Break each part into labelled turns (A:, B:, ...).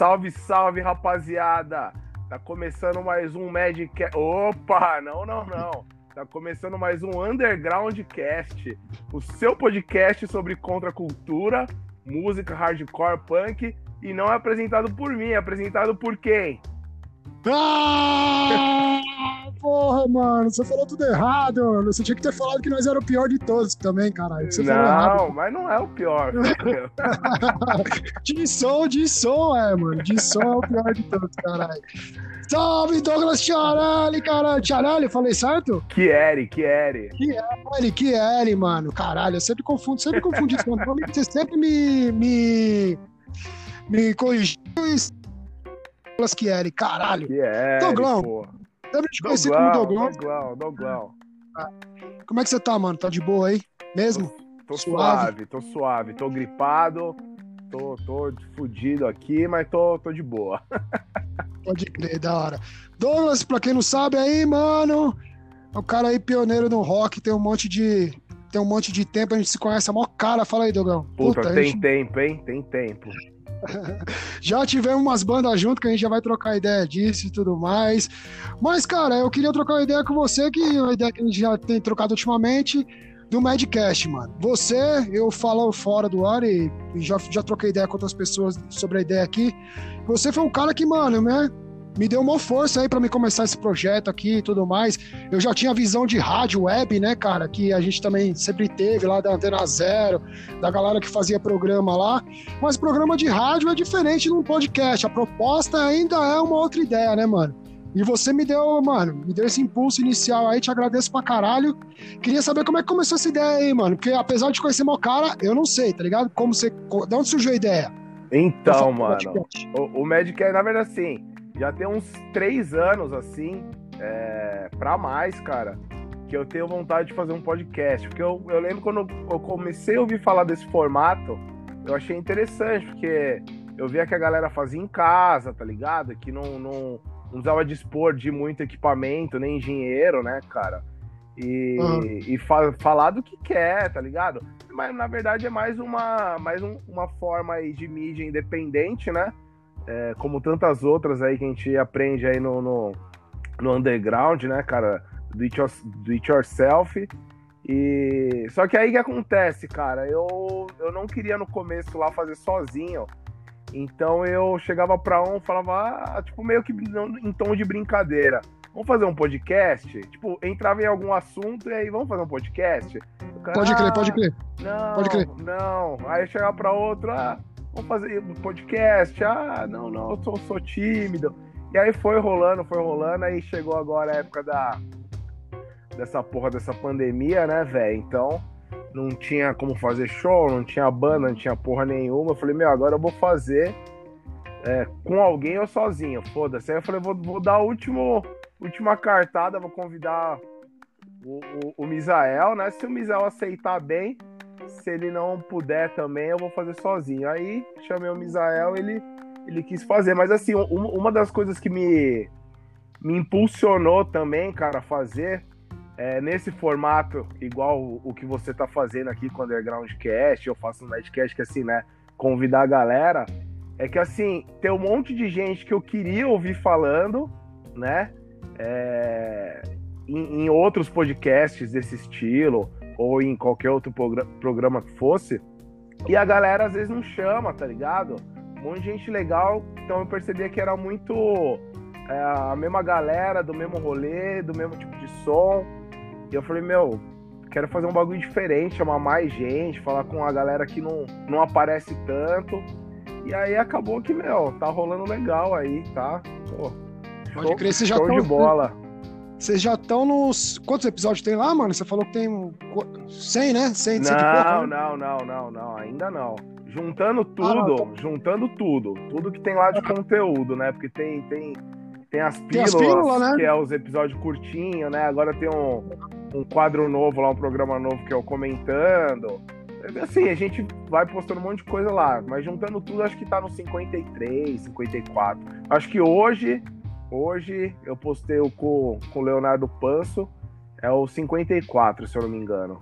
A: Salve, salve, rapaziada! Tá começando mais um Magic. Opa, não, não, não. Tá começando mais um Underground Cast, o seu podcast sobre contracultura, música hardcore punk e não é apresentado por mim, é apresentado por quem?
B: Ah, porra, mano, você falou tudo errado. Você tinha que ter falado que nós era o pior de todos também, caralho. Você
A: não, mas não é o pior.
B: De som, de som, é, mano. De som é o pior de todos, caralho. Salve, Douglas Tiarelli, caralho. Tiarelli, falei certo?
A: Chieri, Chieri.
B: Chiarelli, Chiarelli, mano. Caralho, eu sempre confundo, sempre confundi nome. Você sempre me, me, me corrigiu isso. Douglas Chiarelli, caralho.
A: Chieri,
B: Doglão.
A: pô.
B: Sempre te conheci como
A: Doglão,
B: Doglão.
A: Doglão, Doglão.
B: Como é que você tá, mano? Tá de boa aí? Mesmo?
A: Tô
B: Suave.
A: suave, tô suave, tô gripado, tô, tô fudido aqui, mas tô, tô de boa.
B: Pode crer, da hora. Douglas, pra quem não sabe aí, mano, é o cara aí pioneiro no rock, tem um monte de. Tem um monte de tempo, a gente se conhece a maior cara. Fala aí, Dogão.
A: Puta,
B: a
A: tem
B: gente
A: tempo, hein? Tem tempo.
B: já tivemos umas bandas junto que a gente já vai trocar ideia disso e tudo mais. Mas, cara, eu queria trocar uma ideia com você, que é uma ideia que a gente já tem trocado ultimamente, do Madcast, mano. Você, eu falo fora do ar e já, já troquei ideia com outras pessoas sobre a ideia aqui. Você foi um cara que, mano, né? Me deu uma força aí pra me começar esse projeto aqui e tudo mais. Eu já tinha visão de rádio web, né, cara? Que a gente também sempre teve lá da Antena Zero, da galera que fazia programa lá. Mas programa de rádio é diferente de um podcast. A proposta ainda é uma outra ideia, né, mano? E você me deu, mano, me deu esse impulso inicial aí, te agradeço pra caralho. Queria saber como é que começou essa ideia aí, mano. Porque apesar de conhecer meu cara, eu não sei, tá ligado? Como você. De onde surgiu a ideia?
A: Então, mano, o, o Magic é, na verdade, assim, já tem uns três anos, assim, é, pra mais, cara, que eu tenho vontade de fazer um podcast. Porque eu, eu lembro quando eu comecei a ouvir falar desse formato, eu achei interessante, porque eu via que a galera fazia em casa, tá ligado? Que não, não, não precisava dispor de muito equipamento, nem engenheiro, né, cara? E,
B: Aham.
A: e fa- falar do que quer, tá ligado? Mas na verdade é mais uma, mais um- uma forma aí de mídia independente, né? É, como tantas outras aí que a gente aprende aí no, no, no underground, né, cara? Do it, your- do it yourself. E só que aí o que acontece, cara? Eu, eu não queria no começo lá fazer sozinho. Então eu chegava pra um, falava, ah, tipo, meio que em tom de brincadeira. Vamos fazer um podcast? Tipo, entrava em algum assunto e aí, vamos fazer um podcast? Cara,
B: Pode crer,
A: "Ah,
B: pode crer.
A: não,
B: Pode crer.
A: não. Aí chegava pra outro, ah, vamos fazer podcast. Ah, não, não, eu sou, sou tímido. E aí foi rolando, foi rolando, aí chegou agora a época da dessa porra dessa pandemia, né, velho? Então, não tinha como fazer show, não tinha banda, não tinha porra nenhuma. Eu falei, meu, agora eu vou fazer é, com alguém ou sozinho, foda-se. Aí eu falei, vou, vou dar a último, última cartada, vou convidar o, o, o Misael, né? Se o Misael aceitar bem, se ele não puder também, eu vou fazer sozinho. Aí chamei o Misael, ele, ele quis fazer. Mas assim, um- uma das coisas que me, me impulsionou também, cara, a fazer é, nesse formato, igual o, o que você tá fazendo aqui com o Underground Cast, eu faço no Nightcast, que assim, né? Convidar a galera. É que assim, tem um monte de gente que eu queria ouvir falando, né? É, em, em outros podcasts desse estilo, ou em qualquer outro progra- programa que fosse. E a galera às vezes não chama, tá ligado? Um monte de gente legal, então eu percebia que era muito é, a mesma galera, do mesmo rolê, do mesmo tipo de som. E eu falei, meu, quero fazer um bagulho diferente, chamar mais gente, falar com a galera que não, não aparece tanto. E aí acabou que, meu, tá rolando legal aí, tá? Pô,
B: Pode
A: show,
B: crer, você já
A: show
B: tão-
A: de bola.
B: Vocês já estão nos. Quantos episódios tem lá, mano? Você falou que tem um- 100, né? 100, 100 e
A: Não,
B: pouco, né?
A: não, não, não, não, ainda não. Juntando
B: Ah, não,
A: tudo, juntando tudo, tudo que tem lá de conteúdo, né? Porque tem tem tem as
B: Tem as
A: pílulas,
B: pílulas, né?
A: que é os episódios curtinhos, né? Agora tem um, um quadro novo lá, um programa novo que é o comentando. Assim, a gente vai postando um monte de coisa lá, mas juntando tudo, acho que tá no 53, 54. Acho que hoje, hoje eu postei o com, com o Leonardo Panso, é o 54, se eu não me engano.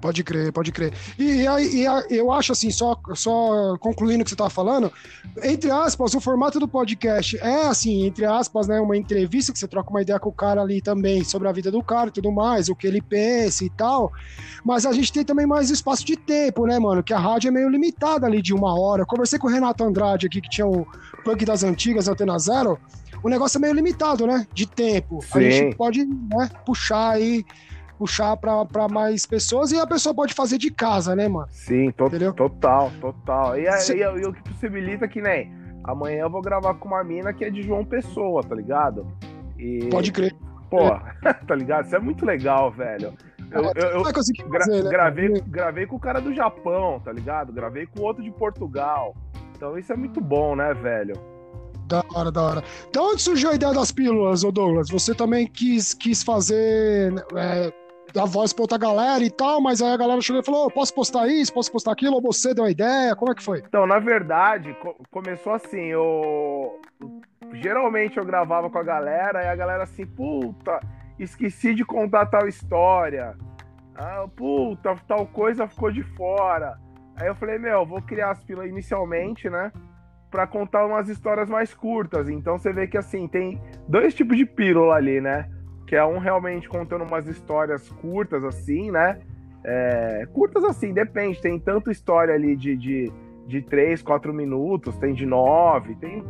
B: Pode crer, pode crer. E, e e eu acho assim, só, só concluindo o que você estava falando, entre aspas, o formato do podcast é assim, entre aspas, né, uma entrevista que você troca uma ideia com o cara ali também sobre a vida do cara e tudo mais, o que ele pensa e tal. Mas a gente tem também mais espaço de tempo, né, mano? Que a rádio é meio limitada ali de uma hora. Eu conversei com o Renato Andrade aqui, que tinha o Punk das Antigas, Antena Zero. O negócio é meio limitado, né? De tempo. A
A: Sim.
B: gente pode né, puxar aí puxar para mais pessoas e a pessoa pode fazer de casa, né, mano?
A: Sim, to-
B: Entendeu?
A: total, total. E, e, e o que possibilita que nem amanhã eu vou gravar com uma mina que é de João Pessoa, tá ligado? E,
B: Pode crer.
A: pô, tá ligado? Isso é muito legal, velho. Eu,
B: É,
A: eu- eu gra-
B: fazer, né?
A: gravei, gravei com o cara do Japão, tá ligado? Gravei com outro de Portugal. Então isso é muito bom, né, velho?
B: Da hora, da hora. Então, onde surgiu a ideia das pílulas, ô Douglas? Você também quis, quis fazer. É, dar voz pra outra galera e tal, mas aí a galera chegou e falou: "Ô, posso postar isso, posso postar aquilo, ou você deu a ideia? Como é que foi?
A: Então, na verdade, co- começou assim, eu geralmente eu gravava com a galera e a galera assim, puta, esqueci de contar tal história. Ah, puta, tal coisa ficou de fora. Aí eu falei, meu, vou criar as pilas inicialmente, né? Pra contar umas histórias mais curtas. Então você vê que assim, tem dois tipos de pílula ali, né? Que é um realmente contando umas histórias curtas, assim, né? É, curtas assim, depende. Tem tanto história ali de, de, de 3, 4 minutos, tem de 9, tem,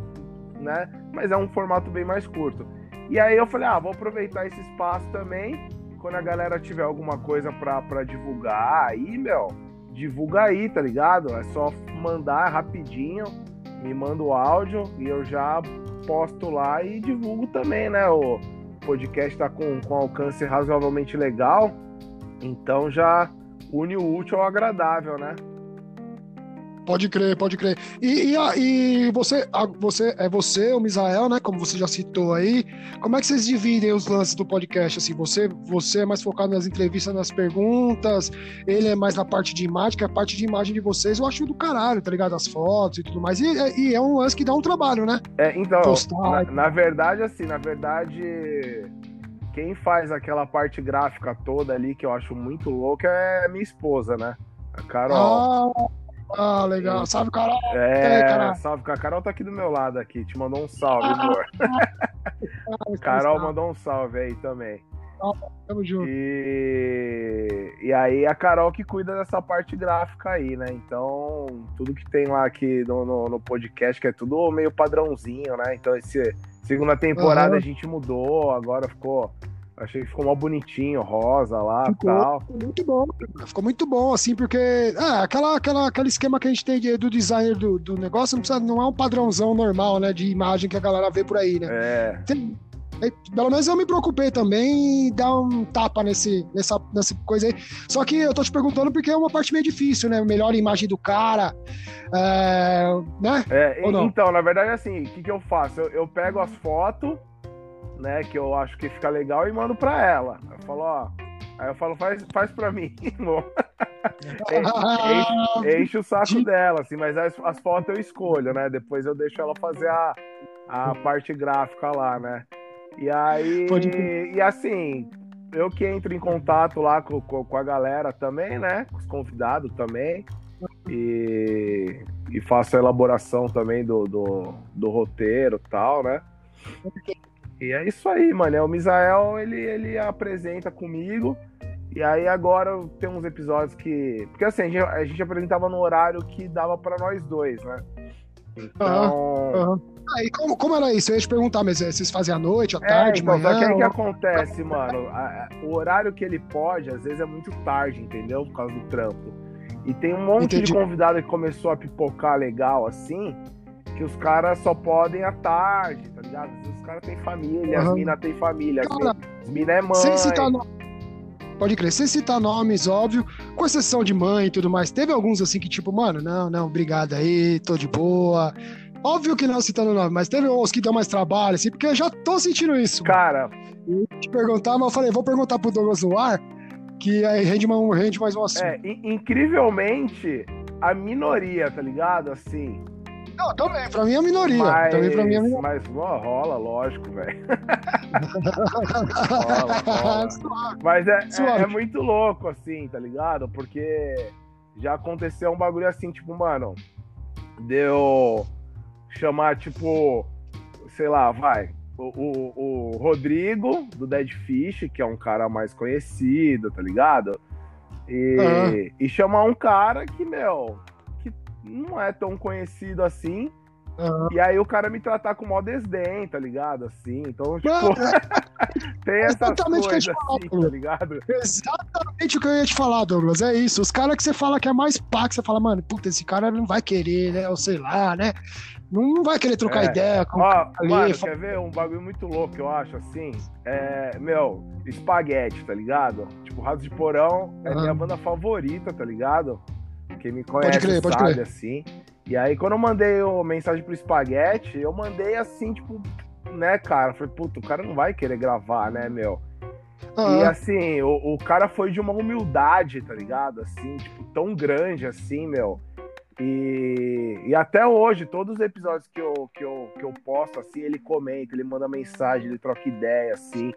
A: né? Mas é um formato bem mais curto. E aí eu falei, ah, vou aproveitar esse espaço também. Quando a galera tiver alguma coisa pra, pra divulgar, aí, meu, divulga aí, tá ligado? É só mandar rapidinho, me manda o áudio e eu já posto lá e divulgo também, né? O podcast tá com, com alcance razoavelmente legal, então já une o útil ao agradável, né?
B: Pode crer, pode crer. E, e, e você, a- você, é você, o Misael, né? Como você já citou aí. Como é que vocês dividem os lances do podcast? Assim, você, você é mais focado nas entrevistas, nas perguntas, ele é mais na parte de imagem, que a parte de imagem de vocês eu acho do caralho, tá ligado? As fotos e tudo mais. E, e é um lance que dá um trabalho, né?
A: É, então,
B: Postar.
A: na, na verdade, assim, na verdade, quem faz aquela parte gráfica toda ali, que eu acho muito louca, é minha esposa, né? A Carol.
B: Ah, ah, legal. Salve, caralho.
A: é,
B: é, Carol.
A: salve, a Carol tá aqui do meu lado aqui, te mandou um salve, amor. Carol mandou um salve aí também.
B: Tamo junto.
A: E, e aí a Carol que cuida dessa parte gráfica aí, né? Então, tudo que tem lá aqui no, no, no podcast, que é tudo meio padrãozinho, né? Então, esse segunda temporada
B: Aham.
A: a gente mudou, agora ficou. Achei que ficou mó bonitinho, rosa lá e tal.
B: Ficou muito bom, cara. ficou muito bom, assim, porque é, aquela, aquela, aquele esquema que a gente tem de- do designer do, do negócio não, precisa, não é um padrãozão normal, né, de imagem que a galera vê por aí, né?
A: É,
B: Tem- é, pelo menos eu me preocupei também em dar um tapa nesse, nessa, nessa coisa aí. Só que eu tô te perguntando porque é uma parte meio difícil, né? Melhor imagem do cara, é, né?
A: é,
B: Ou não?
A: então, na verdade, assim, o que, que eu faço? Eu, eu pego as fotos, né, que eu acho que fica legal e mando pra ela. Eu falo, ó. Aí eu falo, faz, faz pra mim, amor. enche, enche o saco
B: De-
A: dela, assim, mas as, as fotos eu escolho, né? Depois eu deixo ela fazer a, a parte gráfica lá, né? E aí, e assim, eu que entro em contato lá com, com, com a galera também, né? Com os convidados também. E, e faço a elaboração também do, do, do roteiro e tal, né? E é isso aí, mano. É, O Misael, ele, ele apresenta comigo E aí agora tem uns episódios que. Porque assim, a gente, a gente apresentava no horário que dava pra nós dois, né? Então.
B: Aham. Ah, e como, como era isso? Eu ia te perguntar, mas eh, vocês faziam à noite, à
A: É,
B: tarde,
A: então, só que
B: manhã?
A: aí que
B: ou-
A: acontece, mano? A- o horário que ele pode, às vezes é muito tarde, entendeu? Por causa do trampo. E tem um monte
B: Entendi.
A: de convidado que começou a pipocar legal assim, que os caras só podem à tarde, tá ligado? Caras têm família, as
B: Aham.
A: minas têm família, as
B: Cara,
A: as minas é mãe.
B: Sem citar no- Pode crer, sem citar nomes, óbvio, com exceção de mãe e tudo mais. Teve alguns assim que, tipo, mano, não, não, obrigado aí, tô de boa. Óbvio que não citando nome, mas teve uns que dão mais trabalho, assim, porque eu já tô sentindo isso.
A: Cara,
B: Eu ia te perguntar, mas eu falei, vou perguntar pro Douglas no ar, que aí rende, uma- rende mais um assunto.
A: é, in- incrivelmente, a minoria, tá ligado? Assim.
B: Não, também, pra mim é minoria.
A: Mas,
B: Também pra mim é minoria.
A: mas rola, lógico, velho. Mas é, é, é muito louco, assim, tá ligado? Porque já aconteceu um bagulho assim, tipo, mano, deu chamar, tipo, sei lá, vai, o, o, o Rodrigo, do Dead Fish, que é um cara mais conhecido, tá ligado? E,
B: Aham.
A: e chamar um cara que, meu, não é tão conhecido assim,
B: Aham.
A: e aí o cara me tratar com mó desdém, tá ligado? Assim, então, tipo,
B: Mano,
A: tem
B: ia te falar,
A: assim,
B: pô.
A: tá ligado?
B: Exatamente o que eu ia te falar, Douglas. É isso. Os caras que você fala que é mais pá, que você fala, mano, puta, esse cara não vai querer, né? Ou sei lá, né? Não vai querer trocar
A: É.
B: ideia com
A: Ó,
B: ali.
A: mano,
B: fala-
A: quer ver um bagulho muito louco eu acho assim? É, meu, espaguete, tá ligado? Tipo, Ratos de Porão é
B: Aham.
A: minha banda favorita, tá ligado? Quem me conhece
B: crer, pode
A: sabe,
B: crer.
A: assim. E aí, quando eu mandei a mensagem pro espaguete, eu mandei assim, tipo, né, cara? Falei, puta, o cara não vai querer gravar, né, meu? E assim, o, o cara foi de uma humildade, tá ligado? Assim, tipo, tão grande assim, meu. E, e até hoje, todos os episódios que eu, que, eu, que eu posto, assim, ele comenta, ele manda mensagem, ele troca ideia, assim.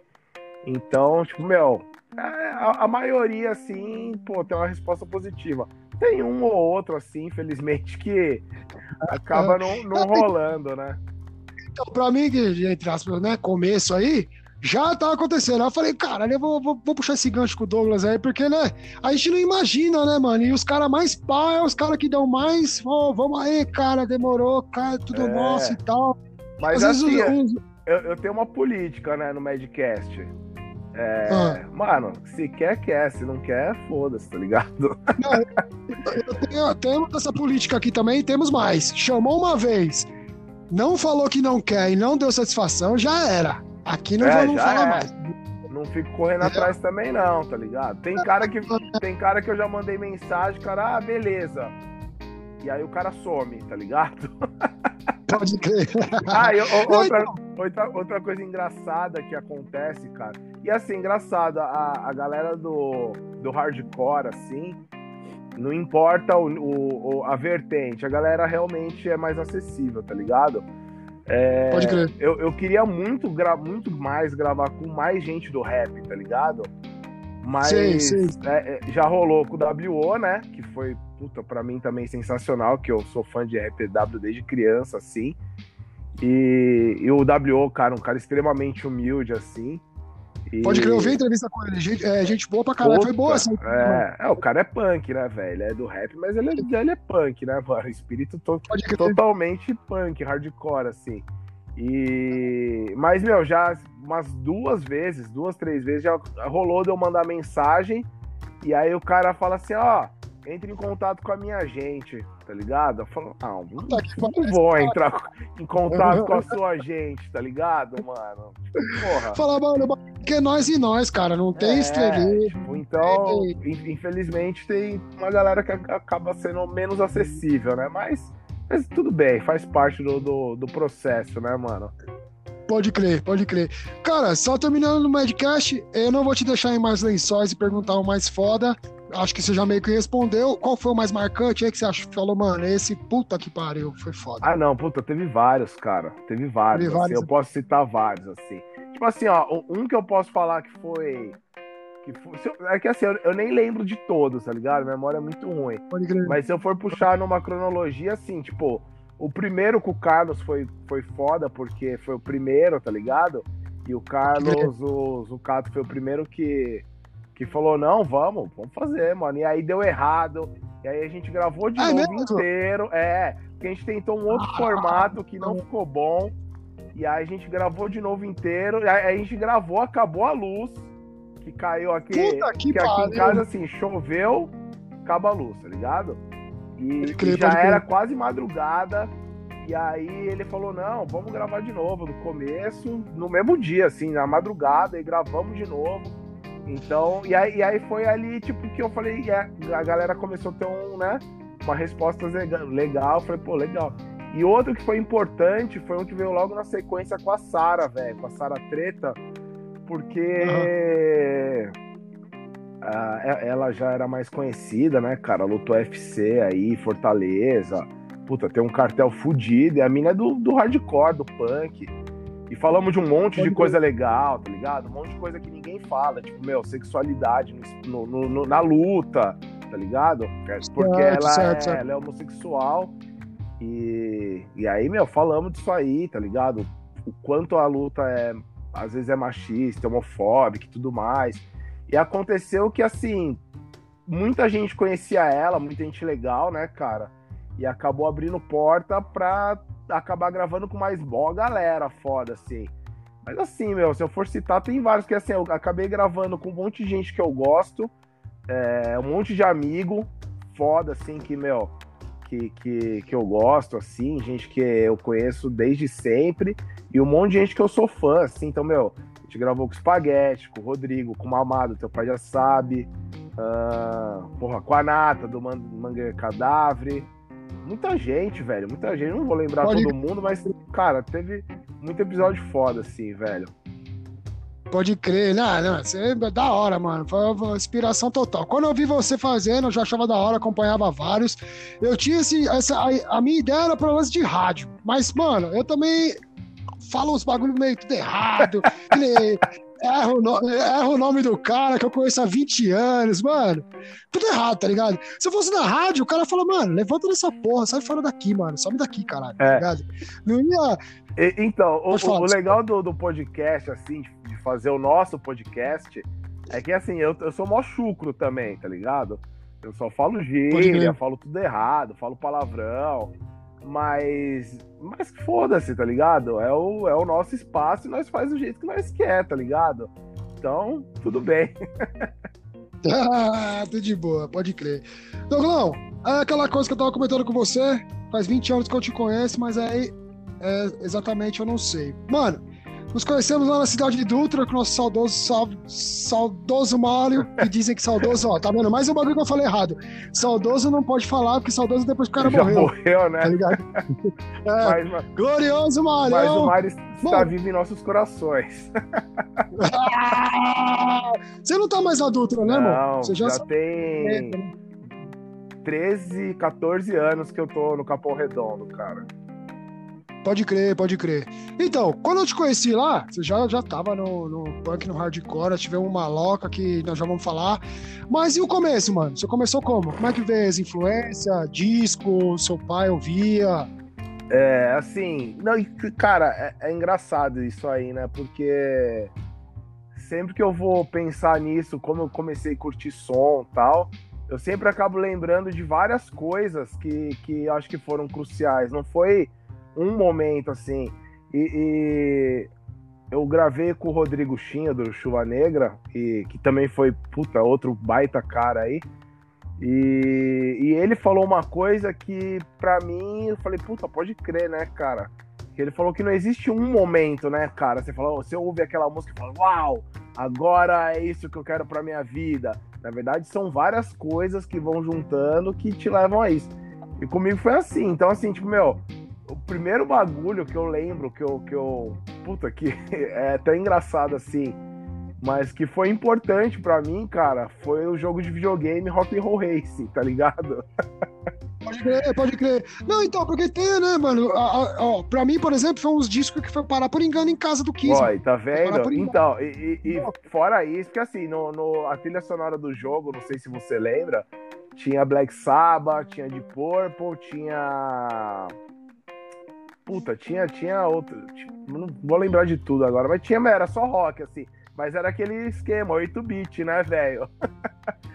A: Então, tipo, meu, é, a, a maioria, assim, pô, tem uma resposta positiva. Tem um ou outro, assim, infelizmente, que acaba não, não rolando, né?
B: Então, pra mim, que, entre aspas, né, começo aí, já tá acontecendo. Aí eu falei, cara, eu vou, vou, vou puxar esse gancho com o Douglas aí, porque, né, a gente não imagina, né, mano? E os caras mais pá, é os caras que dão mais, ó, vamos aí, cara, demorou, cara, tudo
A: É.
B: nosso e tal.
A: Mas
B: Às vezes
A: assim,
B: os-
A: eu, eu tenho uma política, né, no Madcast. É,
B: Ah.
A: Mano, se quer, quer. Se não quer, foda-se, tá ligado?
B: eu tenho- temos essa política aqui também temos mais. Chamou uma vez, não falou que não quer e não deu satisfação, já era. Aqui não
A: É,
B: vamos falar
A: é.
B: mais.
A: Não fico correndo atrás também, não, tá ligado? Tem cara que, tem cara que eu já mandei mensagem, cara, ah, beleza. E aí o cara some, tá ligado?
B: Pode crer.
A: Ah, e
B: Não,
A: outra,
B: então.
A: outra, outra coisa engraçada que acontece, cara. E assim, engraçado, a, a galera do, do hardcore, assim, não importa o, o- o- a vertente, a galera realmente é mais acessível, tá ligado? É,
B: Pode crer.
A: eu, eu queria muito, gra muito mais gravar com mais gente do rap, tá ligado? Mas
B: Sei, sei.
A: é, é, já rolou com o WO, né? Que foi, puta, pra mim também sensacional, que eu sou fã de RPW desde criança, assim. E, e o WO, cara, um cara extremamente humilde, assim. E-
B: Pode crer, eu vi a entrevista com ele. Gente, é, gente boa pra caralho. Foi boa, assim.
A: É, é, o cara é punk, né, velho? Ele é do rap, mas ele é, ele é punk, né, mano? Espírito to- totalmente punk, hardcore, assim. E. Mas, meu, já umas duas vezes, duas, três vezes, já rolou de eu mandar mensagem. E aí o cara fala assim, ó, entre em contato com a minha gente, tá ligado? Eu falo, não, não,
B: Puta
A: não
B: pariu.
A: vou entrar em contato com a sua gente, tá ligado, mano? Tipo, porra.
B: Falar, mano, que é nós e nós, cara. Não tem
A: É,
B: estrelinha.
A: tipo, então, in- infelizmente, tem uma galera que acaba sendo menos acessível, né? Mas, mas tudo bem, faz parte do, do, do processo, né, mano?
B: Pode crer, pode crer. Cara, só terminando no Madcast, eu não vou te deixar em mais lençóis e perguntar o mais foda. Acho que você já meio que respondeu. Qual foi o mais marcante aí que você acha, falou, mano, esse puta que pariu, foi foda.
A: Ah, não, puta, teve vários, cara. Teve vários.
B: Teve
A: assim,
B: vários.
A: eu posso citar vários, assim. Tipo assim, ó, um que eu posso falar que foi. Que foi é que assim, eu, eu nem lembro de todos, tá ligado? Minha memória é muito ruim. Mas se eu for puxar numa cronologia, assim, tipo, o primeiro com o Carlos foi, foi foda, porque foi o primeiro, tá ligado? E o Carlos, o Zucato, foi o primeiro que, que falou, não, vamos, vamos fazer, mano. E aí deu errado. E aí a gente gravou de
B: É
A: novo
B: mesmo?
A: inteiro. É, porque a gente tentou um outro
B: Ah,
A: formato que não ficou bom. E aí a gente gravou de novo inteiro. Aí a gente gravou, acabou a luz. Que caiu aqui.
B: Puta que
A: aqui em casa, assim, choveu, acaba a luz, tá ligado? E, e já era quase madrugada. E aí ele falou, não, vamos gravar de novo, no começo, no mesmo dia, assim, na madrugada, e gravamos de novo. Então, e aí, e aí foi ali, tipo, que eu falei, a, a galera começou a ter um, né, uma resposta lega- legal, eu falei, pô, legal. E outro que foi importante foi um que veio logo na sequência com a Sara, velho, com a Sara Treta, porque e- ela já era mais conhecida, né, cara? Lutou UFC aí, Fortaleza. Puta, tem um cartel fudido. E a mina é do, do hardcore, do punk. E falamos de um monte de coisa legal, tá ligado? Um monte de coisa que ninguém fala. Tipo, meu, sexualidade no- no- no- na luta, tá ligado? Porque ela, é, ela é homossexual. E, e aí, meu, falamos disso aí, tá ligado? O quanto a luta é, às vezes é machista, homofóbica e tudo mais. E aconteceu que, assim, muita gente conhecia ela, muita gente legal, né, cara? E acabou abrindo porta pra acabar gravando com mais boa galera foda, assim. Mas assim, meu, se eu for citar, tem vários que, assim, eu acabei gravando com um monte de gente que eu gosto, é, um monte de amigo foda, assim, que, meu, que, que, que eu gosto, assim, gente que eu conheço desde sempre, e um monte de gente que eu sou fã, assim, então, meu, a gente gravou com o Spaghetti, com o Rodrigo, com o Mamado, teu pai já sabe, ah, porra, com a Nata, do Man Manga Cadáver, muita gente, velho, muita gente, não vou lembrar
B: Pode-
A: todo mundo, mas, cara, teve muito episódio foda, assim, velho.
B: Pode crer, não, não, você é da hora, mano. Foi uma inspiração total. Quando eu vi você fazendo, eu já achava da hora, acompanhava vários. Eu tinha esse, essa, a, a minha ideia era pra lance de rádio, mas, mano, eu também falo uns bagulho meio tudo errado. ele erra, o no- erra o nome do cara que eu conheço há 20 anos, mano. Tudo errado, tá ligado? Se eu fosse na rádio, o cara fala, mano, levanta dessa porra, sai fora daqui, mano. Some daqui, caralho, tá
A: É.
B: ligado? Não ia.
A: Então, o,
B: falar,
A: o legal do, do podcast, assim, fazer o nosso podcast, é que, assim, eu, eu sou mó chucro também, tá ligado? Eu só falo gíria, falo tudo errado, falo palavrão, mas... Mas foda-se, tá ligado? É o, é o nosso espaço e nós faz do jeito que nós quer, tá ligado? Então, tudo bem.
B: Ah, tudo de boa, pode crer. Douglão, é aquela coisa que eu tava comentando com você, faz 20 anos que eu te conheço, mas aí é, exatamente eu não sei. Mano, nos conhecemos lá na cidade de Dutra com o nosso saudoso, sal- saudoso Mário, que dizem que saudoso, ó, tá vendo? Mais um bagulho que eu falei errado. Saudoso não pode falar, porque saudoso depois que o cara
A: Já
B: morreu,
A: morreu,
B: tá
A: né?
B: ligado? É,
A: Mas,
B: glorioso Mário!
A: mas o Mário está
B: Bom.
A: vivo em nossos corações.
B: Você não tá mais na Dutra, né?
A: Não,
B: Você já,
A: já tem 13, 14 anos que eu tô no Capão Redondo, cara.
B: Pode crer, pode crer. Então, quando eu te conheci lá, você já, já tava no, no punk, no hardcore, tivemos uma loca que nós já vamos falar. Mas e o começo, mano? Você começou como? Como é que veio as influências? Disco, seu pai ouvia?
A: É, assim, não, cara, é, é engraçado isso aí, né? Porque sempre que eu vou pensar nisso, como eu comecei a curtir som tal, eu sempre acabo lembrando de várias coisas que, que acho que foram cruciais. Não foi um momento assim. E, e eu gravei com o Rodrigo Chinha, do Chuva Negra, e, que também foi, puta, outro baita cara aí. E, e ele falou uma coisa que, pra mim, eu falei, puta, pode crer, né, cara? Que ele falou que não existe um momento, né, cara? Você falou, você ouve aquela música e fala, uau, agora é isso que eu quero pra minha vida. Na verdade, são várias coisas que vão juntando que te levam a isso. E comigo foi assim. Então, assim, tipo, meu, o primeiro bagulho que eu lembro, que eu, que eu. Puta, que é até engraçado assim, mas que foi importante pra mim, cara, foi o jogo de videogame Rock and Roll Racing, tá ligado?
B: Pode crer, pode crer. Não, então, porque tem, né, mano? Ó, pra mim, por exemplo, foi uns discos que foi parar por engano em casa do Kiss.
A: Oi, tá vendo? Então, e, e- e fora isso, porque assim, no, no- a trilha sonora do jogo, não sei se você lembra, tinha Black Sabbath, tinha Deep Purple, tinha. Puta, tinha, tinha outro. tipo, não vou lembrar de tudo agora, mas tinha, era só rock, assim. Mas era aquele esquema, 8-bit, né, velho?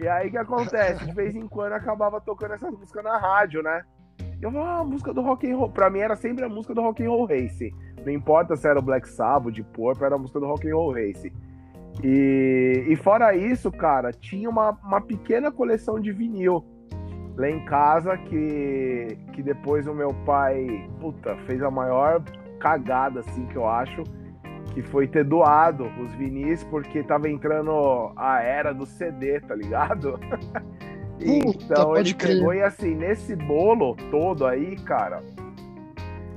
A: E aí o que acontece? De vez em quando acabava tocando essas músicas na rádio, né? Eu falava, ah, a música do rock and roll. Pra mim era sempre a música do rock and roll race. Não importa se era o Black Sabbath, de Purple, era a música do rock and roll race. E, e fora isso, cara, tinha uma, uma pequena coleção de vinil lá em casa que, que depois o meu pai, puta, fez a maior cagada, assim, que eu acho, que foi ter doado os vinis, porque tava entrando a era do CD, tá ligado? então ele pegou e assim, nesse bolo todo aí, cara,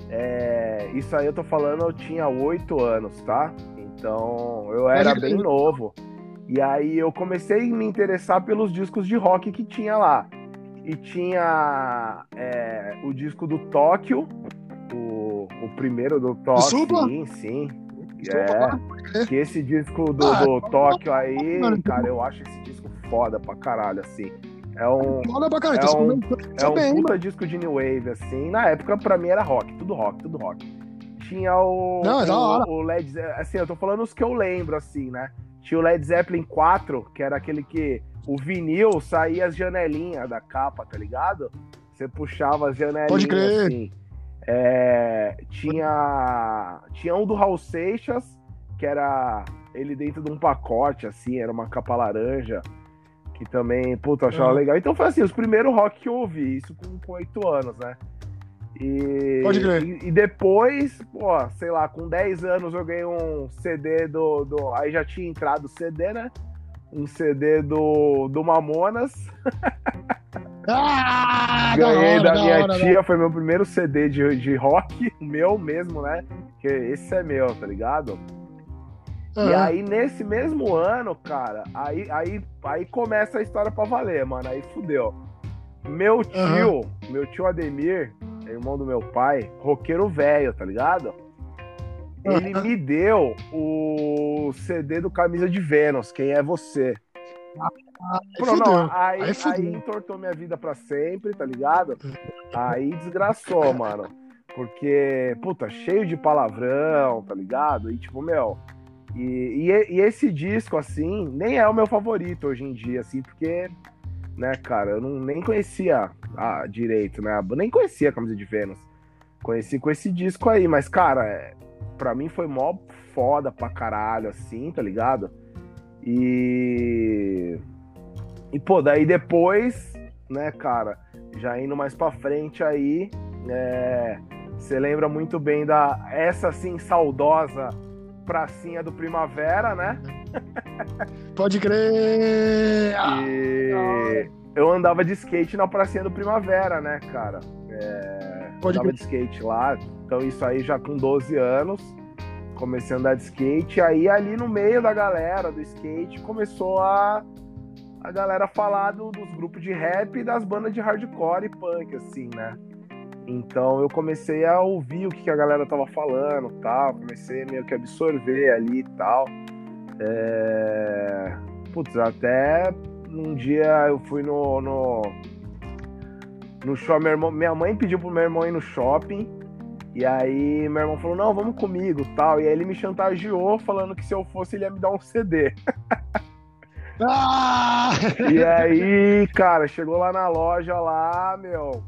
A: é, isso aí eu tô falando, eu tinha oito anos, tá? Então eu era bem novo. E aí eu comecei a me interessar pelos discos de rock que tinha lá. E tinha é, o disco do Tóquio, o, o primeiro do Tóquio, sim, sim. É, que esse disco do, ah, do Tóquio aí, cara, eu acho esse disco foda pra caralho, assim. É um.
B: Foda pra caralho,
A: é um, é um bem, puta mano. disco de New Wave, assim. Na época, pra mim, era rock, tudo rock, tudo rock. Tinha o.
B: Não, é da hora.
A: O, o Led Zeppelin. Assim, eu tô falando os que eu lembro, assim, né? Tinha o Led Zeppelin 4, que era aquele que o vinil saía as janelinhas da capa, tá ligado? Você puxava as janelinhas
B: Pode crer.
A: assim. É, tinha, tinha um do Raul Seixas, que era ele dentro de um pacote, assim, era uma capa laranja, que também, puta, eu achava uhum. legal. Então foi assim, os primeiros rock que eu ouvi, isso com oito anos, né? E,
B: Pode crer.
A: E, e, depois, pô, sei lá, com 10 anos eu ganhei um CD do, do. Aí já tinha entrado o CD, né? Um CD do, do Mamonas.
B: Ah,
A: Ganhei
B: da,
A: hora, da minha
B: hora,
A: tia, foi meu primeiro CD de, de rock, meu mesmo, né? Que esse é meu, tá ligado? Uhum. E aí, nesse mesmo ano, cara, aí, aí, aí começa a história pra valer, mano. Aí fudeu. Meu tio, uhum. meu tio Ademir, irmão do meu pai, roqueiro velho, tá ligado? Ele me deu o CD do Camisa de Vênus, Quem é Você?
B: Ah, Pô, não,
A: aí, aí, aí, entortou minha vida pra sempre, tá ligado? Aí desgraçou, mano. Porque, puta, cheio de palavrão, tá ligado? E tipo, meu. E, e, e esse disco, assim, nem é o meu favorito hoje em dia, assim, porque né, cara? Eu não, nem conhecia ah, direito, né? Nem conhecia a camisa de Vênus. Conheci com esse disco aí, mas, cara, é, pra mim foi mó foda pra caralho, assim, tá ligado? E. E, pô, daí depois, né, cara, já indo mais pra frente aí, é, você lembra muito bem da essa, assim, saudosa pracinha do Primavera, né?
B: Pode crer!
A: E eu andava de skate na pracinha do Primavera, né, cara? É...
B: Pode
A: andava de skate lá, então isso aí já com 12 anos. Comecei a andar de skate, aí ali no meio da galera do skate começou a a galera falar do, dos grupos de rap e das bandas de hardcore e punk, assim, né? Então eu comecei a ouvir o que a galera tava falando tal, comecei meio que absorver ali e tal. É... Putz, até um dia eu fui no, no, no shopping, irmão, minha mãe pediu pro meu irmão ir no shopping, e aí meu irmão falou, não, vamos comigo tal. E aí ele me chantageou falando que se eu fosse ele ia me dar um CD.
B: Ah!
A: E aí, cara, chegou lá na loja lá, meu,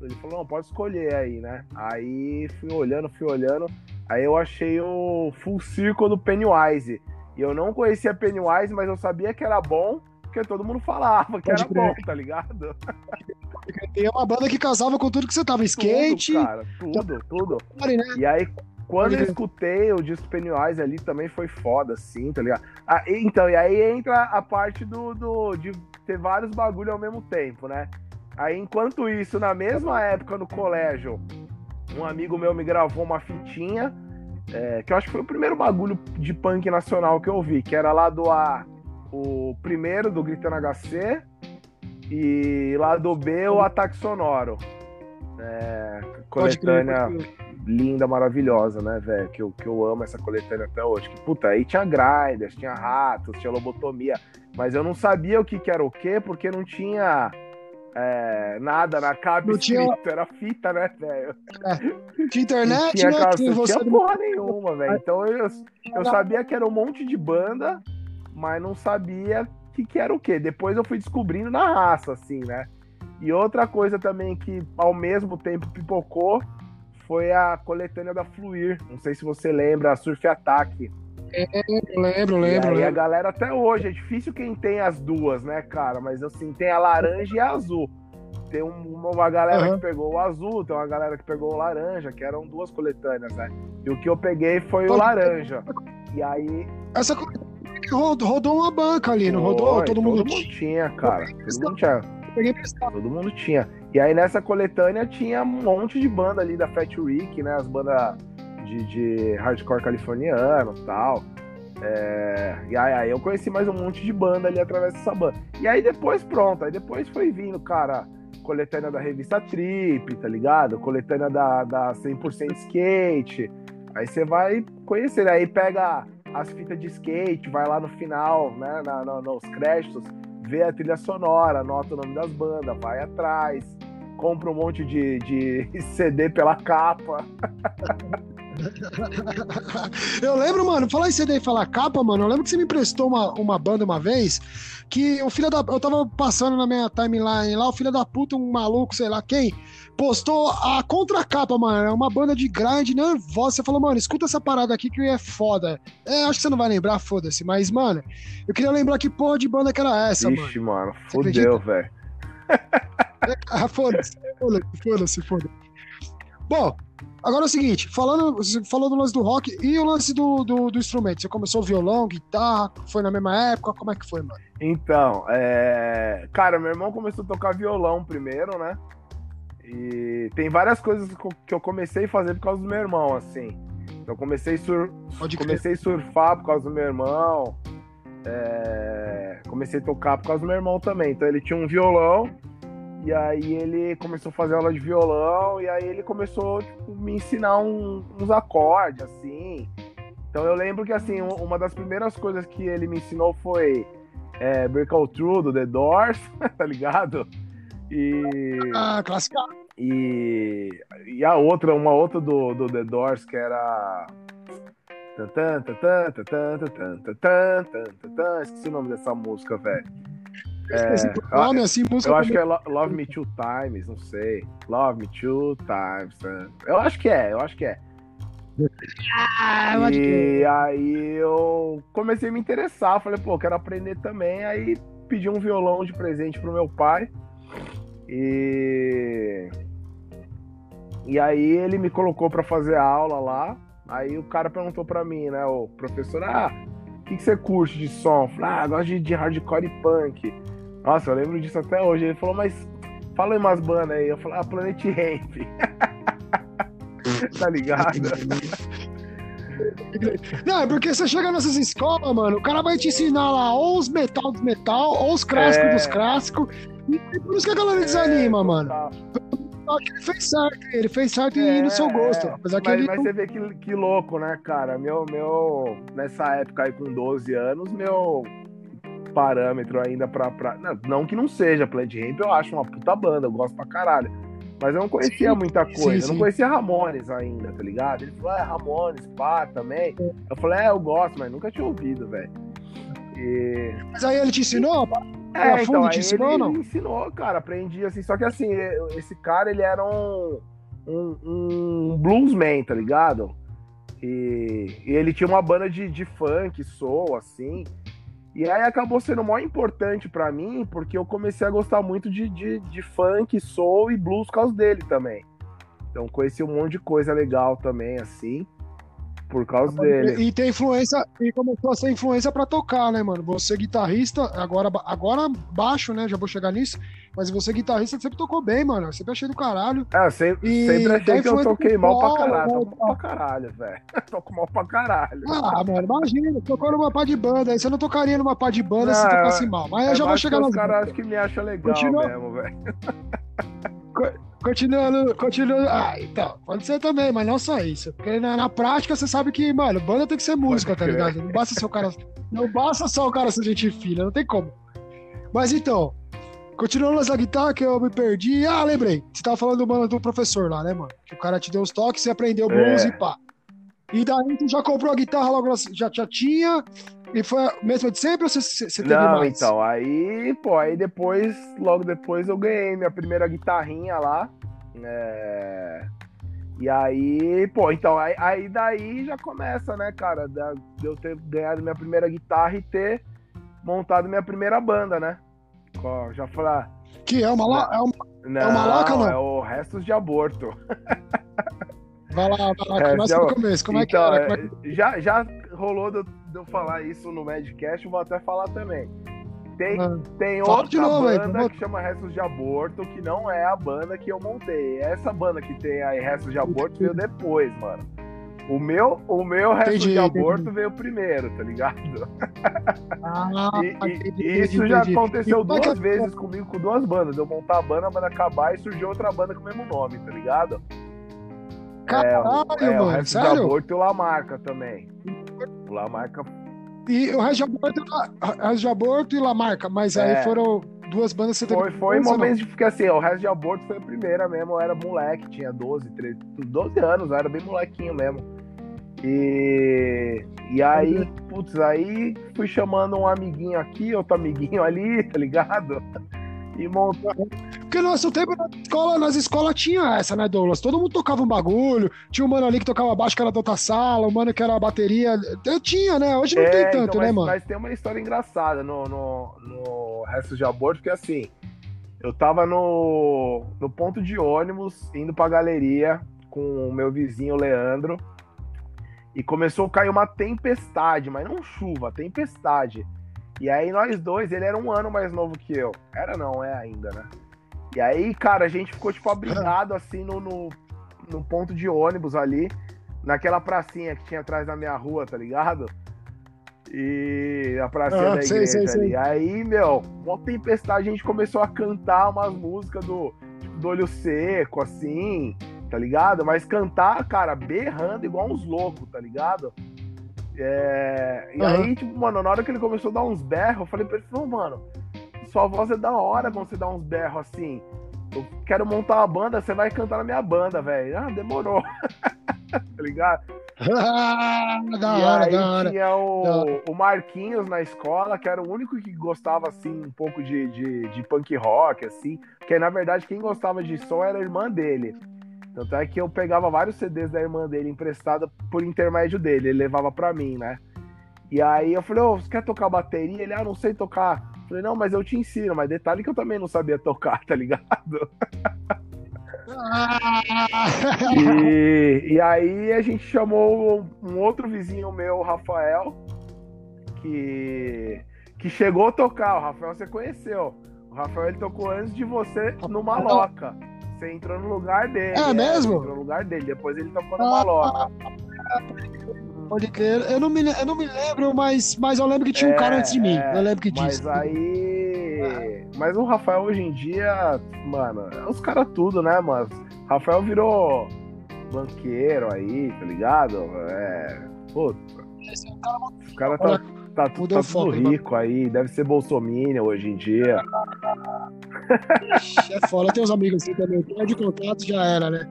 A: ele falou, não, pode escolher aí, né? Aí fui olhando, fui olhando. Aí eu achei o Full Circle do Pennywise. E eu não conhecia Pennywise, mas eu sabia que era bom, porque todo mundo falava que era bom, tá ligado?
B: E é uma banda que casava com tudo que você tava, skate.
A: Tudo, cara, tudo, tudo.
B: Né?
A: E aí, quando eu escutei o disco Pennywise ali, também foi foda, assim, tá ligado? Ah, então, e aí entra a parte do, do de ter vários bagulho ao mesmo tempo, né? Aí, enquanto isso, na mesma época no colégio, um amigo meu me gravou uma fitinha, é, que eu acho que foi o primeiro bagulho de punk nacional que eu vi, que era lá do A, o primeiro do Gritando HC, e lá do B, o Ataque Sonoro. É, coletânea linda, maravilhosa, né, velho? Que eu, que eu amo essa coletânea até hoje. Que, puta, aí tinha grinders, tinha ratos, tinha lobotomia. Mas eu não sabia o que, que era o que, porque não tinha é, nada na capa
B: Não tinha-
A: escrito, era fita, né, velho?
B: De internet,
A: Não tinha,
B: né?
A: aquela- não tinha porra nenhuma, velho. Então eu, eu sabia que era um monte de banda, mas não sabia que, que era o quê. Depois eu fui descobrindo na raça, assim, né? E outra coisa também que ao mesmo tempo pipocou foi a coletânea da Fluir. Não sei se você lembra, a Surf Attack.
B: Eu lembro,
A: E
B: lembro,
A: aí a
B: lembro.
A: galera até hoje, é difícil quem tem as duas, né, cara? Mas assim, tem a laranja e a azul. Tem um- uma galera
B: Aham.
A: que pegou o azul, tem uma galera que pegou o laranja, que eram duas coletâneas, né? E o que eu peguei foi o laranja. E aí.
B: Essa que rodou, rodou uma banca ali, não rodou?
A: foi,
B: Todo mundo
A: tinha, cara. Todo mundo tinha. Todo mundo tinha. E aí nessa coletânea tinha um monte de banda ali da Fat Rick, né? As bandas de, de hardcore californiano e tal. É, E aí, aí eu conheci mais um monte de banda ali através dessa banda. E aí depois, pronto, aí depois foi vindo, cara, coletânea da revista Trip, tá ligado? Coletânea da, da 100% Skate. Aí você vai conhecer, aí pega as fitas de skate, vai lá no final, né, na, na- nos créditos, vê a trilha sonora, anota o nome das bandas, vai atrás, compra um monte de, de CD pela capa.
B: Eu lembro, mano, falar em CD e falar capa, mano. Eu lembro que você me emprestou uma, uma banda uma vez que o filho da. Eu tava passando na minha timeline lá, o filho da puta, um maluco, sei lá quem, postou a contracapa, mano. É uma banda de grind nervosa. Você falou, mano, escuta essa parada aqui que é foda. É, acho que você não vai lembrar, foda-se. Mas, mano, eu queria lembrar que porra de banda que era essa, mano.
A: Vixe, mano, fudeu, velho.
B: Foda-se, foda-se, foda-se, foda-se. Bom, agora é o seguinte, falando, você falou do lance do rock e o lance do, do, do instrumento. Você começou violão, guitarra, foi na mesma época? Como é que foi, mano?
A: Então, é... cara, meu irmão começou a tocar violão primeiro, né? E tem várias coisas que eu- comecei a fazer por causa do meu irmão, assim. Eu comecei, sur... Comecei a surfar por causa do meu irmão. é, Comecei a tocar por causa do meu irmão também. Então ele tinha um violão. E aí ele começou a fazer aula de violão. E aí ele começou tipo, me ensinar um- uns acordes, assim. Então eu lembro que assim, um- uma das primeiras coisas que ele me ensinou foi é, Break Out Through do The Doors, tá ligado? E.
B: Ah, clássica!
A: E, e a outra, uma outra do, do The Doors, que era. Esqueci o nome dessa música, velho.
B: É, nome, assim, música
A: eu acho que é Love Me Two Times, não sei. Love Me Two Times. Eu acho que é, eu acho que é.
B: Ah, eu acho que...
A: e aí eu comecei a me interessar, falei, pô, quero aprender também. Aí pedi um violão de presente pro meu pai. E e aí ele me colocou pra fazer aula lá. Aí o cara perguntou pra mim, né, o professor, ah, o que, que você curte de som? Eu falei, ah, gosto de, de hardcore e punk. Nossa, eu lembro disso até hoje. Ele falou, mas fala aí umas bandas aí. Eu falei, ah, Planet Ramp. tá ligado?
B: Não, é porque você chega nessas escolas, mano, o cara vai te ensinar lá ou os metal dos metal, ou os clássicos
A: É.
B: dos clássicos. E é por isso que a galera desanima, mano.
A: total.
B: Só que Ele fez certo, ele fez certo ir no seu gosto. Apesar que
A: É, mas,
B: ele.
A: mas você vê que, que louco, né, cara? Meu, meu, nessa época aí com 12 anos, meu parâmetro ainda pra. pra não, não que não seja Plant Ramp, eu acho uma puta banda, eu gosto pra caralho. Mas eu não conhecia
B: Sim,
A: muita
B: sim,
A: coisa, eu
B: sim.
A: não conhecia Ramones ainda, tá ligado? Ele falou, é Ramones, pá, também. Eu falei, é, eu gosto, mas nunca tinha ouvido, velho. E.
B: Mas aí ele te ensinou?
A: É,
B: fundo
A: então,
B: te ensinou
A: ele,
B: não?
A: ele ensinou, cara, aprendi assim, só que assim, esse cara, ele era um, um, um bluesman, tá ligado? E, e ele tinha uma banda de, de funk, soul, assim, e aí acabou sendo mó importante pra mim, porque eu comecei a gostar muito de, de, de funk, soul e blues por causa dele também. Então conheci um monte de coisa legal também, assim, por causa dele.
B: E tem influência, e começou a ser influência pra tocar, né, mano? Você guitarrista, agora, agora baixo, né? Já vou chegar nisso. Mas você guitarrista sempre tocou bem, mano. Sempre achei do caralho.
A: É, eu sempre,
B: E
A: sempre achei que eu toquei mal pra caralho.
B: né,
A: Toco mal pra caralho, velho. Toco mal pra caralho.
B: Ah, mano, imagina, tocou numa pá de banda. Aí você não tocaria numa pá de banda
A: Não,
B: se
A: é-
B: tocasse mal. Mas eu já vou chegar nas
A: Os caras acham que me acham legal
B: Continua.
A: mesmo, velho.
B: Continuando, continuando. Ah, então, pode ser também, mas não só isso. Porque na, na prática você sabe que, mano, banda tem que ser música, tá ligado? Não basta só o cara. Não basta só o cara ser gente fina, não tem como. Mas então, Continuando nessa guitarra que eu me perdi. Ah, lembrei. Você tava falando do, mano, do professor lá, né, mano? Que o cara te deu os toques, você aprendeu blues
A: É.
B: e pá. E daí tu já comprou a guitarra logo, já, já tinha? E foi a mesma de sempre ou você, você teve
A: Não,
B: mais?
A: então, aí, pô, aí depois, logo depois eu ganhei minha primeira guitarrinha lá. é, E aí, pô, então, aí, aí daí já começa, né, cara, de eu ter ganhado minha primeira guitarra e ter montado minha primeira banda, né? Já falar.
B: Que é uma, la- é uma...
A: Não,
B: uma laca não?
A: é o Restos de Aborto.
B: Vai lá, vai lá,
A: É,
B: começa
A: já-
B: do começo. Como é que
A: Então,
B: era? É que-
A: já, já rolou eu, de eu falar isso no Madcast, eu vou até falar também. Tem,
B: Ah,
A: tem outra
B: de novo
A: banda
B: vamos-
A: que chama Restos de Aborto, que não é a banda que eu montei. Essa banda que tem aí Restos de Aborto veio depois, mano. O meu, o meu Restos
B: Entendi,
A: de Aborto
B: entendi.
A: veio primeiro, tá ligado?
B: Ah,
A: E, e-
B: entendi,
A: e isso já aconteceu
B: E é que
A: duas
B: é-
A: vezes comigo com duas bandas. Eu montar a banda, a banda acabar e surgiu outra banda com o mesmo nome, tá ligado?
B: Caralho,
A: é, o
B: mano,
A: Restos de
B: sério?
A: Aborto e o Lamarca também. O Lamarca
B: E o Resto de Aborto, e Lamarca, mas aí
A: É.
B: foram duas bandas que.
A: Foi, foi
B: não?
A: momentos de porque assim, o resto de aborto foi a primeira mesmo. Eu era moleque, tinha 12, 13, 12 anos, eu era bem molequinho mesmo. E, e aí, putz, aí fui chamando um amiguinho aqui, outro amiguinho ali, tá ligado? E montando.
B: Porque no nosso tempo, na escola, nas escolas tinha essa, né, Douglas? Todo mundo tocava um bagulho. Tinha um mano ali que tocava baixo, que era da outra sala, um mano que era a bateria. Eu tinha, né? Hoje não tem tanto,
A: então,
B: né,
A: mas,
B: mano?
A: mas tem uma história engraçada no, no, no resto de aborto, porque assim, eu tava no, no ponto de ônibus, indo pra galeria com o meu vizinho Leandro, e começou a cair uma tempestade, mas não chuva, tempestade. E aí nós dois, ele era um ano mais novo que eu. Era não, é ainda, né? E aí, cara, a gente ficou tipo abrigado assim no, no, no ponto de ônibus ali, naquela pracinha que tinha atrás da minha rua, tá ligado? E a pracinha
B: Ah,
A: da igreja
B: sei,
A: ali.
B: sei.
A: Aí, meu, uma tempestade, a gente começou a cantar umas músicas do, tipo, do olho seco, assim, tá ligado? Mas cantar, cara, berrando igual uns loucos, tá ligado? É, E
B: Aham.
A: aí, tipo, mano, na hora que ele começou a dar uns berros, eu falei pra ele, "Não, mano, sua voz é da hora quando você dá uns berros assim. Eu quero montar uma banda, você vai cantar na minha banda, velho. Ah, demorou. tá ligado?
B: Ah, da
A: e
B: hora,
A: aí
B: da hora.
A: tinha o, o Marquinhos na escola, que era o único que gostava, assim, um pouco de, de, de punk rock, assim. Porque, na verdade, quem gostava de som era a irmã dele. Tanto é que eu pegava vários CDs da irmã dele emprestada por intermédio dele. Ele levava pra mim, né? E aí eu falei, ô, você quer tocar bateria? Ele, ah, não sei tocar. Eu falei, não, mas eu te ensino. Mas detalhe que eu também não sabia tocar, tá ligado?
B: Ah,
A: E, e aí a gente chamou um outro vizinho meu, o Rafael, que, que chegou a tocar. O Rafael você conheceu. O Rafael ele tocou antes de você no Maloca. Você entrou no lugar dele.
B: É mesmo?
A: Você entrou no lugar dele. Depois ele tocou no
B: Ah,
A: Maloca.
B: Pode crer. Eu não, me, eu não me lembro, mas, mas eu lembro que tinha um
A: É,
B: cara antes de mim.
A: é,
B: eu lembro que
A: Mas
B: disse.
A: aí. Mas o Rafael hoje em dia, mano, é os caras tudo, né, mano? Rafael virou banqueiro aí, tá ligado? É. Puta.
B: Esse é um cara
A: Os caras tá, tá, tá
B: o foco,
A: tudo rico aí, deve ser bolsominion hoje em dia.
B: É foda, tem uns amigos assim também. Perde contato, já era, né?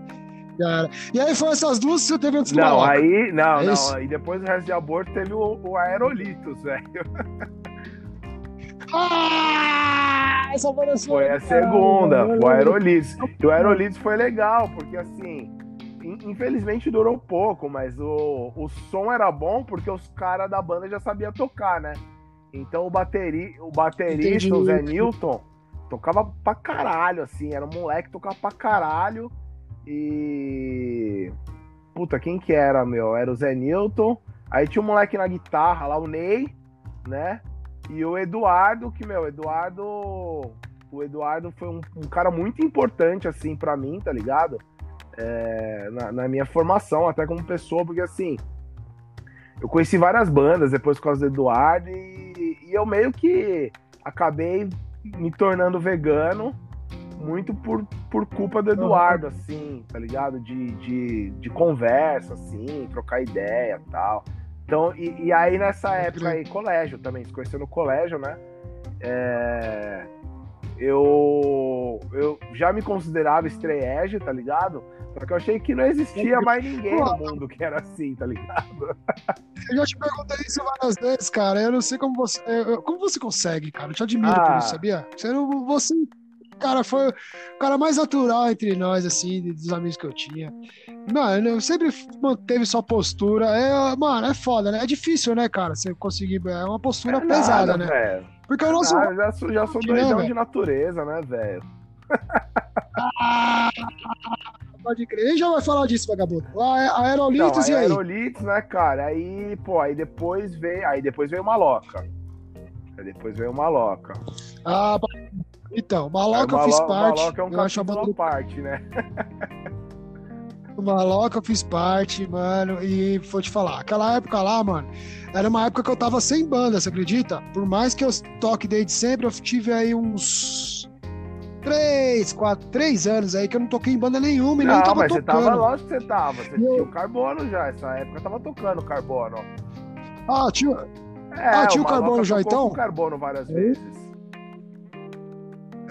B: Era. E aí foi essas duas que você teve antes do
A: Não, aí. Não,
B: É
A: não. Aí depois do resto de aborto teve o, o Aerolitos, velho.
B: Ah! Essa foi a
A: Foi a segunda, o Aerolitos. E o Aerolitos foi legal, porque assim. in- Infelizmente durou pouco, mas o, o som era bom porque os caras da banda já sabiam tocar, né? Então o, bateri, o baterista,
B: Entendi.
A: o Zé Newton, tocava pra caralho, assim, era um moleque que tocava pra caralho. E. Puta, quem que era, meu? Era o Zé Newton. Aí tinha um moleque na guitarra lá, o Ney, né? E o Eduardo, que, meu, Eduardo. O Eduardo foi um, um cara muito importante, assim, pra mim, tá ligado? É, na, na minha formação, até como pessoa, porque assim. Eu conheci várias bandas depois por causa do Eduardo e, e eu meio que acabei me tornando vegano muito por, por culpa do Eduardo, assim, tá ligado? De, de, de conversa, assim, trocar ideia e tal. Então, e, e aí nessa época aí, colégio também, se conheceu no colégio, né? É, eu, eu já me considerava estreege, tá ligado? Só que eu achei que não existia mais ninguém no mundo que era assim, tá ligado?
B: Eu já te perguntei isso várias vezes, cara. Eu não sei como você. Como você consegue, cara? Eu te admiro por
A: Ah.
B: isso, sabia? Você, não- você, cara, foi o cara mais natural entre nós, assim, dos amigos que eu tinha. Mano, eu sempre manteve sua postura. É, mano, é foda, né? É difícil, né, cara? Você conseguir. É uma postura
A: É
B: pesada,
A: nada,
B: né?
A: velho.
B: Porque o nosso.
A: Ah, eu já sou, já sou
B: Né,
A: doidão
B: velho?
A: de natureza, né, velho?
B: Ah, pode crer. Gente já vai falar disso, vagabundo. A
A: Então,
B: Aerolitos e
A: aí aerolitos, né, cara? Aí, pô, aí depois veio, aí depois veio Maloca. Aí depois veio Maloca.
B: Ah, então, Maloca eu
A: Aí
B: fiz parte.
A: Maloca é um
B: eu acho a banda
A: parte, né?
B: do Maloca eu fiz parte, mano. E vou te falar, aquela época lá, mano, era uma época que eu tava sem banda, você acredita? Por mais que eu toque desde sempre, eu tive aí uns. Três, quatro, três anos aí que eu não toquei em banda nenhuma e nem
A: Não,
B: tava
A: mas você
B: tocando.
A: tava, lógico que você tava. Você
B: Eu-
A: tinha o carbono já, essa época tava tocando carbono.
B: Ah, tio.
A: É,
B: Ah, tinha o
A: Maloca
B: carbono já, então?
A: com carbono várias
B: É.
A: vezes.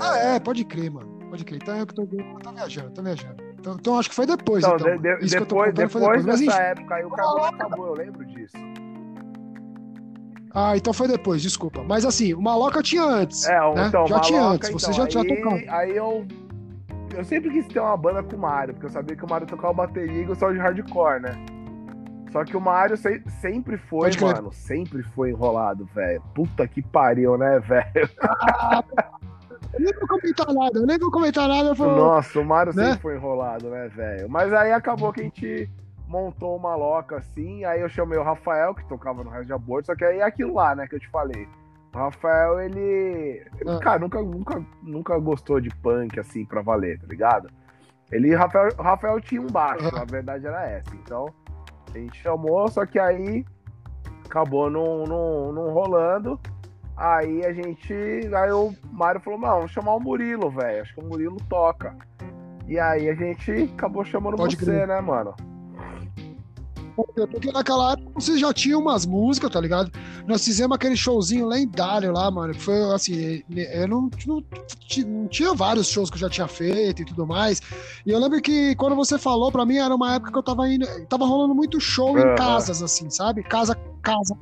B: Ah, é, pode crer, mano. Pode crer. Então eu que tô, eu tô viajando, tô viajando. Então, então acho que foi depois,
A: Então,
B: então.
A: de- de-
B: Isso que eu tô
A: depois, depois dessa época aí o carbono acabou, eu lembro disso.
B: Ah, então foi depois, desculpa. Mas assim, o Maloca eu tinha antes.
A: É, o-
B: né?
A: então,
B: já tinha
A: Maloca,
B: antes, você
A: então,
B: já tinha
A: aí,
B: tocado.
A: Aí eu. Eu sempre quis ter uma banda com o Mário, porque eu sabia que o Mário tocava bateria e gostava de hardcore, né? Só que o Mário se- sempre foi, mano, sempre foi enrolado, velho. Puta que pariu, né, velho?
B: Eu nem vou comentar nada, eu nem vou comentar nada. Vou...
A: Nossa, o Mário
B: Né?
A: sempre foi enrolado, né, velho? Mas aí acabou que a gente montou uma loca assim, aí eu chamei o Rafael, que tocava no resto de aborto, só que aí é aquilo lá, né, que eu te falei. O Rafael, ele.
B: Ah.
A: Cara, nunca, nunca, nunca gostou de punk assim pra valer, tá ligado? Ele, Rafael, o Rafael tinha um baixo,
B: Ah.
A: a verdade era essa. Então, a gente chamou, só que aí acabou não, não, não rolando. Aí a gente. Aí o Mário falou: não, vamos chamar o Murilo, velho. Acho que o Murilo toca. E aí a gente acabou chamando
B: Pode
A: você,
B: crer.
A: né, mano?
B: Porque naquela época vocês já tinham umas músicas, tá ligado? Nós fizemos aquele showzinho lendário lá, mano. Que foi assim, eu não, não, não tinha vários shows que eu já tinha feito e tudo mais. E eu lembro que quando você falou pra mim, era uma época que eu tava indo. Tava rolando muito show em
A: Aham.
B: casas, assim, sabe? Casa, casa.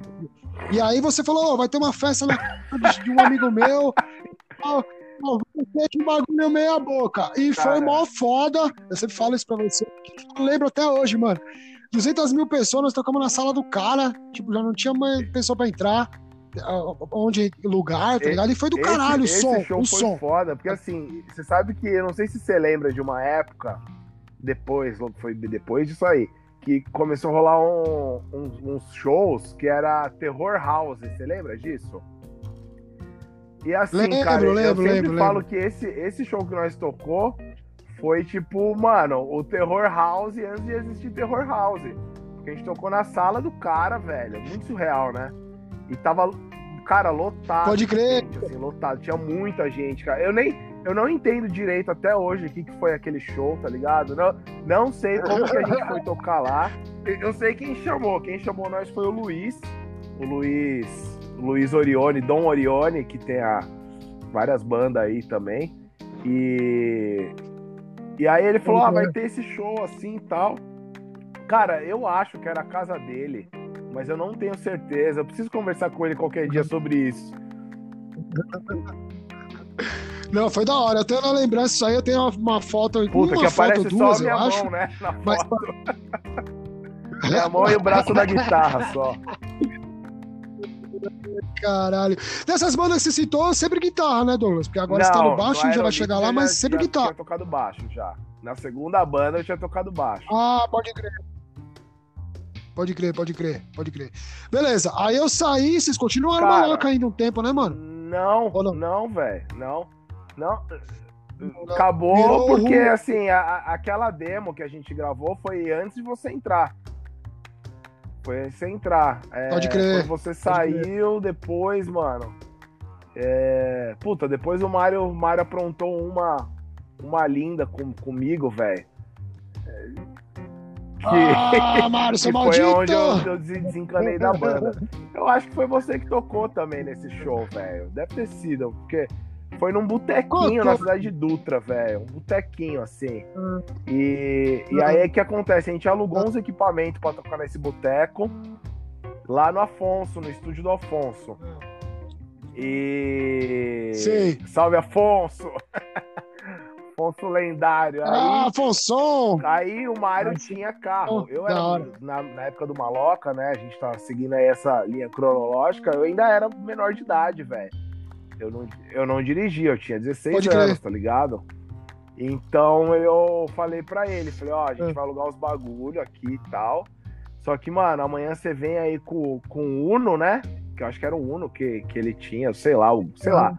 B: E aí você falou, "Ô, vai ter uma festa na casa de um amigo meu. Vai ter um bagulho meia boca. E foi
A: Cara.
B: mó foda. Eu sempre falo isso pra você. Eu lembro até hoje, mano. 200 mil pessoas, nós tocamos na sala do cara. Tipo, já não tinha mais pessoa pra entrar. Onde lugar, tá ligado? E foi do
A: Esse-
B: caralho o
A: esse
B: som.
A: show
B: O
A: foi
B: som.
A: foda, porque assim, você sabe que, eu não sei se você lembra de uma época, depois, logo foi depois disso aí, que começou a rolar um- uns, uns shows que era Terror House, você lembra disso? E assim,
B: Lembro,
A: cara, eu
B: lembro,
A: sempre
B: lembro,
A: falo que esse, esse show que nós tocou foi tipo, mano, o Terror House antes de existir Terror House. Porque a gente tocou na sala do cara, velho. é Muito surreal, né? E tava, cara, lotado.
B: Pode
A: de
B: crer.
A: gente, assim, lotado. Tinha muita gente, cara. Eu nem, eu não entendo direito até hoje o que, que foi aquele show, tá ligado? Não, não sei como que a gente foi tocar lá. Eu sei quem chamou. Quem chamou nós foi o Luiz. O Luiz. O Luiz Orione, Dom Orione, que tem a, várias bandas aí também. E. E aí ele falou: ah, vai ter esse show assim e tal. Cara, eu acho que era a casa dele, mas eu não tenho certeza. Eu preciso conversar com ele qualquer dia sobre isso.
B: Não, foi da hora. Eu tenho na lembrança isso aí, eu tenho uma, foto,
A: Puta,
B: uma
A: que
B: foto,
A: aparece
B: duas,
A: só
B: eu
A: a minha
B: acho.
A: mão, né? Na
B: Mas-
A: foto. minha mão e o braço da guitarra só.
B: Caralho. Dessas bandas que você citou, sempre guitarra, né, Douglas? Porque agora você tá no baixo, gente já vai chegar
A: eu
B: lá, mas
A: já-
B: sempre
A: já
B: guitarra.
A: tinha tocado baixo já. Na segunda banda eu tinha tocado baixo.
B: Ah, pode crer. Pode crer, pode crer, pode crer. Beleza, aí eu saí, vocês continuaram
A: Cara.
B: maloca ainda um tempo, né, mano?
A: Não,
B: Ou não?
A: não, velho. Não. Não. Acabou
B: Virou
A: porque,
B: rumo.
A: assim, a- aquela demo que a gente gravou foi antes de você entrar. Foi antes de você entrar. É,
B: Pode crer,
A: você saiu, depois, mano. É... Puta, depois o Mário, o Mário aprontou uma, uma linda com, comigo, velho.
B: Ah, Mário, seu
A: que foi
B: maldito!
A: onde eu, eu des- desencanei da banda. Eu acho que foi você que tocou também nesse show, velho. Deve ter sido, porque Foi num botequinho na cidade de Dutra, velho. Um botequinho, assim.
B: Hum.
A: E, e aí é que acontece, a gente alugou uns equipamentos pra tocar nesse boteco lá no Afonso, no estúdio do Afonso. E.
B: Sei.
A: Salve Afonso! Afonso lendário. Aí,
B: Ah, Afonso!
A: aí o Mário tinha carro. Eu era, na, na época do Maloca, né? A gente tá seguindo aí essa linha cronológica. Eu ainda era menor de idade, velho. Eu não, eu não dirigia, eu tinha 16
B: Pode crer.
A: anos, tá ligado? Então eu falei pra ele, falei, ó, a gente
B: É.
A: vai alugar os bagulho aqui e tal. Só que, mano, amanhã você vem aí com, com o Uno, né? Que eu acho que era o Uno que, que ele tinha, sei lá, o, sei lá,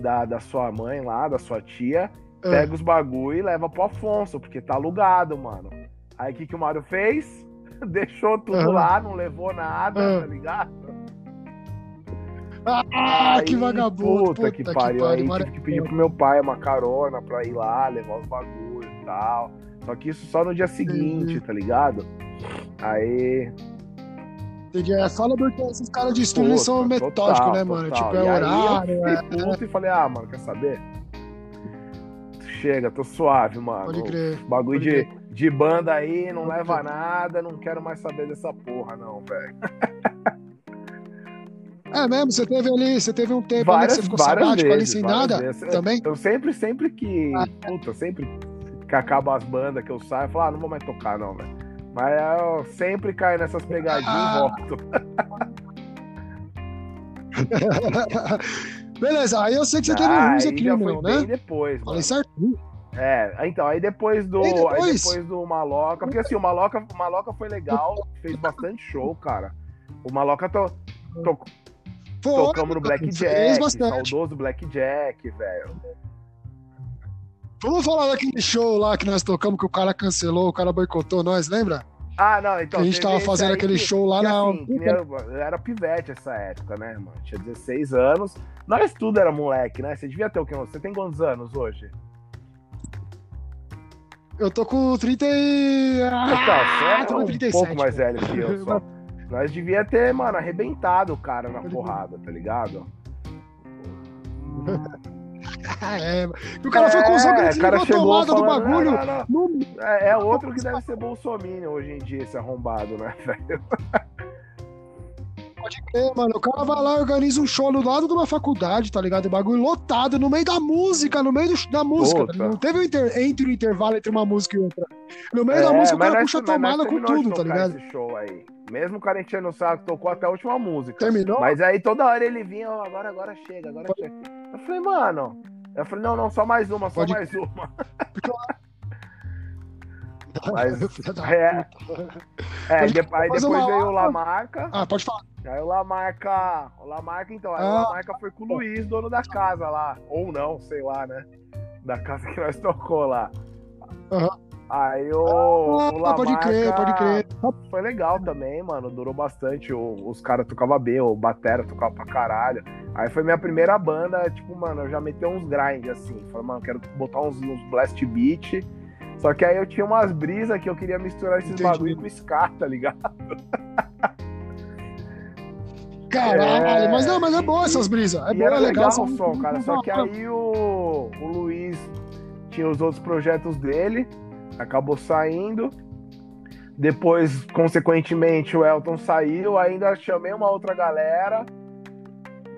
A: da, da sua mãe lá, da sua tia.
B: Ah,
A: Pega os bagulho e leva pro Afonso, porque tá alugado, mano. Aí o que, que o Mário fez? Deixou tudo lá, não levou nada,
B: Ah.
A: tá ligado?
B: Ah, que
A: Aí,
B: vagabundo!
A: Puta, que pariu. Aí tive que pedir pro meu pai uma carona pra ir lá, levar os bagulhos e tal. Só que isso só no dia seguinte, tá ligado? Aí.
B: Entendi. É, fala porque esses caras de estúdio são
A: puta,
B: metódicos, né, mano?
A: total.
B: Tipo, é
A: E aí
B: horário,
A: Eu
B: é.
A: fiquei puto e falei, ah, mano, quer saber? Chega, tô suave, mano.
B: Pode crer.
A: Bagulho
B: Pode
A: de,
B: crer.
A: de banda aí, não
B: Pode
A: leva
B: crer.
A: nada, não quero mais saber dessa porra, não, velho.
B: É mesmo, você teve ali, você teve um tempo ali que
A: Várias,
B: você ficou
A: várias
B: sabático ali sem
A: várias
B: nada
A: vezes.
B: também?
A: Eu sempre, sempre que.
B: Ah.
A: Puta, sempre que acaba as bandas que eu saio, eu falo, ah, não vou mais tocar, não, velho. Mas eu sempre caio nessas pegadinhas
B: Ah.
A: e volto.
B: Beleza, aí eu sei que você teve
A: Ah,
B: um Rules
A: aí já foi
B: Criminal,
A: bem
B: né?
A: depois, mano.
B: Falei certo?
A: É, então, aí depois do.
B: E
A: Aí
B: depois?
A: depois do Maloca. Porque assim, o Maloca, o Maloca foi legal, fez bastante show, cara. O Maloca to, to-
B: Foi,
A: tocamos no
B: cara,
A: Black
B: fez
A: Jack,
B: bastante.
A: saudoso Black Jack, velho.
B: Vamos falar daquele show lá que nós tocamos que o cara cancelou, o cara boicotou nós, lembra?
A: Ah, não, então.
B: que a gente tava fazendo aquele
A: que-
B: show lá
A: que,
B: na.
A: assim, eu, era pivete essa época, né, mano? Tinha 16 anos. Nós tudo era moleque, né? Você devia ter o quê? Você tem quantos anos hoje?
B: Eu tô com 30 e. Ah,
A: então, você é
B: com
A: um
B: 37.
A: pouco mais velho que eu só. Nós devia ter, mano, arrebentado o cara na porrada, tá ligado?
B: É. O cara foi com os
A: É, o cara
B: desligou a
A: chegou
B: tomada do
A: falando,
B: bagulho.
A: "Não, não, não."
B: no-
A: É, é outro que deve ser bolsominion hoje em dia, esse arrombado, né, velho?
B: Pode crer, mano. O cara vai lá e organiza um show do lado de uma faculdade, tá ligado? O bagulho lotado, no meio da música, no meio do- da música. Tá? Não teve um inter- entre o intervalo entre uma música e outra. No meio
A: É,
B: da música, o cara puxa a tomada com tudo, tá ligado?
A: Esse show aí. Mesmo o cara enchendo o saco, tocou até a última música.
B: Terminou?
A: Mas aí toda hora ele vinha, ó, agora, agora chega, agora chega. Eu falei, mano. Eu falei, não, não, só mais uma, só
B: Pode-
A: mais uma. Mas- É. É,
B: Pode-
A: de- aí depois veio o Lamarca.
B: Ah, pode falar.
A: Aí o Lamarca. O Lamarca, então, aí o
B: Ah.
A: Lamarca foi com o Luiz, dono da casa lá. Ou não, sei lá, né? Da casa que nós tocou lá.
B: Aham.
A: Aí o, o
B: Ah,
A: Lamarca
B: pode crer, pode crer.
A: foi legal também, mano. Durou bastante. O- os caras tocavam bem, o Batera tocava pra caralho. Aí foi minha primeira banda, tipo, mano, eu já meti uns grind assim. Falei, mano, quero botar uns, uns blast beat. Só que aí eu tinha umas brisas que eu queria misturar esses
B: Entendi.
A: bagulho com ska, tá ligado?
B: Caralho,
A: É.
B: mas não, mas é boa essas brisas. É
A: e
B: boa, é legal.
A: legal o som, cara. Só que aí o, o Luiz tinha os outros projetos dele, acabou saindo. Depois, consequentemente, o Elton saiu, ainda chamei uma outra galera.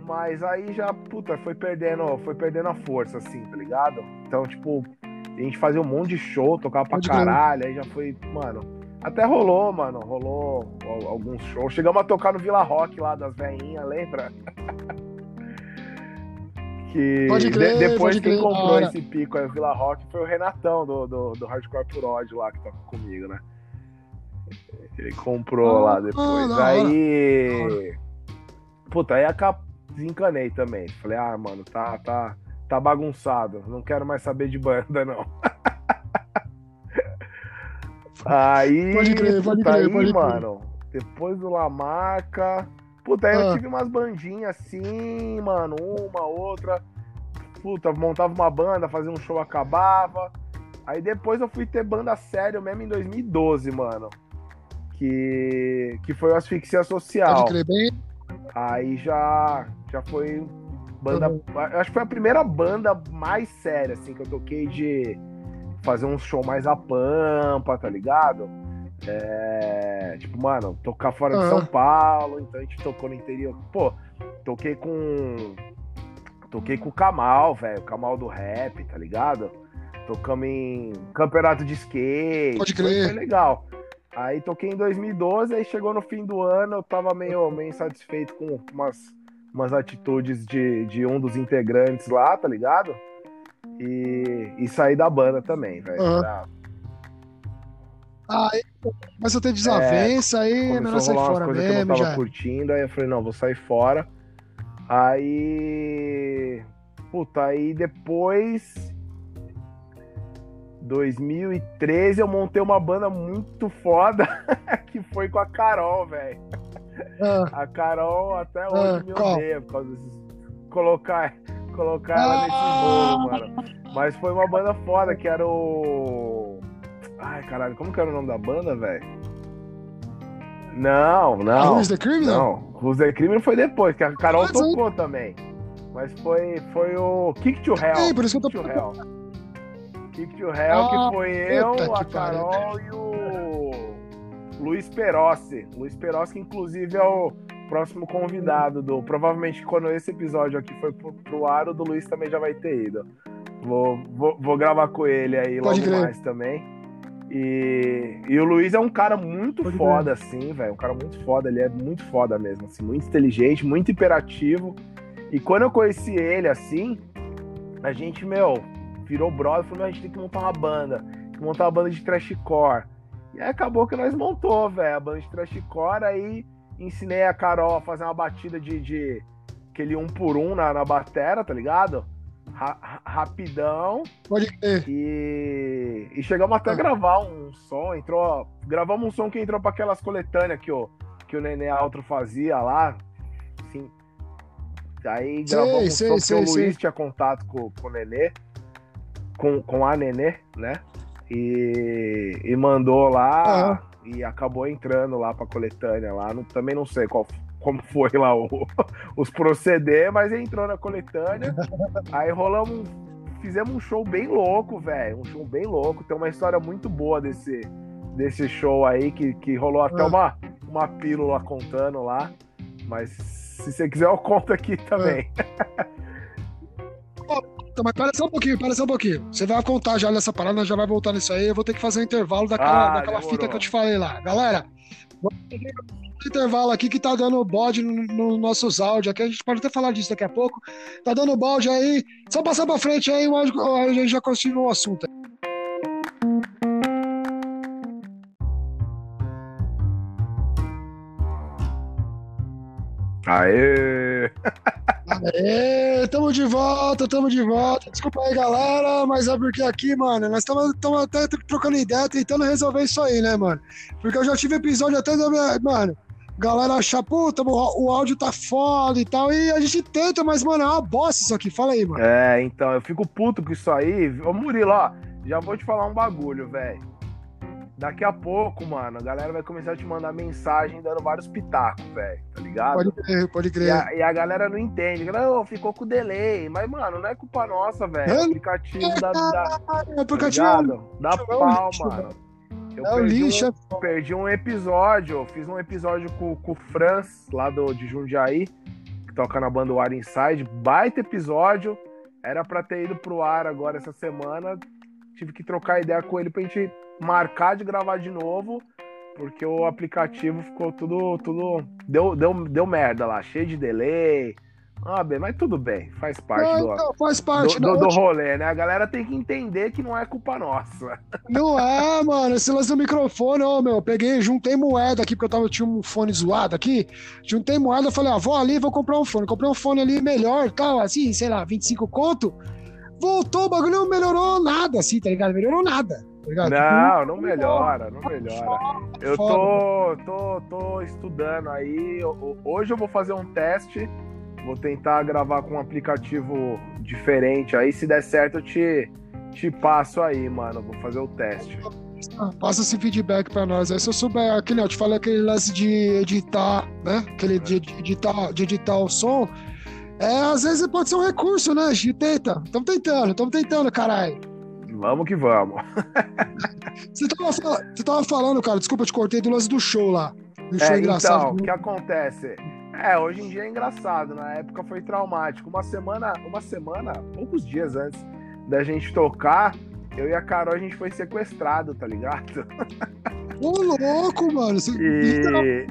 A: Mas aí já, puta, foi perdendo, foi perdendo a força, assim, tá ligado? Então, tipo, a gente fazia um monte de show, tocava pra caralho, aí já foi, mano. Até rolou, mano, rolou al- alguns shows. Chegamos a tocar no Vila Rock lá das veinhas, lembra? que
B: Pode crer,
A: de- depois
B: pode
A: quem
B: crer,
A: comprou esse pico aí, o Vila Rock, foi o Renatão do, do, do Hardcore por ódio lá que toca comigo, né? Ele comprou
B: Ah,
A: lá
B: ah,
A: depois.
B: hora.
A: aí. Puta, aí acabou. Desencanei também. Falei, ah, mano, tá, tá, tá bagunçado. Não quero mais saber de banda, não. aí.
B: Pode crer, pode
A: puta,
B: crer,
A: aí,
B: pode crer.
A: mano. Depois do Lamarca. Puta, aí eu
B: Ah.
A: tive umas bandinhas assim, mano. Uma, outra. Puta, montava uma banda, fazia um show, acabava. Aí depois eu fui ter banda sério mesmo em 2012, mano. Que, que foi o Asfixia Social.
B: Pode crer bem.
A: Aí já, já foi Banda, acho que foi a primeira banda mais séria, assim, que eu toquei de fazer um show mais a pampa, tá ligado? É, tipo, mano, tocar fora de
B: Aham.
A: São Paulo, então a gente tocou no interior. Pô, toquei com. Toquei com o Kamal, velho. O Kamal do rap, tá ligado? Tocamos em campeonato de skate.
B: Pode
A: foi-
B: crer.
A: Foi, legal. Aí toquei em 2012, aí chegou no fim do ano, eu tava meio, meio insatisfeito com umas, umas atitudes de, de um dos integrantes lá, tá ligado? E, e saí da banda também, velho.
B: Aham.
A: Tá?
B: Aí começa a ter desavença, aí é melhor sair fora
A: coisas que eu
B: mesmo,
A: não tava
B: já.
A: curtindo, aí eu falei, não, vou sair fora. Aí. Puta, aí depois. 2013 eu montei uma banda muito foda que foi com a Carol, velho.
B: Ah,
A: A Carol até hoje
B: Ah,
A: me odeia por causa desses. Colocar, colocar ela nesse
B: Ah!
A: bolo, mano. Mas foi uma banda foda que era o. Ai, caralho, como que era o nome da banda, velho? Não, não.
B: Who's the Criminal?
A: Não, Who's the Criminal foi depois, que a Carol
B: Mas aí-
A: tocou também. Mas foi, foi o Kick to Hell.
B: Sim, por isso que eu
A: Kick
B: tô
A: to Hell. Kick to Hell,
B: Ah,
A: que foi eu, a. Carol e o Luiz Perossi. Luiz Perossi, que inclusive é o próximo convidado do. Provavelmente quando esse episódio aqui foi pro, pro ar, o do Luiz também já vai ter ido. Vou, vou, vou gravar com ele aí
B: Pode
A: logo
B: crer.
A: mais também. E, e o Luiz é um cara muito
B: Pode
A: foda, assim, velho. Um cara muito foda. Ele é muito foda mesmo, assim, muito inteligente, muito imperativo. E quando eu conheci ele, assim, a gente, meu, virou brother, falou, "Meu, a gente tem que montar uma banda. Tem que montar uma banda de trashcore. E aí acabou que nós montou, velho, a banda de trashcore, aí ensinei a Carol a fazer uma batida de, de aquele um por um na, na batera, tá ligado? Ra- ra- rapidão.
B: Pode crer.
A: E, e chegamos até a
B: Ah.
A: gravar um som, entrou. Gravamos um som que entrou para aquelas coletâneas que o, que o Nenê Altro fazia lá. Assim. Aí
B: Sei,
A: gravamos um
B: sei,
A: som
B: sei,
A: o Luiz
B: sei.
A: tinha contato com, com o Nenê, com, com a Nenê, né? E, e mandou lá
B: Aham.
A: e acabou entrando lá pra coletânea lá. Não- também não sei qual, como foi lá o- os proceder, mas entrou na coletânea. Aí rolamos fizemos um show bem louco, velho. Um show bem louco. Tem uma história muito boa desse, desse show aí, que, que rolou até
B: Ah.
A: uma, uma pílula contando lá. Mas se você quiser, eu conto aqui também.
B: Então, mas só um pouquinho, só um pouquinho. Você vai contar já nessa parada, já vai voltar nisso aí. Eu vou ter que fazer um intervalo daquela,
A: Ah,
B: daquela
A: demorou.
B: fita que eu te falei lá. Galera, vamos um intervalo aqui que tá dando bode nos no nossos áudios aqui. A gente pode até falar disso daqui a pouco. Tá dando bode aí. Só passar pra frente aí, a gente já continua o assunto.
A: Aê!
B: Aê, tamo de volta, tamo de volta. Desculpa aí, galera, mas é porque aqui, mano, nós estamos até trocando ideia, tentando resolver isso aí, né, mano? Porque eu já tive episódio até da minha. Mano, galera achar, puta, o áudio tá foda e tal, e a gente tenta, mas, mano, é uma bosta isso aqui. Fala aí, mano.
A: É, então, eu fico puto com isso aí. Ô, Murilo, ó, já vou te falar um bagulho, velho. Daqui a pouco, mano, a galera vai começar a te mandar mensagem dando vários pitacos, velho, tá ligado?
B: Pode crer, pode
A: E
B: crer.
A: a, e a galera não entende. A galera, "Ô, ficou com delay. Mas, mano, não é culpa nossa, velho. É
B: É,
A: o aplicativo da. da
B: É porque eu
A: tá ligado? Dá
B: lixo, é
A: pau,
B: lixo,
A: mano. Eu
B: É
A: perdi,
B: lixo,
A: um, perdi um episódio. eu Fiz um episódio com, com o Franz, lá do, de Jundiaí, que toca na banda War Inside. Baita episódio. Era pra ter ido pro ar agora essa semana. Tive que trocar ideia com ele pra gente marcar de gravar de novo. Porque o aplicativo ficou tudo. tudo deu, deu, deu merda lá, cheio de delay. Ah, bem, mas tudo bem, faz parte
B: É,
A: do,
B: então, faz parte,
A: do, do, do rolê, né? A galera tem que entender que não é culpa nossa.
B: Não é, mano, esse lance do microfone, ô meu, eu peguei, juntei moeda aqui, porque eu tava, tinha um fone zoado aqui, juntei moeda, falei, ah, vou ali, vou comprar um fone, comprei um fone ali melhor, tal, assim, sei lá, 25 conto, voltou, o bagulho não melhorou nada, assim, tá ligado? Melhorou nada, tá ligado?
A: Não, não melhora, não melhora. Eu tô, tô, tô estudando aí. ho- Hoje eu vou fazer um teste. Vou tentar gravar com um aplicativo diferente. Aí, se der certo, eu te, te passo aí, mano. Vou fazer o teste.
B: Ah, Passa esse feedback pra nós. Aí se eu souber, aquele, eu te falei aquele lance de editar, né? Aquele de, de editar, de editar o som. É, às vezes pode ser um recurso, né? A gente tenta. Estamos tentando, estamos tentando, caralho.
A: Vamos que vamos.
B: Você tava, falando, cara, desculpa, te cortei do lance do show lá. Do show
A: É,
B: engraçado.
A: então, o que acontece? É, hoje em dia é engraçado, na época foi traumático. Uma semana, uma semana, poucos dias antes da gente tocar, eu e a Carol a gente foi sequestrado, tá ligado?
B: Ô, louco, mano. Você...
A: E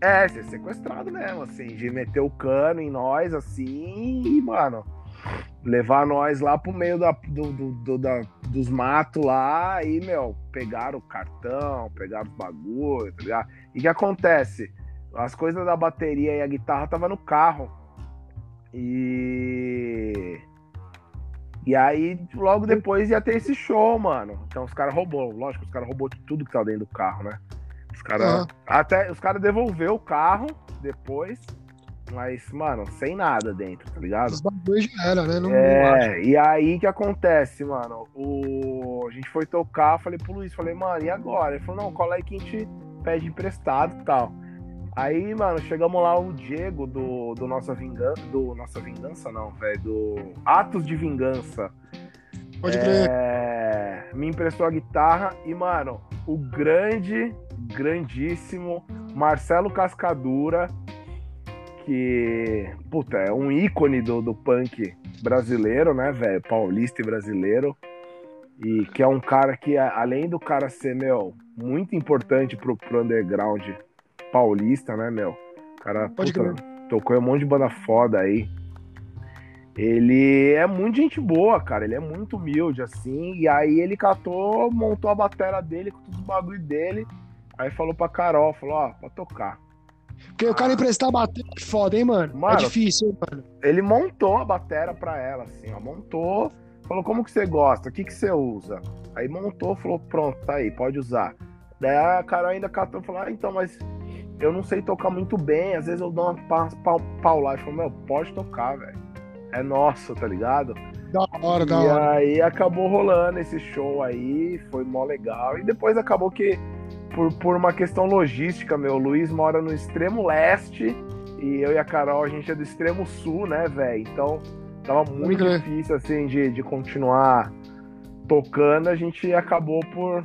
A: é, ser sequestrado mesmo, assim, de meter o cano em nós, assim, e, mano, levar nós lá pro meio da, do, do- do- da- dos matos lá, e, meu, pegaram o cartão, pegaram os bagulho, tá ligado? E o que acontece? As coisas da bateria e a guitarra tava no carro. E. E aí, logo depois ia ter esse show, mano. Então os caras roubou, lógico, os caras roubou tudo que tá dentro do carro, né? Os caras.
B: Aham.
A: Até os caras devolveu o carro depois, mas, mano, sem nada dentro, tá ligado?
B: Os bagulhos já era, né? Não.
A: É, e aí que acontece, mano? O... A gente foi tocar, falei pro Luiz, falei, mano, e agora? Ele falou, não, cola aí que a gente pede emprestado e tal. Aí, mano, chegamos lá, o Diego do, do Nossa Vingança. Do Nossa Vingança, não, velho. Do Atos de Vingança.
B: Pode crer.
A: É, me emprestou a guitarra e, mano, o grande, grandíssimo Marcelo Cascadura, que, puta, é um ícone do, do punk brasileiro, né, velho? Paulista e brasileiro. E que é um cara que, além do cara ser, meu, muito importante pro, pro underground paulista, né, meu? O cara,
B: Pode
A: puta, tocou um monte de banda foda aí. Ele é muito gente boa, cara. Ele é muito humilde, assim. E aí ele catou, montou a batera dele com todos os bagulho dele. Aí falou pra Carol, falou, ó, pra tocar.
B: Porque o cara emprestar bater é foda, hein, mano?
A: Mano,
B: é difícil, hein, mano.
A: Ele montou a batera pra ela, assim, ó. Montou, falou, como que você gosta? O que que você usa? Aí montou, falou, pronto, tá aí, pode usar. Daí a Carol ainda catou e falou, ah, então, mas eu não sei tocar muito bem, às vezes eu dou uma pa- pau, pau lá. Ele falou, meu, pode tocar, velho. É nosso, tá ligado?
B: Da hora, da
A: e
B: hora.
A: aí acabou rolando esse show aí, foi mó legal. E depois acabou que, por, por uma questão logística, meu, o Luiz mora no extremo leste e eu e a Carol, a gente é do extremo sul, né, velho? Então tava muito difícil, assim, de, de continuar tocando. A gente acabou por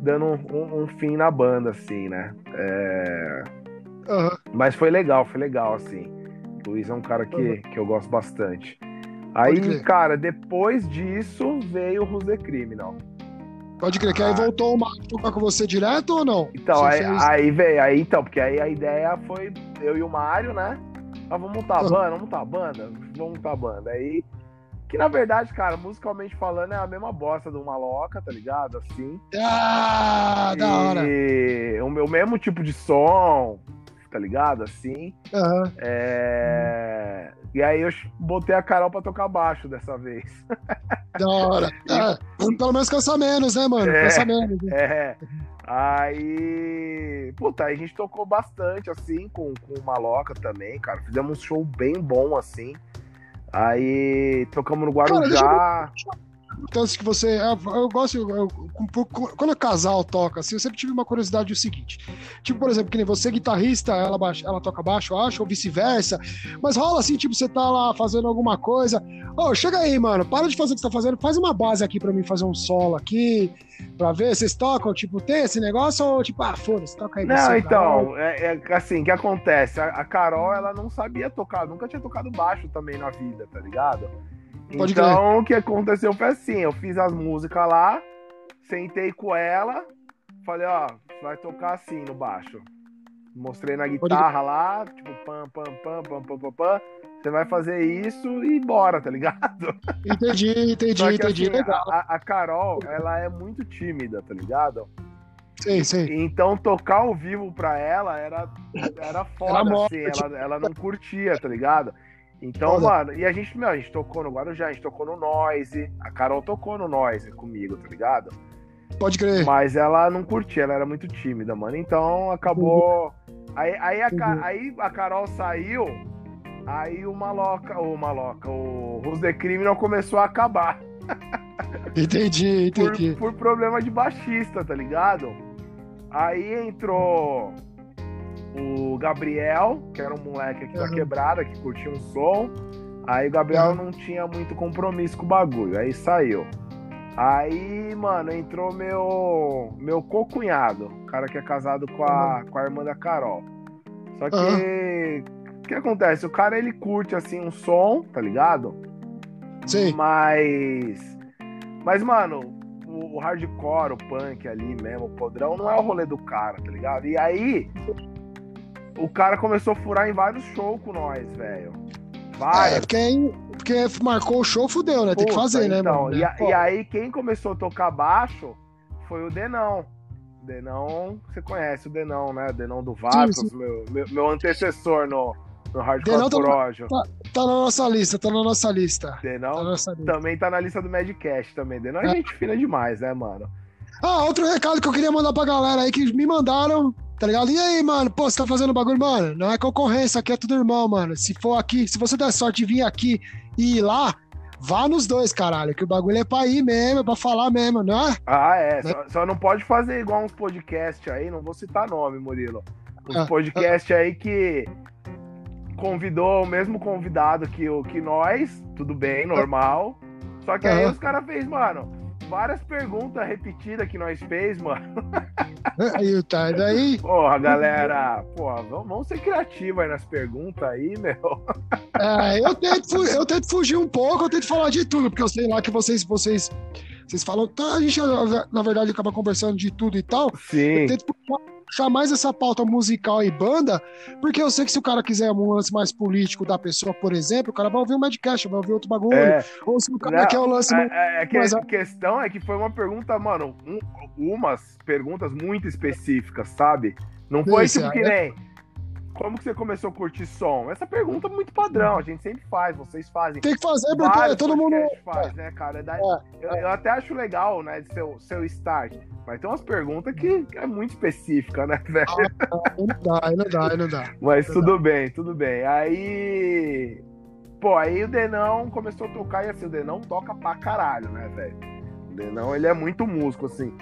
A: dando um, um- um fim na banda, assim, né? É,
B: Aham.
A: mas foi legal, foi legal, assim. O Luiz é um cara que, que eu gosto bastante. Aí, cara, depois disso veio o Ruse Criminal.
B: Pode crer, que aí
A: Ah.
B: voltou o Marco tocar com você direto ou não?
A: Então,
B: Você
A: aí,
B: fez-
A: aí veio, aí então, porque aí a ideia foi eu e o Mário, né? Ah, vamos montar a
B: Ah.
A: banda, vamos montar a banda, vamos montar a banda. Aí, que na verdade, cara, musicalmente falando, é a mesma bosta do Maloca, tá ligado? Assim.
B: Ah, da hora.
A: E o meu mesmo tipo de som, tá ligado? Assim.
B: Aham.
A: É... E aí eu botei a Carol pra tocar baixo dessa vez.
B: Da hora. É, pelo menos cansa menos, né, mano?
A: É.
B: Cansa menos. né?
A: É. Aí. Puta, aí a gente tocou bastante, assim, com, com o Maloca também, cara. Fizemos um show bem bom, assim. Aí tocamos no Guarujá.
B: Que você. Eu, eu gosto. eu- eu- com- com- quando o casal toca, assim, eu sempre tive uma curiosidade o seguinte. Tipo, por exemplo, que nem você, guitarrista, ela, baixa- ela toca baixo, eu acho, ou vice-versa. Mas rola assim, tipo, você tá lá fazendo alguma coisa. Ô, chega aí, mano, para de fazer o que você tá fazendo, faz uma base aqui pra mim fazer um solo aqui, pra ver. Vocês tocam, tipo, tem esse negócio ou tipo, ah, foda-se, toca aí.
A: Não,
B: você,
A: então, é, é assim, o que acontece? A, a Carol, ela não sabia tocar, nunca tinha tocado baixo também na vida, tá ligado?
B: Pode
A: então, o que aconteceu foi assim, eu fiz as músicas lá, sentei com ela, falei, ó, você vai tocar assim no baixo. Mostrei na guitarra lá, tipo, pam, pam, pam, pam, pam, pam, pam. Você vai fazer isso e bora, tá ligado?
B: Entendi, entendi,
A: que,
B: entendi.
A: assim, a, a Carol, ela é muito tímida, tá ligado?
B: Sei, sei.
A: Então tocar ao vivo pra ela era, era foda,
B: Era morte.
A: assim, ela, ela não curtia, tá ligado? Então,
B: Foda.
A: mano, e a gente, meu, a gente tocou no Guarujá, a gente tocou no Noise, a Carol tocou no Noise comigo, tá ligado?
B: Pode crer.
A: Mas ela não curtia, ela era muito tímida, mano. Então acabou. Aí, aí, a,
B: Entendi.
A: aí a Carol saiu, aí o Maloca, o Maloca, o Rus The Criminal começou a acabar.
B: Entendi,
A: por,
B: entendi.
A: por problema de baixista, tá ligado? Aí entrou o Gabriel, que era um moleque aqui da
B: Uhum.
A: quebrada, que curtia um som. Aí o Gabriel
B: Uhum.
A: não tinha muito compromisso com o bagulho, aí saiu. Aí, mano, entrou meu meu co-cunhado, o cara que é casado com a, com a irmã da Carol. Só que o que acontece? O cara ele curte assim um som, tá ligado?
B: Sim.
A: Mas. Mas, mano, o, o hardcore, o punk ali mesmo, o podrão, não é o rolê do cara, tá ligado? E aí. O cara começou a furar em vários shows com nós, velho.
B: É,
A: Vários.
B: porque, aí- porque marcou o show, fudeu, né? Tem que
A: Puta,
B: fazer, né,
A: então,
B: mano?
A: E, a- e aí, quem começou a tocar baixo foi o Denão. Denão, você conhece o Denão, né? O Denão do Vapos, meu, meu, meu antecessor no, no Hardcore
B: Denão tá-
A: Projo.
B: Tá na nossa lista, tá na nossa lista. Tá
A: Denão
B: nossa lista.
A: também tá na lista do Madcast também. Denão é
B: É.
A: gente fina demais, né, mano?
B: Ah, outro recado que eu queria mandar pra galera aí que me mandaram, tá ligado? E aí, mano, pô, você tá fazendo bagulho, mano? Não é concorrência, aqui é tudo irmão, mano. Se for aqui, se você der sorte de vir aqui e ir lá, vá nos dois, caralho, que o bagulho é pra ir mesmo, é pra falar mesmo, não é?
A: Ah, é.
B: Né?
A: Só, só não pode fazer igual uns podcasts aí, não vou citar nome, Murilo. Uns
B: Ah,
A: podcasts aí que convidou o mesmo convidado que, que nós, tudo bem, normal. Só que aí
B: Aham.
A: os caras fez, mano, várias perguntas repetidas que nós fez, mano.
B: Aí, tá, e daí,
A: Porra, galera, porra, vamos, ser criativos aí nas perguntas aí, meu.
B: é, eu, tento, eu tento fugir um pouco, eu tento falar de tudo, porque eu sei lá que vocês, vocês, vocês falam, tá, a gente, na verdade, acaba conversando de tudo e tal,
A: Sim.
B: Eu tento puxar- puxar mais essa pauta musical e banda, porque eu sei que se o cara quiser um lance mais político da pessoa, por exemplo, o cara vai ouvir um Madcast, vai ouvir outro bagulho.
A: É,
B: Ou se o cara
A: Não,
B: quer o lance. mais-
A: É, é, é a
B: a-
A: questão é que foi uma pergunta, mano, um- umas perguntas muito específicas, sabe? Não foi
B: Esse,
A: tipo que
B: é.
A: Como que você começou a curtir som? Essa pergunta é muito padrão, a gente sempre faz, vocês fazem.
B: Tem que fazer, porque
A: Vários
B: todo mundo.
A: faz, né, cara? É da-
B: É,
A: eu, eu até acho legal, né, de seu, seu start. Mas tem umas perguntas que é muito específica, né, velho?
B: Aí não dá, não dá, não dá.
A: Mas
B: Verdade.
A: tudo bem, tudo bem. Aí. Pô, aí o Denão começou a tocar e assim, o Denão toca pra caralho, né, velho? O Denão, ele é muito músico, assim.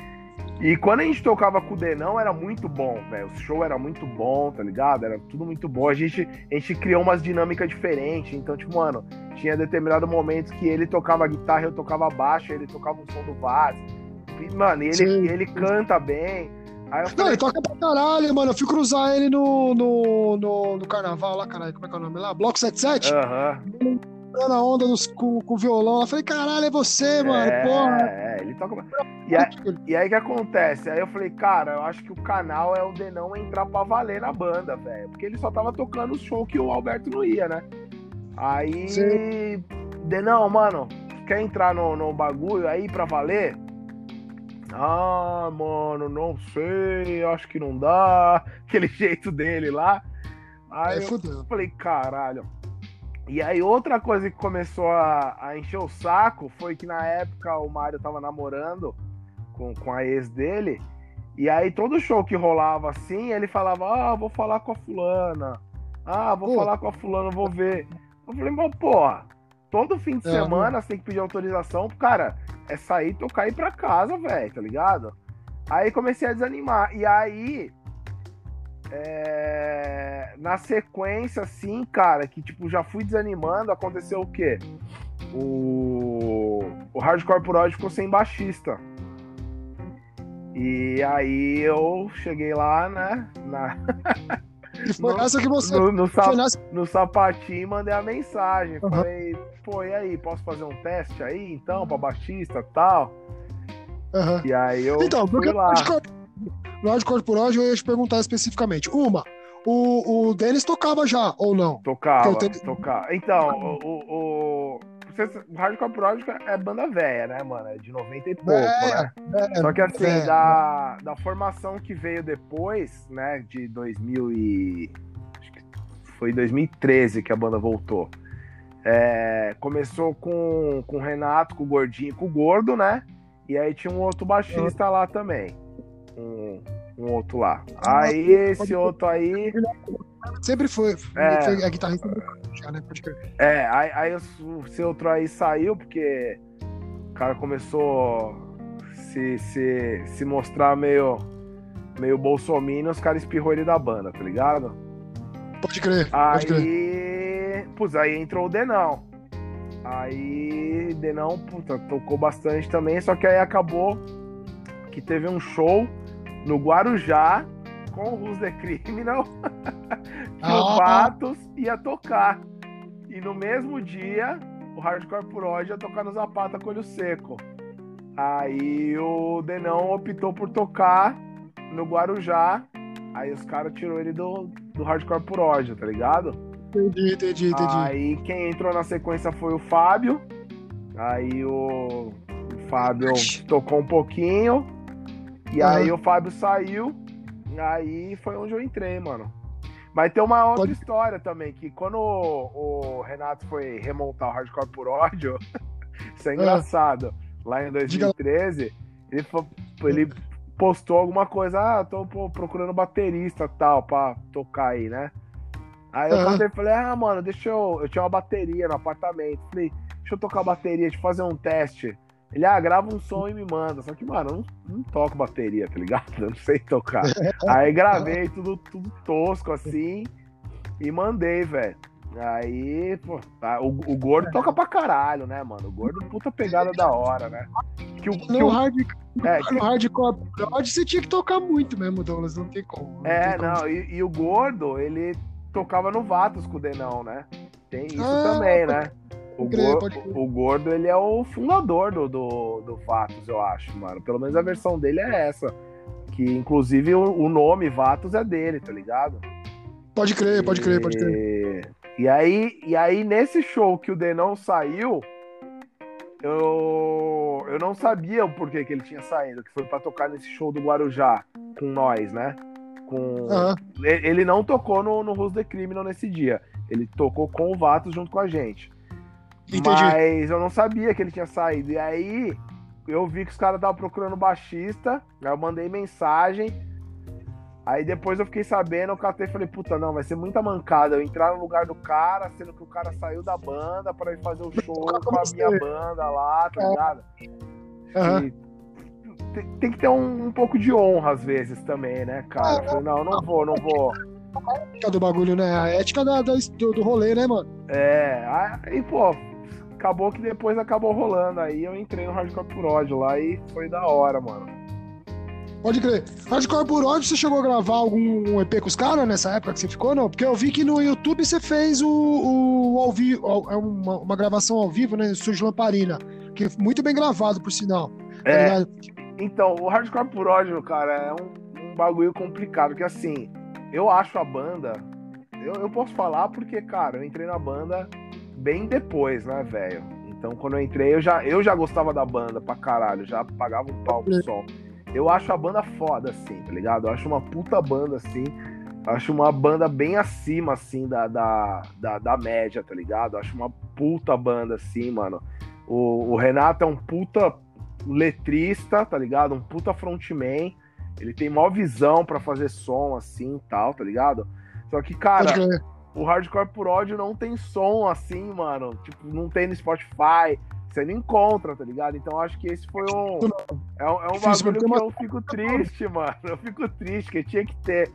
A: E quando a gente tocava com o Denão, era muito bom, velho. O show era muito bom, tá ligado? Era tudo muito bom. A gente, a gente criou umas dinâmicas diferentes. Então, tipo, mano, tinha determinado momentos que ele tocava guitarra, eu tocava baixo, ele tocava um som do vaso. E, Mano, e ele,
B: Sim.
A: ele canta bem. Aí eu
B: Não,
A: falei,
B: ele toca pra caralho, mano. Eu fui cruzar ele no, no, no, no carnaval lá, caralho. Como é que é o nome lá? Bloco 77.
A: aham.
B: Dando a onda nos, com, com o violão. Eu falei, caralho, é você, mano.
A: é,
B: Porra.
A: é, ele toca. E aí, e aí que acontece? Aí eu falei, cara, eu acho que o canal é o Denão entrar pra valer na banda, velho. Porque ele só tava tocando o show que o Alberto não ia, né? Aí.
B: Sim.
A: Denão, mano, quer entrar no, no bagulho aí pra valer? Ah, mano, não sei, acho que não dá. Aquele jeito dele lá. Aí
B: Aí
A: eu
B: fudeu.
A: falei, caralho. E aí, outra coisa que começou a, a encher o saco foi que na época o Mário tava namorando com, com a ex dele. E aí, todo show que rolava assim, ele falava: Ah, vou falar com a fulana. Ah, vou
B: Pô.
A: falar com a fulana, vou ver. Eu falei, mas porra, todo fim de
B: É,
A: semana você tem que pedir autorização cara. É sair, tocar e ir pra casa, velho, tá ligado? Aí comecei a desanimar. E aí, é, na sequência, assim, cara, que tipo, já fui desanimando, aconteceu o quê? O, o Hardcore Prod ficou sem baixista. E aí eu cheguei lá, né? Na,
B: foi
A: No-
B: essa que você.
A: no, no, sa-
B: Foi nessa...
A: no sapatinho e mandei a mensagem.
B: Uhum.
A: Falei, pô, e aí, posso fazer um teste aí, então, pra baixista e tal?
B: Aham.
A: E aí eu
B: Então,
A: fui
B: porque
A: lá.
B: No hardcore por eu ia te perguntar especificamente. Uma, o, o Denis tocava já, ou não?
A: Tocava,
B: tenho-
A: tocava. Então, o, o, o, o Hardcore Project é banda velha, né, mano? É de 90 e pouco,
B: É,
A: né?
B: É,
A: Só que assim,
B: é.
A: da, da formação que veio depois, né, de 2000 e... Acho que foi 2013 que a banda voltou. É, começou com, com o Renato, com o Gordinho e com o Gordo, né? E aí tinha um outro baixista lá também. Um, um outro lá. Aí esse outro aí...
B: Sempre foi.
A: É.
B: foi a guitarrista já, né? Pode crer.
A: É, aí, aí seu outro aí saiu porque o cara começou a se, se, se mostrar meio, meio bolsominion, os caras espirrou ele da banda, tá ligado?
B: Pode crer, pode crer.
A: Aí, putz, aí entrou o Denão. Aí, Denão, puta, tocou bastante também, só que aí acabou que teve um show no Guarujá com o the Criminal que o
B: Ah.
A: Patos ia tocar. E no mesmo dia, o Hardcore Prod ia tocar no Zapata com olho seco. Aí o Denão optou por tocar no Guarujá. Aí os caras tirou ele do, do Hardcore Prod, tá ligado?
B: Entendi, entendi, entendi.
A: Aí quem entrou na sequência foi o Fábio. Aí o, o Fábio tocou um pouquinho. E
B: Aham.
A: aí o Fábio saiu. E aí foi onde eu entrei, mano. Mas tem uma outra
B: Pode-
A: história também, que quando o, o Renato foi remontar o Hardcore por ódio, isso é engraçado. Lá em 2013, ele, fo- ele postou alguma coisa, ah, tô pô, procurando baterista tal, pra tocar aí, né? Aí eu e falei, ah, mano, deixa eu. Eu tinha uma bateria no apartamento. Falei, deixa eu tocar a bateria, deixa eu fazer um teste. Ele, ah, grava um som e me manda. Só que, mano, eu não, não toco bateria, tá ligado? Eu não sei tocar. Aí gravei tudo, tudo tosco assim e mandei, velho. Aí, pô, tá, o, o gordo toca pra caralho, né, mano? O gordo, puta pegada da hora, né? Que o, que
B: No,
A: o-
B: hard,
A: é, que-
B: no hardcore prod você tinha que tocar muito mesmo, Douglas. Não tem como.
A: É,
B: tem como.
A: não, e, e o gordo, ele tocava no Vatos com o Denão, né? Tem isso
B: Ah,
A: também, né? O,
B: crer,
A: gor-
B: pode crer.
A: o gordo, ele é o fundador do, do, do Vatos, eu acho, mano. Pelo menos a versão dele é essa. Que, inclusive, o, o nome Vatos é dele, tá ligado?
B: Pode crer, pode crer, pode crer.
A: E, aí, e aí, nesse show que o Denão saiu, eu, eu não sabia o porquê que ele tinha saído, que foi pra tocar nesse show do Guarujá com nós, né? Com,
B: Aham.
A: ele não tocou no, no Who's the Criminal nesse dia. Ele tocou com o Vatos junto com a gente.
B: Entendi.
A: Mas eu não sabia que ele tinha saído. E aí eu vi que os caras estavam procurando baixista. Aí eu mandei mensagem. Aí depois eu fiquei sabendo, eu catei e falei, puta, não, vai ser muita mancada. Eu entrar no lugar do cara, sendo que o cara saiu da banda pra ir fazer o show com a minha banda lá, tá
B: É.
A: ligado? E tem, tem que ter um, um pouco de honra às vezes também, né, cara? Eu falei, não, eu não vou, não vou.
B: ética do bagulho, né? A ética da, da- do, do rolê, né, mano?
A: É, aí, pô, acabou que depois acabou rolando. Aí eu entrei no Hardcore por ódio lá e foi da hora, mano.
B: Pode crer. Hardcore por ódio, você chegou a gravar algum EP com os caras nessa época que você ficou, não? Porque eu vi que no YouTube você fez o, o ao vivo, é uma, uma gravação ao vivo, né? Estúdio Lamparina. Que é muito bem gravado, por sinal. Tá
A: É,
B: ligado?
A: então, o Hardcore por ódio, cara, é um, um bagulho complicado. Que assim, eu acho a banda. Eu, eu posso falar porque, cara, eu entrei na banda bem depois, né, velho? Então, quando eu entrei, eu já, eu já gostava da banda pra caralho, já pagava um pau pro som. Eu acho a banda foda, assim, tá ligado? Eu acho uma puta banda, assim. Acho uma banda bem acima, assim, da, da, da, da média, tá ligado? Eu acho uma puta banda, assim, mano. O, o Renato é um puta letrista, tá ligado? Um puta frontman. Ele tem maior visão pra fazer som, assim, e tal, tá ligado? Só que, cara. O Hardcore por ódio não tem som assim, mano. Tipo, não tem no Spotify. Você não encontra, tá ligado? Então acho que esse foi um. É um, é um bagulho
B: porque
A: que eu fico triste, mano. Eu fico triste, que tinha que ter.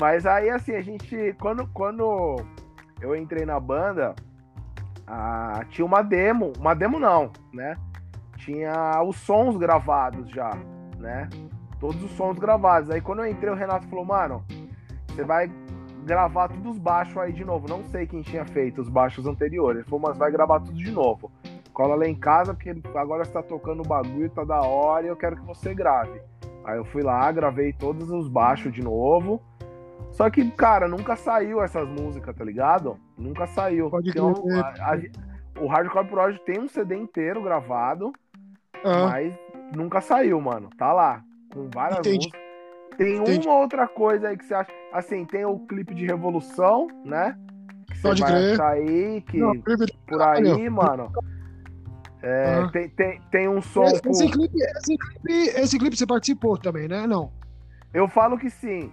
A: Mas aí, assim, a gente. Quando, quando eu entrei na banda, ah, tinha uma demo. Uma demo não, né? Tinha os sons gravados já, né? Todos os sons gravados. Aí quando eu entrei, o Renato falou, mano, você vai gravar todos os baixos aí de novo. Não sei quem tinha feito os baixos anteriores. Ele falou, mas vai gravar tudo de novo. Cola lá em casa, porque agora você tá tocando o bagulho, tá da hora e eu quero que você grave. Aí eu fui lá, gravei todos os baixos de novo. Só que, cara, nunca saiu essas músicas, tá ligado? Nunca saiu.
B: Pode
A: Então,
B: crer.
A: a- a- o Hardcore Project tem um CD inteiro gravado,
B: Aham.
A: mas nunca saiu, mano. Tá lá, com várias
B: Entendi.
A: músicas. Tem
B: Entendi.
A: uma outra coisa aí que você acha. Assim, tem o clipe de Revolução, né? Que você
B: Pode
A: vai
B: crer.
A: achar aí, que
B: Não,
A: por aí, mano. É,
B: Ah.
A: tem, tem, tem um som.
B: Esse, esse clipe, esse, clipe, esse clipe você participou também, né? Não.
A: Eu falo que sim.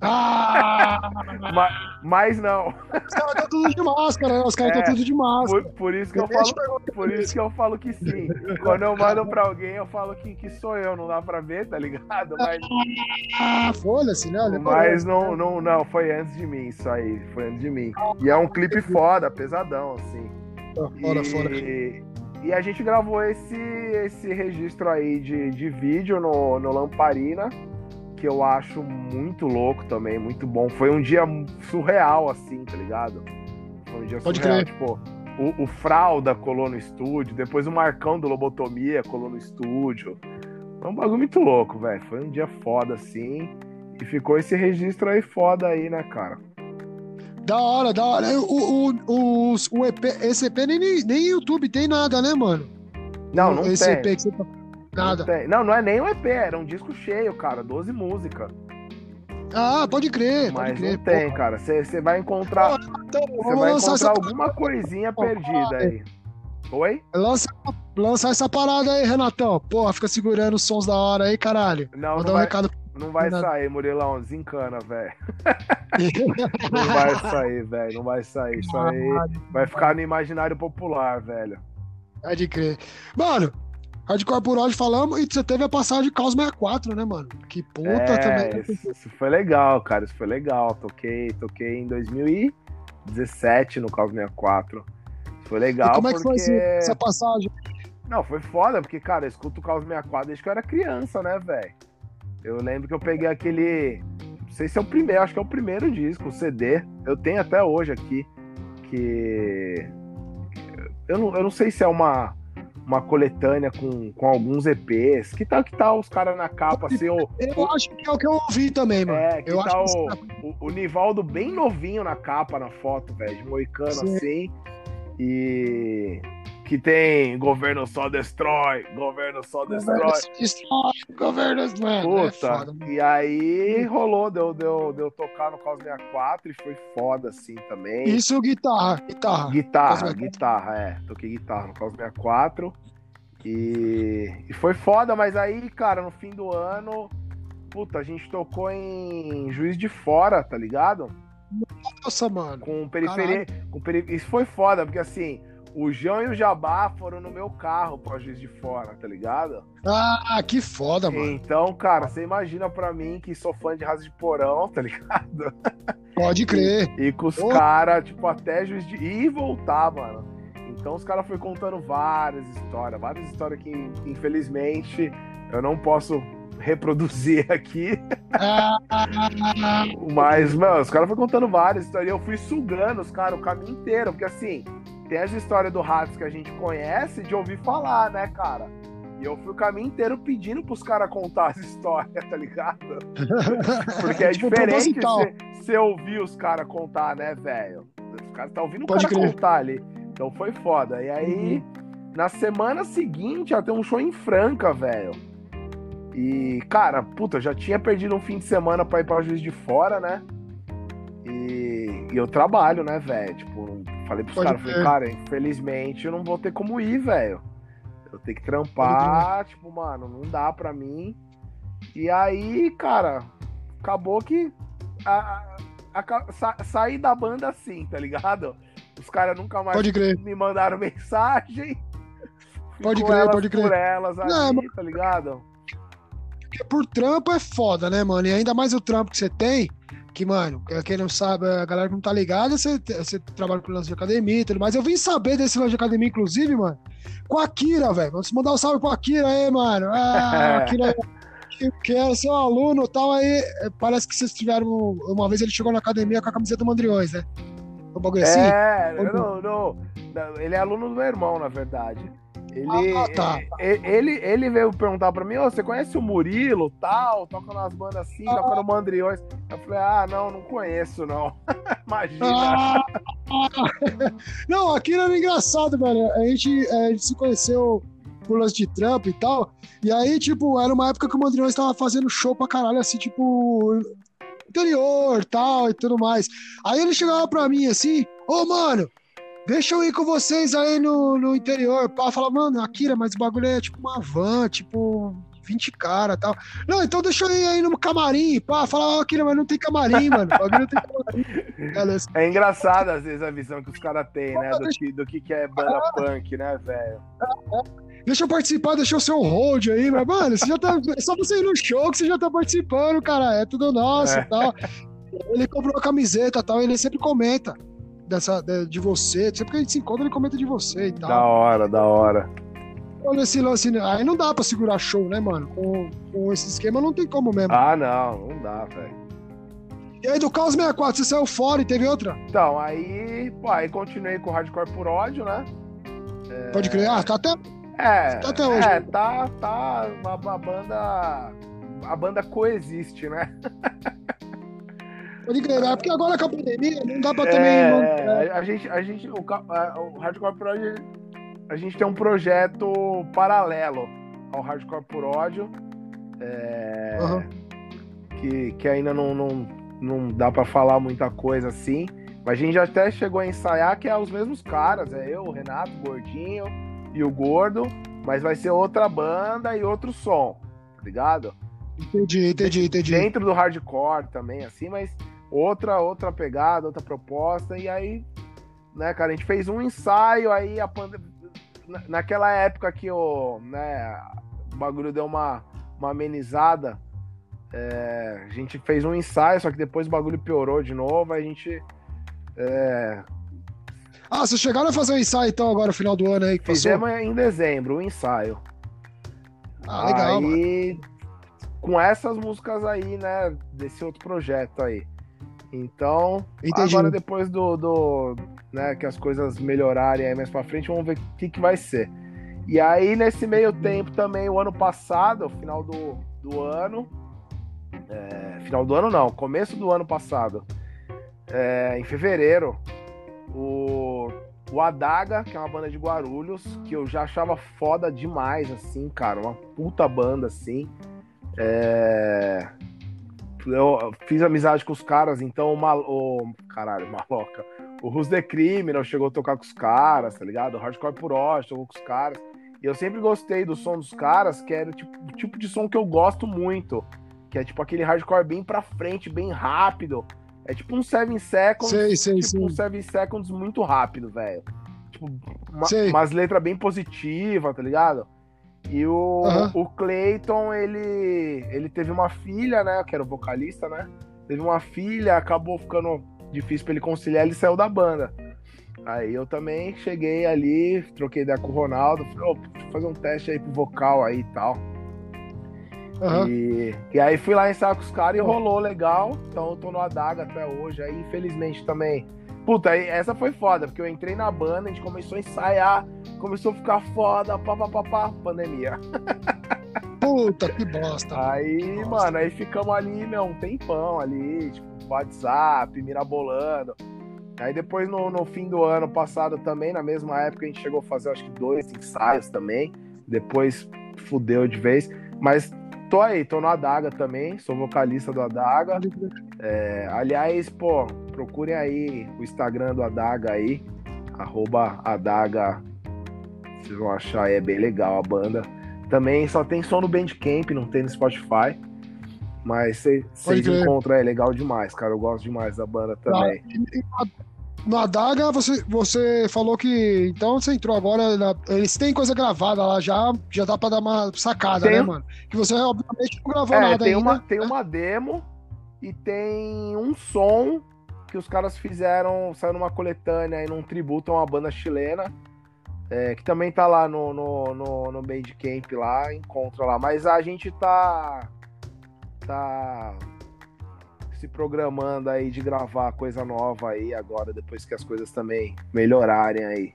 B: Ah!
A: Mas, Mas não.
B: Os caras estão tudo de máscara, né? Os caras estão
A: É,
B: tudo de máscara.
A: Por, por isso que eu falo, por isso que eu falo que sim. Quando eu mando pra alguém, eu falo que, que sou eu, não dá pra ver, tá ligado? Mas,
B: Ah, foda-se, né?
A: Mas não, não, não, foi antes de mim isso aí, foi antes de mim. E é um clipe foda, pesadão, assim.
B: Fora,
A: e,
B: fora.
A: e a gente gravou esse, esse registro aí de, de vídeo no, no Lamparina, que eu acho muito louco também, muito bom. Foi um dia surreal, assim, tá ligado? Foi um dia
B: Pode
A: surreal.
B: crer.
A: Tipo, o, o Fralda colou no estúdio, depois o Marcão do Lobotomia colou no estúdio. Foi um bagulho muito louco, velho. Foi um dia foda, assim. E ficou esse registro aí foda aí, né, cara?
B: Da hora, da hora. O, o, os- o EP, esse EP nem, nem, nem YouTube tem nada, né, mano?
A: Não, não
B: esse
A: tem.
B: EP que você tá... Nada.
A: Não, tem. não, não é nem um EP, era um disco cheio, cara. 12 músicas.
B: Ah, pode crer, pode
A: Mas
B: crer.
A: não tem, cara. Você vai encontrar.
B: Então,
A: Você vai encontrar alguma coisinha perdida aí. Oi?
B: lança, lançar essa parada aí, Renatão. Porra, fica segurando os sons da hora aí, caralho.
A: Não,
B: Mandar
A: não
B: um
A: vai,
B: recado.
A: não vai
B: Nada.
A: sair, Murilão. Desencana, velho. Não vai sair, velho. Não vai sair. Isso aí vai ficar no imaginário popular, velho.
B: Pode crer. Mano, Hardcore por hoje falamos e você teve a passagem de Caos 64, né, mano? Que puta
A: é,
B: também.
A: Isso, isso foi legal, cara. Isso foi legal. Toquei, toquei em 2017 no Caos 64. Isso foi legal
B: e como é que
A: porque...
B: foi essa passagem?
A: Não, foi foda, porque, cara, eu escuto o Caos 64 desde que eu era criança, né, velho? Eu lembro que eu peguei aquele. Não sei se é o primeiro, acho que é o primeiro disco, o CD. Eu tenho até hoje aqui. Que. Eu não, eu não sei se é uma, uma coletânea com, com alguns EPs. Que tal que tá os caras na capa, assim, o,
B: Eu acho que é o que eu ouvi também, mano.
A: é, que
B: eu acho
A: o, o, o Nivaldo bem novinho na capa, na foto, velho, de moicano
B: Sim.
A: assim. E que tem governo só destrói, governo só destrói.
B: Destrói, governo, mano. é
A: Puta,
B: mano.
A: e aí rolou, deu, deu, deu tocar no Caos 64 e foi foda assim também.
B: Isso, guitarra, guitarra.
A: Guitarra,
B: Caos 64.
A: guitarra, é. Toquei guitarra no Caos 64. E, e foi foda, mas aí, cara, no fim do ano, puta, a gente tocou em Juiz de Fora, tá ligado?
B: Nossa, mano.
A: Com periferia. Com peri... Isso foi foda, porque assim, o João e o Jabá foram no meu carro pra Juiz de Fora, tá ligado?
B: Ah, que foda, mano.
A: Então, cara, você imagina pra mim que sou fã de Raça de Porão, tá ligado?
B: Pode crer.
A: E com os
B: Ô.
A: caras, tipo, até Juiz de. e voltar, mano. Então os caras foram contando várias histórias, várias histórias que, infelizmente, eu não posso reproduzir aqui.
B: Ah,
A: Mas, mano, os caras foram contando várias histórias. E eu fui sugando os caras o caminho inteiro. Porque assim, tem as histórias do Ratos que a gente conhece de ouvir falar, né, cara? E eu fui o caminho inteiro pedindo pros caras contar as histórias, tá ligado? Porque é
B: Tipo,
A: diferente
B: proposital.
A: você ouvir os caras contar, né, velho? Os caras tá ouvindo o
B: Pode
A: cara
B: crer.
A: contar ali. Então foi foda. E aí, na semana seguinte, ia ter um show em Franca, velho. E, cara, puta, eu já tinha perdido um fim de semana pra ir pra Juiz de Fora, né? E, e eu trabalho, né, velho? Tipo, falei pros caras, falei, cara, infelizmente eu não vou ter como ir, velho. Eu tenho que trampar, tipo, mano, não dá pra mim. E aí, cara, acabou que a, a- a- sa- saí da banda assim, tá ligado? Os caras nunca mais me mandaram mensagem.
B: Pode crer, pode crer.
A: por elas ali,
B: Não,
A: tá ligado?
B: Porque por trampo é foda, né, mano? E ainda mais o trampo que você tem, que, mano, quem não sabe, a galera que não tá ligada, você, você trabalha com lance de academia e tudo mais. Eu vim saber desse lance de academia, inclusive, mano, com a Akira, velho. Vamos mandar um salve pro Akira aí, mano. Ah, Akira, que, que era seu aluno e tal, aí eh, parece que vocês tiveram. Uma vez ele chegou na academia com a camiseta do Mandriões, né? Um bagulho assim?
A: É, não, não, ele é aluno do meu irmão, na verdade. Ele,
B: Ah, tá.
A: e- ele, ele veio perguntar pra mim, ô, você conhece o Murilo, tal, toca nas bandas assim,
B: Ah.
A: toca no Mandriões. Eu falei, ah, não, não conheço, não. Imagina.
B: Ah, não, aquilo era engraçado, velho. A gente, eh, a gente se conheceu por lance de trampo e tal. E aí, tipo, era uma época que o Mandriões tava fazendo show pra caralho, assim, tipo, interior tal e tudo mais. Aí ele chegava pra mim assim, ô, mano, deixa eu ir com vocês aí no, no interior. Pá, falava, mano, Akira, mas o bagulho é tipo uma van, tipo, 20 caras e tal. Não, então deixa eu ir aí no camarim, pá, fala, ó, aqui, mas não tem camarim, mano. O não tem camarim. Beleza.
A: É engraçado, às vezes, a visão que os caras têm, né? Do que, do que que é banda punk, né, velho?
B: Deixa eu participar, deixa eu ser um hold aí, mas, mano, você já tá. É só você ir no show que você já tá participando, cara. É tudo nosso e
A: É.
B: tal. Ele comprou a camiseta e tal, ele sempre comenta dessa, de, você. Sempre que a gente se encontra, ele comenta de você e tal.
A: Da hora, da hora.
B: Olha esse lance. né? Aí não dá pra segurar show, né, mano? Com, com esse esquema não tem como mesmo.
A: Ah, não, não dá, velho.
B: E aí do Caos 64, você saiu fora e teve outra?
A: Então, aí, pô, aí continuei com o Hardcore por ódio, né?
B: Pode crer. Ah, tá até.
A: É,
B: Tá até hoje.
A: é, tá, tá, uma, uma banda, a banda coexiste, né?
B: Pode porque agora com a pandemia não dá pra
A: É,
B: também. não- é.
A: a gente, a gente, o, a- o Hardcore por ódio, a gente tem um projeto paralelo ao Hardcore por ódio, é,
B: Aham.
A: que, que ainda não, não, não dá pra falar muita coisa assim, mas a gente já até chegou a ensaiar que é os mesmos caras, é eu, o Renato, o Gordinho e o Gordo, mas vai ser outra banda e outro som, tá ligado?
B: Entendi, entendi, entendi.
A: dentro do hardcore também, assim, mas outra outra pegada, outra proposta. E aí, né, cara, a gente fez um ensaio aí a naquela época que o, né, o bagulho deu uma, uma amenizada. é, a gente fez um ensaio, só que depois o bagulho piorou de novo. A gente é,
B: Ah, vocês chegaram a fazer um ensaio então agora no final do ano aí que passou?
A: fizemos em dezembro um ensaio.
B: Ah, legal, mano.
A: aí, com essas músicas aí, né, desse outro projeto aí. Então,
B: Entendi.
A: agora depois do, do né, que as coisas melhorarem aí mais pra frente, vamos ver o que, que vai ser. E aí, nesse meio tempo também, o ano passado, final do, do ano, é, final do ano não, começo do ano passado, é, em fevereiro, o, o Adaga, que é uma banda de Guarulhos, que eu já achava foda demais, assim, cara, uma puta banda, assim. É, eu fiz amizade com os caras, então o, mal, o caralho, maloca. O Who's the Criminal chegou a tocar com os caras, tá ligado? O Hardcore por Oz tocou com os caras. E eu sempre gostei do som dos caras, que era tipo, o tipo de som que eu gosto muito. Que é tipo aquele hardcore bem pra frente, bem rápido. É tipo um Seven Seconds.
B: Sei, sei,
A: tipo
B: sei.
A: um Seven Seconds muito rápido, velho. Tipo, uma- umas letras bem positivas, tá ligado? E o,
B: Aham.
A: o Clayton, ele, ele teve uma filha, né? Que era o vocalista, né? Teve uma filha, acabou ficando difícil pra ele conciliar, ele saiu da banda. Aí eu também cheguei ali, troquei ideia com o Ronaldo, falei, ô, deixa eu fazer um teste aí pro vocal aí e tal.
B: Aham.
A: E, e aí fui lá ensaiar com os caras e rolou legal. Então eu tô no Adaga até hoje. Aí, infelizmente, também. Puta, aí, essa foi foda, porque eu entrei na banda, a gente começou a ensaiar, começou a ficar foda, pá, pá, pá, pá, pandemia.
B: Puta, que bosta.
A: Aí,
B: Nossa.
A: mano, aí ficamos ali, meu, um tempão ali, tipo, WhatsApp, mirabolando. Aí depois, no, no fim do ano passado também, na mesma época, a gente chegou a fazer, acho que dois ensaios também. Depois fudeu de vez. Mas tô aí, tô no Adaga também, sou vocalista do Adaga. É, aliás, pô, procurem aí o Instagram do Adaga aí, arroba Adaga. Vocês vão achar, é bem legal a banda. Também só tem som no Bandcamp, não tem no Spotify. Mas vocês encontram, é legal demais, cara. Eu gosto demais da banda também.
B: No Adaga, você, você falou que. Então você entrou agora. na- eles têm coisa gravada lá já, já dá pra dar uma sacada,
A: Tem.
B: né, mano? Que você obviamente não gravou
A: É,
B: nada
A: tem,
B: ainda.
A: uma, tem uma demo e tem um som que os caras fizeram, saiu numa coletânea aí, num tributo a uma banda chilena, é, que também tá lá no, no, no, no Bandcamp lá, encontra lá. Mas a gente tá. tá se programando aí de gravar coisa nova aí agora, depois que as coisas também melhorarem aí.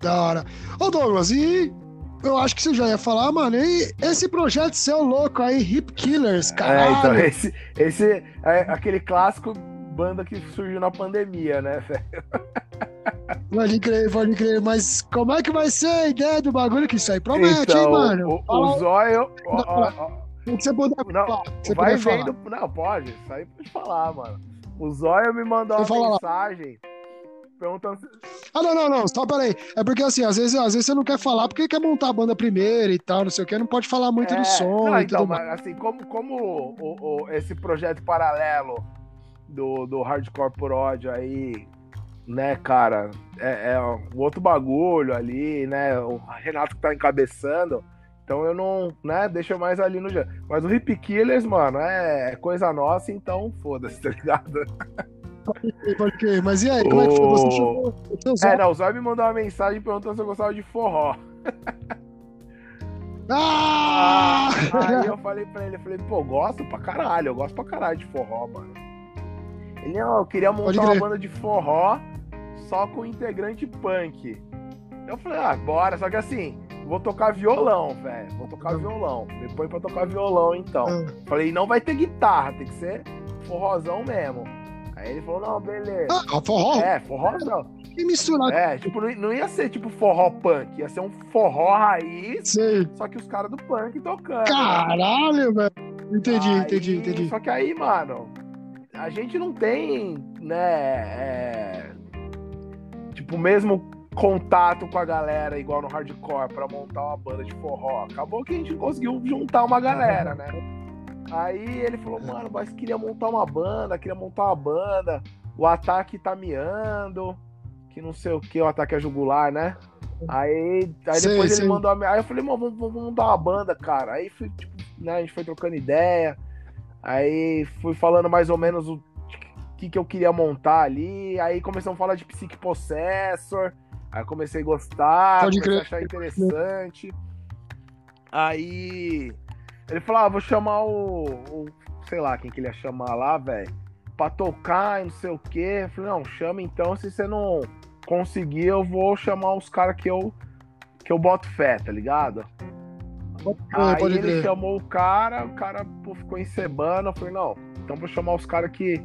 B: Da hora. Ô, Douglas, e eu acho que você já ia falar, mano, e esse projeto seu louco aí, Hip Killers,
A: É,
B: caralho.
A: então, esse, esse é aquele clássico banda que surgiu na pandemia, né, velho?
B: Pode crer, pode crer. Mas como é que vai ser a ideia do bagulho que isso aí promete, hein, mano?
A: Então, O, o
B: aí,
A: Zóio. ó, ó, ó,
B: o que você puder
A: não,
B: falar. o você
A: vai
B: puder falar.
A: vendo. Não, pode, isso aí pode falar, mano. O Zóio me mandou uma
B: lá.
A: mensagem Perguntando se...
B: Ah, não, não, não. Só peraí. É porque assim, às vezes, às vezes você não quer falar porque quer montar a banda primeiro e tal, não sei o que, não pode falar muito
A: É,
B: do som
A: não,
B: e
A: então, mas, assim, como, como o, o- o- esse projeto paralelo do, do Hardcore por ódio aí, né, cara, é, é um outro bagulho ali, né? O Renato que tá encabeçando. Então eu não, né, deixa mais ali no dia. Mas o Hip Killers, mano, é coisa nossa, então foda-se, tá ligado?
B: Pode crer. Mas e aí, como é que foi? Você chegou.
A: É, não, o Zóio me mandou uma mensagem perguntando se eu gostava de forró.
B: Ah!
A: Aí eu falei pra ele, eu falei, pô, gosto pra caralho, eu gosto pra caralho de forró, mano. Ele, não, eu queria montar uma banda de forró só com integrante punk. Eu falei, ah, bora, só que assim, vou tocar violão, velho. Vou tocar violão. Me põe pra tocar violão, então.
B: Ah.
A: Falei, não vai ter guitarra, tem que ser forrozão mesmo. Aí ele falou, não, beleza.
B: Ah, forró?
A: É, forrozão.
B: Que misturar.
A: É, tipo, não não ia ser tipo forró punk, ia ser um forró raiz,
B: Sei.
A: só que os caras do punk tocando.
B: Caralho, velho. Entendi,
A: Aí-
B: entendi, entendi.
A: Só que aí, mano, a gente não tem, né, é, tipo, mesmo contato com a galera igual no hardcore pra montar uma banda de forró. Acabou que a gente conseguiu juntar uma galera, né? Aí ele falou, mano, mas queria montar uma banda, queria montar uma banda. O ataque tá miando, que não sei o que, o ataque é jugular, né? Aí, aí
B: Sei,
A: depois
B: sei.
A: ele mandou a minha. Aí eu falei, mano, vamos, vamos montar uma banda, cara. Aí tipo, né, a gente foi trocando ideia. Aí fui falando mais ou menos o que, que eu queria montar ali. Aí começamos a falar de Possessor. Aí comecei a gostar,
B: Pode
A: comecei a achar interessante. Aí ele falou: ah, vou chamar o, o- Sei lá quem que ele ia chamar lá, velho. Pra tocar e não sei o quê. Eu falei, não, chama então. Se você não conseguir, eu vou chamar os caras que eu, que eu boto fé, tá ligado? Aí
B: pode
A: ele
B: crer.
A: chamou o cara, o cara pô, ficou encebando. Eu falei, não, então vou chamar os caras que.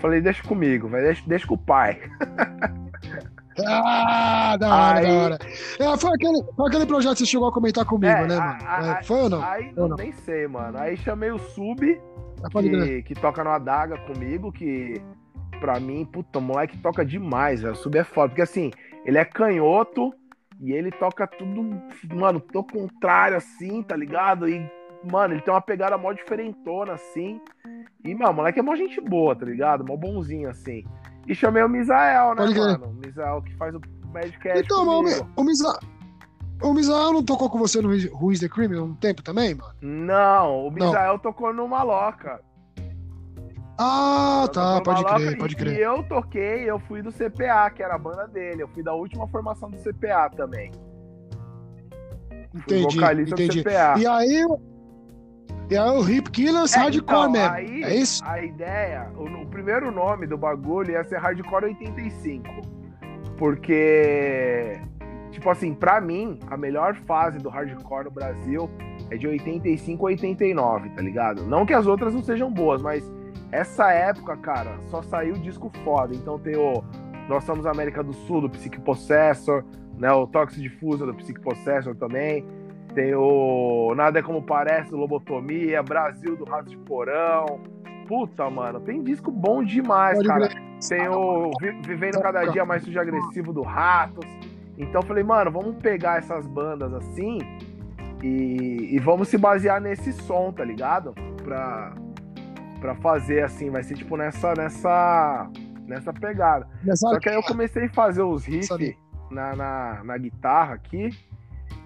A: Falei, deixa comigo, velho, deixa, deixa com o pai.
B: Ah, da hora,
A: Aí-
B: da hora. É, foi, aquele, foi aquele projeto que você chegou a comentar comigo,
A: É,
B: né, mano?
A: a-
B: É, foi ou não?
A: Aí
B: Ou não?
A: nem sei, mano. Aí chamei o Sub,
B: Ah,
A: que, que toca no Adaga comigo, que pra mim, puta, o moleque toca demais, velho. O Sub é foda. Porque assim, ele é canhoto e ele toca tudo, mano, tô contrário assim, tá ligado? E, mano, ele tem uma pegada mó diferentona assim. E, mano, o moleque é mó gente boa, tá ligado? Mó bonzinho assim. E chamei o Misael, né, mano? O Misael que faz o Madcast
B: Então,
A: comigo.
B: mas o Misa... O Misael não tocou com você no is the Criminal um tempo também, mano?
A: Não, o
B: Não.
A: Misael tocou no Maloca.
B: Ah, tá, pode
A: Maloca
B: crer, pode crer.
A: E eu toquei, eu fui do CPA, que era a banda dele. Eu fui da última formação do CPA também.
B: Entendi,
A: vocalista
B: entendi.
A: do CPA.
B: E aí, e aí o Hip Killers
A: É,
B: Hardcore
A: então,
B: mesmo.
A: aí,
B: É isso?
A: A ideia, o, o primeiro nome do bagulho ia ser Hardcore 85. Porque, tipo assim, pra mim, a melhor fase do hardcore no Brasil é de 85 a 89, tá ligado? Não que as outras não sejam boas, mas essa época, cara, só saiu disco foda. Então tem o Nós Somos América do Sul, do Psyche Possessor, né? O Toxic Diffuser, do Psyche Possessor também. Tem o Nada é Como Parece, do Lobotomia, Brasil, do Rato de Porão. Puta, mano, tem disco bom demais,
B: Pode
A: cara. Tem o Vi- Vivendo Cada Dia Mais Sujo Agressivo do Ratos. Então eu falei, mano, vamos pegar essas bandas assim e, e vamos se basear nesse som, tá ligado? Pra, pra fazer assim, vai ser tipo nessa, nessa, nessa pegada.
B: Nessa...
A: Só que aí eu comecei a fazer os riffs na, na, na guitarra aqui.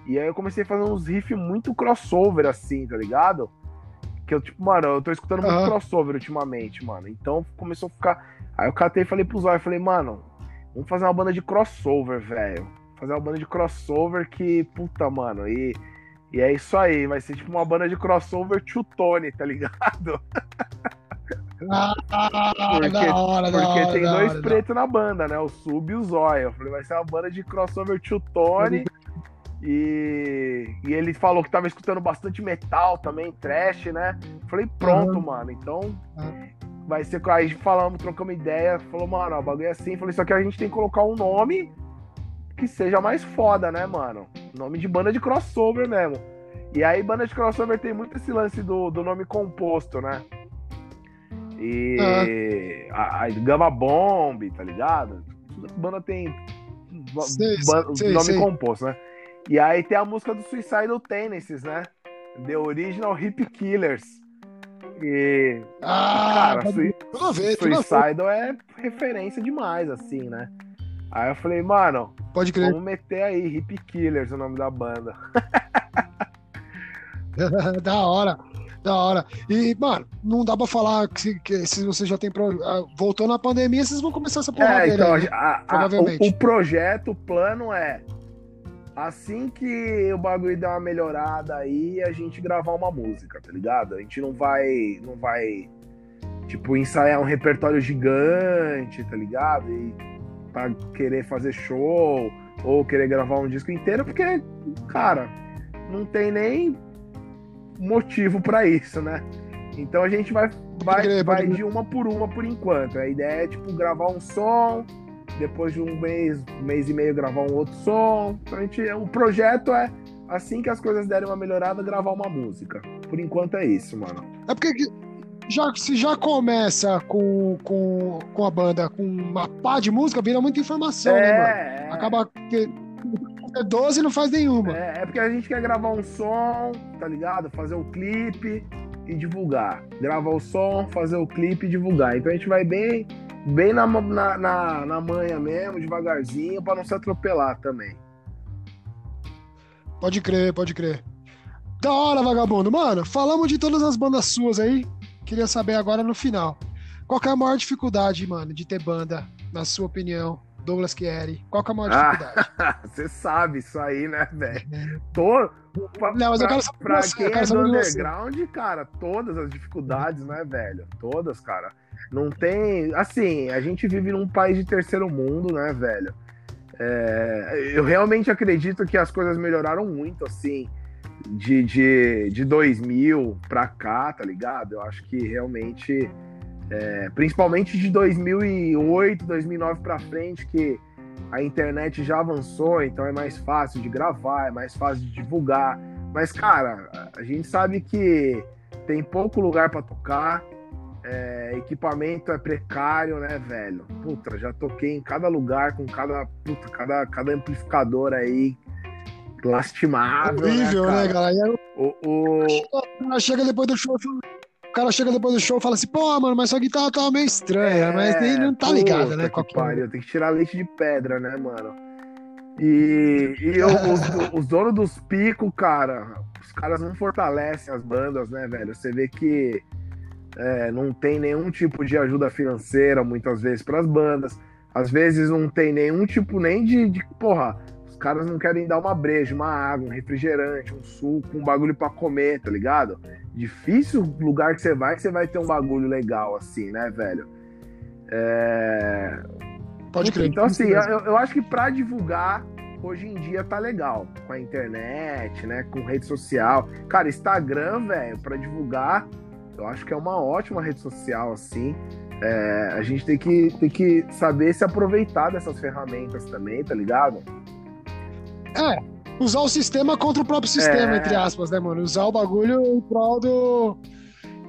A: E aí eu comecei a fazer uns riffs muito crossover, assim, tá ligado? Que eu, tipo, mano, eu tô escutando muito crossover ultimamente, mano. Então começou a ficar. Aí eu catei e falei pro Zóio, falei, mano, vamos fazer uma banda de crossover, velho. Fazer uma banda de crossover que, puta, mano, e. E é isso aí, vai ser tipo uma banda de crossover Tony, tá ligado?
B: Ah,
A: Porque-
B: da hora, da
A: Porque
B: hora,
A: tem
B: da
A: dois
B: hora, da
A: pretos na banda, né? O Sub e o Zóia. Eu falei, vai ser uma banda de crossover Tony. E, e ele falou que tava escutando bastante metal também, trash, né? Eu falei, pronto,
B: Aham.
A: mano. Então
B: Aham.
A: vai ser. Aí falamos, trocamos ideia. Falou, mano, o bagulho é assim. Falei, só que a gente tem que colocar um nome que seja mais foda, né, mano? Nome de banda de crossover mesmo. E aí, banda de crossover tem muito esse lance do, do nome composto, né? E a, a Gama Bomb, tá ligado? banda tem
B: Sei,
A: ba-
B: sei,
A: nome
B: sei.
A: composto, né? E aí tem a música do Suicidal Tendencies, né? The Original Hip Killers. E,
B: Ah,
A: cara, Sui-
B: ver.
A: Suicidal é referência demais, assim, né? Aí eu falei, mano,
B: Pode crer.
A: vamos meter aí Hip Killers, o nome da banda.
B: da hora. Da hora. E, mano, não dá pra falar que se, que se você já tem. Pro... ah, Voltou na pandemia, vocês vão começar essa porra
A: É, então,
B: né?
A: a- a-
B: Provavelmente.
A: o, o projeto, o plano é assim que o bagulho der uma melhorada aí, a gente gravar uma música, tá ligado? A gente não vai, não vai, tipo, ensaiar um repertório gigante, tá ligado? E pra querer fazer show ou querer gravar um disco inteiro, porque, cara, não tem nem motivo pra isso, né? Então a gente vai, vai, vai de uma por uma por enquanto. A ideia é, tipo, gravar um som, depois de um mês, mês e meio gravar um outro som. Então a gente, o projeto é, assim que as coisas derem uma melhorada, gravar uma música. Por enquanto é isso, mano.
B: É porque que- já, se já começa com, com, com a banda com uma pá de música, vira muita informação, né, mano?
A: é,
B: Acaba que 12 e não faz nenhuma.
A: é, é porque a gente quer gravar um som, tá ligado? Fazer o clipe e divulgar. Gravar o som, fazer o clipe e divulgar. Então a gente vai bem, bem na, na, na, na manha mesmo, devagarzinho, pra não se atropelar também.
B: Pode crer, pode crer. Da hora, vagabundo. Mano, falamos de todas as bandas suas aí. Queria saber agora no final. Qual é a maior dificuldade, mano, de ter banda, na sua opinião? Douglas Chieri. Qual que é a maior
A: Ah.
B: dificuldade?
A: Você sabe isso aí, né, velho? Tô. Pra,
B: Não, mas eu
A: pra-
B: quero saber
A: pra
B: você,
A: quem é do
B: de você.
A: underground, cara, todas as dificuldades, né, velho? Todas, cara. Não tem. Assim, a gente vive num país de terceiro mundo, né, velho? É, eu realmente acredito que as coisas melhoraram muito, assim, de, de, de 2000 pra cá, tá ligado? Eu acho que realmente. é, principalmente de 2008, 2009 pra frente, que a internet já avançou, então é mais fácil de gravar, é mais fácil de divulgar. Mas, cara, a gente sabe que tem pouco lugar pra tocar, é, equipamento é precário, né, velho? Puta, já toquei em cada lugar com cada, puta, cada, cada amplificador aí lastimável.
B: Horrível,
A: né,
B: né,
A: cara?
B: E aí
A: O, o-
B: o cara chega depois do show. O cara chega depois do show e fala assim, pô, mano, mas sua guitarra tá meio estranha, mas nem não tá ligada, né?
A: que
B: que-
A: pariu, tem que tirar leite de pedra, né, mano? E, e eu- os, os donos dos picos, cara, os caras não fortalecem as bandas, né, velho? Você vê que é, não tem nenhum tipo de ajuda financeira, muitas vezes, para as bandas. Às vezes não tem nenhum tipo nem de, de. Porra, caras não querem dar uma breja, uma água, um refrigerante, um suco, um bagulho para comer, tá ligado? Difícil lugar que você vai que você vai ter um bagulho legal assim, né, velho? É,
B: Pode crer.
A: então, assim, eu, eu acho que pra divulgar, hoje em dia tá legal. Com a internet, né? Com rede social. Cara, Instagram, velho, pra divulgar, eu acho que é uma ótima rede social, assim. É, a gente tem que, tem que saber se aproveitar dessas ferramentas também, tá ligado?
B: É, usar o sistema contra o próprio sistema,
A: É.
B: entre aspas, né, mano? Usar o bagulho em prol do.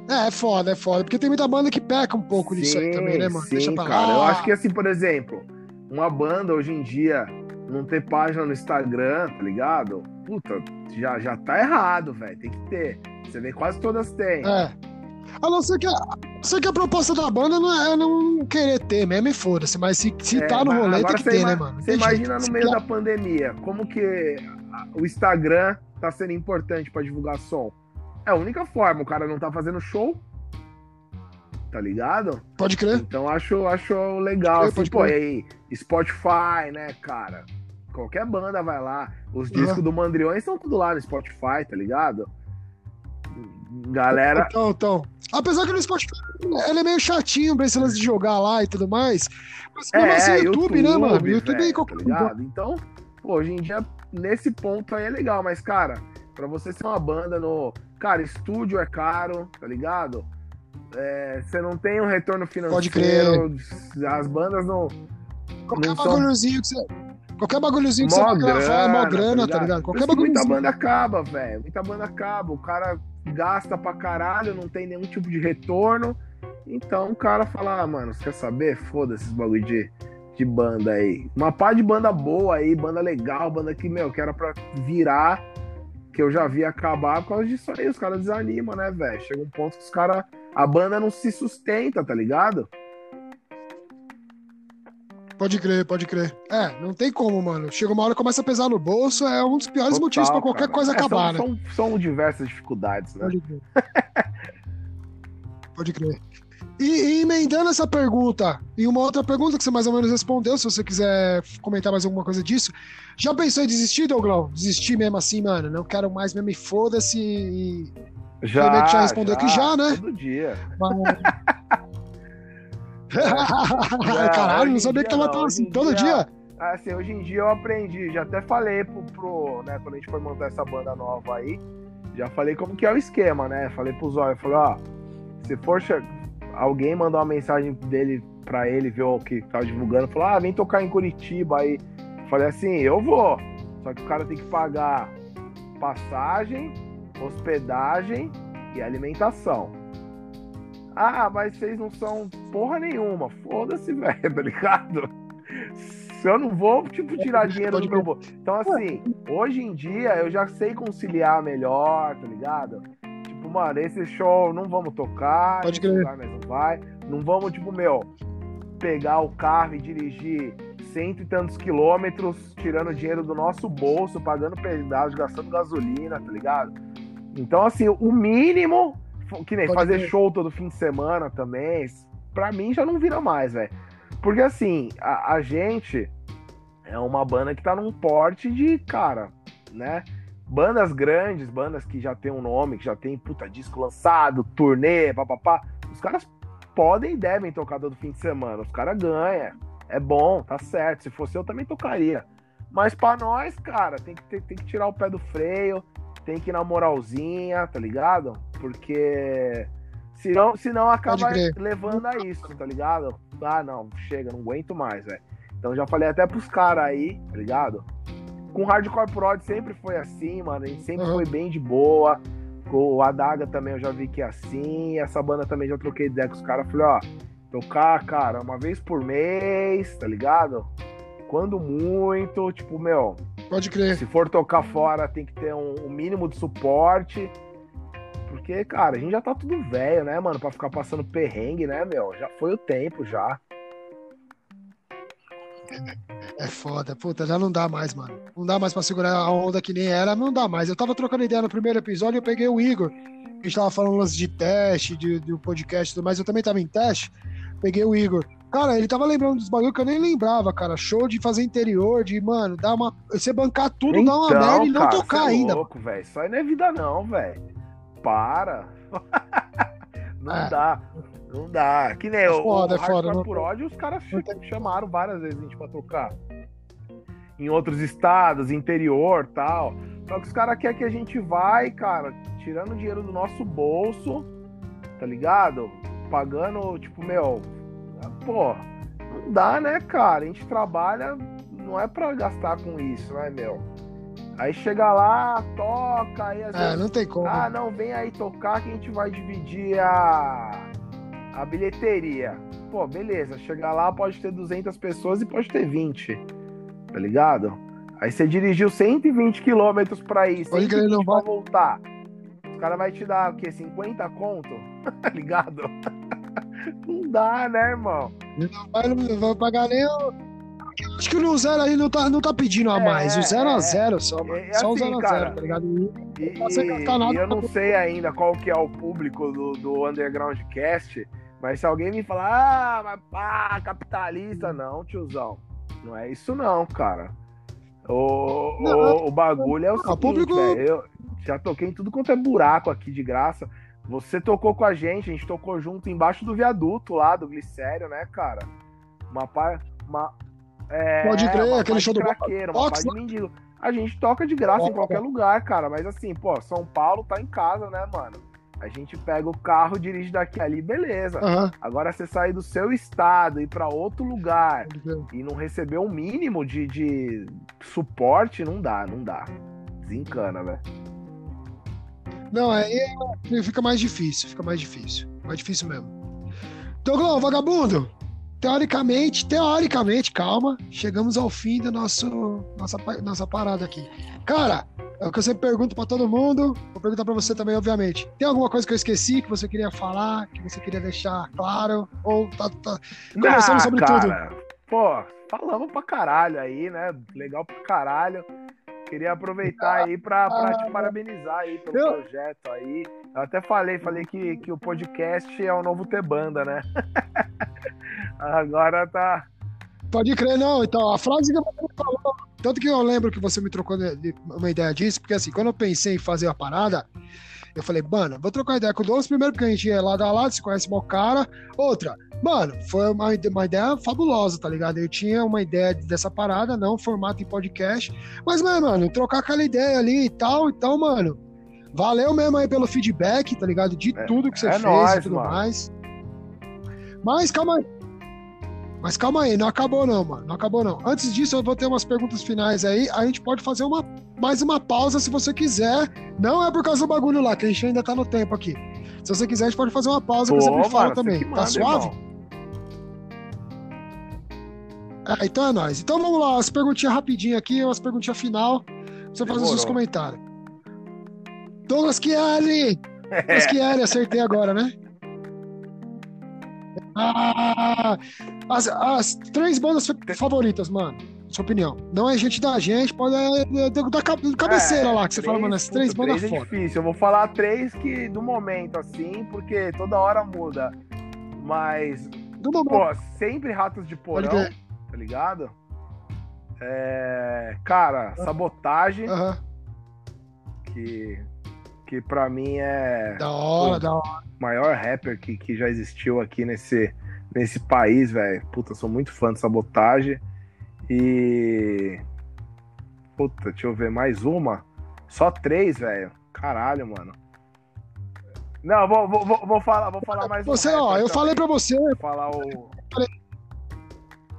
B: É, é foda, é foda. Porque tem muita banda que peca um pouco nisso aí também, né, mano?
A: Sim,
B: Deixa pra lá.
A: cara. Eu acho que assim, por exemplo, uma banda hoje em dia não ter página no Instagram, tá ligado? Puta, já, já tá errado, velho. Tem que ter. Você vê, quase todas têm.
B: É. A não ser que a, que a proposta da banda não é não querer ter mesmo e foda-se. Mas se, se
A: É,
B: tá no rolê, tem que ter, né, mano?
A: Você imagina no meio da pandemia, como que o Instagram tá sendo importante pra divulgar som? É a única forma, o cara não tá fazendo show, tá ligado?
B: Pode crer.
A: Então acho, acho legal.
B: Pode
A: Assim,
B: crer,
A: pô, aí, Spotify, né, cara? Qualquer banda vai lá. Os
B: Uhum.
A: discos do Mandriões estão tudo lá no Spotify, tá ligado? Galera.
B: Então, então. Apesar que no Spotify ele é meio chatinho pra esse lance de jogar lá e tudo mais. Mas mesmo assim, YouTube, né, mano? YouTube
A: velho,
B: aí qualquer
A: tá ligado? Então, pô, hoje em dia, nesse ponto aí é legal, mas, cara, pra você ser uma banda no. Cara, estúdio é caro, tá ligado? É, você não tem um retorno
B: Pode
A: financeiro. As bandas não.
B: Qualquer
A: não são-
B: bagulhozinho que você. Qualquer bagulhozinho que você
A: Mó
B: vai gravar é mó
A: grana,
B: grana,
A: tá
B: tá ligado?
A: ligado? Por
B: Qualquer
A: que muita
B: bagulhozinho.
A: banda acaba, velho. Muita banda acaba. O cara gasta pra caralho, não tem nenhum tipo de retorno. Então o cara fala, ah, mano, você quer saber? Foda-se esse bagulho de, de banda aí. Uma pá de banda boa aí, banda legal, banda que, meu, que era pra virar, que eu já vi acabar por causa disso aí. Os caras desanimam, né, velho? Chega um ponto que os caras. A banda não se sustenta, tá ligado?
B: Pode crer, pode crer. É, não tem como, mano. Chega uma hora começa a pesar no bolso, é um dos piores
A: Total,
B: motivos pra qualquer
A: cara.
B: coisa
A: É,
B: acabar,
A: são,
B: né?
A: São, são diversas dificuldades, né?
B: Pode crer. Pode crer. E, e emendando essa pergunta, e uma outra pergunta que você mais ou menos respondeu, se você quiser comentar mais alguma coisa disso, já pensou em desistir, Douglas? Desistir mesmo assim, mano? Não quero mais mesmo e foda-se. E...
A: Já,
B: já respondeu que já, né?
A: Todo dia.
B: Mas-
A: Não,
B: Caralho, não sabia que tava tão assim, todo
A: dia-
B: dia?
A: Assim, hoje em dia eu aprendi, já até falei pro, pro né, quando a gente foi montar essa banda nova aí, já falei como que é o esquema, né? Falei pro Zóio, falei, ó, se for alguém mandar uma mensagem dele pra ele, ver o que tava divulgando, falou, ah, vem tocar em Curitiba aí. Falei assim, eu vou. Só que o cara tem que pagar passagem, hospedagem e alimentação. Ah, mas vocês não são porra nenhuma. Foda-se, velho, tá ligado? Se eu não vou, tipo, tirar dinheiro do meu bolso. Então, assim, hoje em dia eu já sei conciliar melhor, tá ligado? Tipo, mano, esse show não vamos tocar,
B: Pode crer.
A: lugar nós não vai. Não vamos, tipo, meu, pegar o carro e dirigir cento e tantos quilômetros, tirando dinheiro do nosso bolso, pagando pedágio, gastando gasolina, tá ligado? Então, assim, o mínimo, que nem
B: Pode
A: fazer
B: crer.
A: show todo fim de semana também, pra mim já não vira mais, velho. Porque, assim, a, a gente é uma banda que tá num porte de, cara, né? Bandas grandes, bandas que já tem um nome, que já tem puta disco lançado, turnê, papapá. Os caras podem e devem tocar todo fim de semana. Os caras ganham. É bom, tá certo. Se fosse eu também tocaria. Mas pra nós, cara, tem que, ter- tem que tirar o pé do freio, tem que ir na moralzinha, tá ligado? Porque senão, senão acaba levando a isso, tá ligado? Ah, não, chega, não aguento mais, velho. Então já falei até pros caras aí, tá ligado? Com Hardcore Prod sempre foi assim, mano. A gente sempre
B: Uhum.
A: foi bem de boa. Com o Adaga também eu já vi que é assim. Essa banda também já troquei ideia com os caras. Falei, ó, tocar, cara, uma vez por mês, tá ligado? Quando muito, tipo, meu,
B: Pode crer.
A: se for tocar fora, tem que ter um, um mínimo de suporte. Porque, cara, a gente já tá tudo velho, né, mano? Pra ficar passando perrengue, né, meu? Já foi o tempo, já.
B: É foda, puta, já não dá mais, mano. Não dá mais pra segurar a onda que nem era, não dá mais. Eu tava trocando ideia no primeiro episódio e eu peguei o Igor. A gente tava falando lance de teste, de, de podcast e tudo mais. Eu também tava em teste. Peguei o Igor. Cara, ele tava lembrando dos bagulho que eu nem lembrava, cara. Show de fazer interior, de, mano, dar uma. Você bancar tudo, dar uma merda e não
A: cara,
B: tocar
A: é
B: ainda.
A: louco, velho. Isso aí não é vida, não, velho. Para. não
B: É.
A: dá. Não dá. Que nem
B: É
A: o,
B: foda,
A: o
B: é foda, não-
A: por ódio, os caras chamaram várias vezes a gente pra tocar. Em outros estados, interior tal. Só que os caras querem que a gente vai, cara, tirando dinheiro do nosso bolso, tá ligado? Pagando, tipo, meu, pô, não dá, né, cara? A gente trabalha, não é pra gastar com isso, né, meu? Aí chega lá, toca, aí às
B: É,
A: vezes
B: não tem como.
A: ah, não, vem aí tocar que a gente vai dividir a, a bilheteria. Pô, beleza. Chegar lá pode ter 200 pessoas e pode ter 20. Tá ligado? Aí você dirigiu 120 quilômetros pra ir,
B: crer,
A: 120
B: não
A: pra
B: vai-
A: voltar. Os caras vai te dar o quê? 50 conto? tá ligado? não dá, né, irmão?
B: Não vai, não vai pagar nem o. Acho que no zero aí não tá, não tá pedindo a
A: É,
B: mais. O zero
A: é.
B: a zero só, mano.
A: É
B: Só o
A: assim,
B: zero a
A: cara.
B: zero, tá ligado?
A: E,
B: nada
A: e eu não sei ainda qual que é o público do, do Underground Cast, mas se alguém me falar, ah, mas pá, capitalista, não, tiozão. Não é isso não, cara. O,
B: Não,
A: o, o bagulho é o
B: o
A: seguinte,
B: público-
A: eu já toquei em tudo quanto é buraco aqui de graça. Você tocou com a gente, a gente tocou junto embaixo do viaduto lá, do Glicério, né, cara? Uma par... Uma, é,
B: Pode crer,
A: uma
B: aquele show
A: de
B: do
A: craqueiro, uma
B: Box,
A: de mendigo. A gente toca de graça em qualquer lugar, cara. Mas assim, pô, São Paulo tá em casa, né, mano? A gente pega o carro, dirige daqui ali, beleza.
B: Aham.
A: Agora você sair do seu estado e ir pra outro lugar e não receber um mínimo de, de suporte, não dá, não dá. Desencana, velho.
B: Não, aí é- fica mais difícil, fica mais difícil. Mais difícil mesmo. Douglas, vagabundo, teoricamente, teoricamente, calma, chegamos ao fim da nosso, nossa, nossa parada aqui. Cara, é o que eu sempre pergunto para todo mundo, vou perguntar para você também, obviamente. Tem alguma coisa que eu esqueci que você queria falar, que você queria deixar claro? Ou tá, tá conversando
A: Ah,
B: sobre
A: cara,
B: tudo?
A: Pô, falamos pra caralho aí, né? Legal pra caralho. Queria aproveitar aí pra, pra te parabenizar aí pelo
B: Eu-
A: projeto aí. Eu até falei, falei que, que o podcast é o novo ter banda, né? Agora tá.
B: Pode crer, não. Então, a frase que você falou, tanto que eu lembro que você me trocou de uma ideia disso, porque assim, quando eu pensei em fazer a parada, eu falei, mano, vou trocar ideia com o Douglas primeiro, porque a gente é lado a lado, se conhece o cara. Outra, mano, foi uma, uma ideia fabulosa, tá ligado? Eu tinha uma ideia dessa parada, não formato em podcast, mas, mas, mano, trocar aquela ideia ali e tal, então, mano, valeu mesmo aí pelo feedback, tá ligado? De
A: É-
B: tudo que você
A: é
B: fez
A: nóis,
B: e tudo
A: mano.
B: mais. Mas calma aí. Mas calma aí, não acabou não, mano. Não acabou não. Antes disso, eu vou ter umas perguntas finais aí. A gente pode fazer uma, mais uma pausa se você quiser. Não é por causa do bagulho lá, que a gente ainda tá no tempo aqui. Se você quiser, a gente pode fazer uma pausa que
A: Pô, mano, você
B: também.
A: que
B: tá
A: manda,
B: suave?
A: irmão.
B: É, então é nóis. Então vamos lá, as perguntinhas rapidinho aqui, umas perguntinhas final. Você fazer os seus comentários. Douglas Chiari! Douglas Chiari, acertei agora, né? Ah, as, as três bandas fa- favoritas, mano. Sua opinião. Não é gente da gente, pode é, é da, da cabe- cabeceira
A: É,
B: lá, que você fala, mano, as três
A: puta,
B: bandas
A: três é
B: foda.
A: difícil. Eu vou falar três que do momento, assim, porque toda hora muda. Mas,
B: Do momento.
A: pô, sempre ratos de porão, tá ligado? É, cara, sabotagem,
B: Aham.
A: que, que pra mim é
B: Da hora, da hora.
A: maior rapper que, que já existiu aqui nesse, nesse país, velho. Puta, sou muito fã de sabotagem. E. Puta, deixa eu ver mais uma. Só três, velho. Caralho, mano. Não, vou, vou, vou, falar, vou falar mais um
B: Você,
A: rapper
B: ó, eu
A: também.
B: falei pra você.
A: Vou falar o.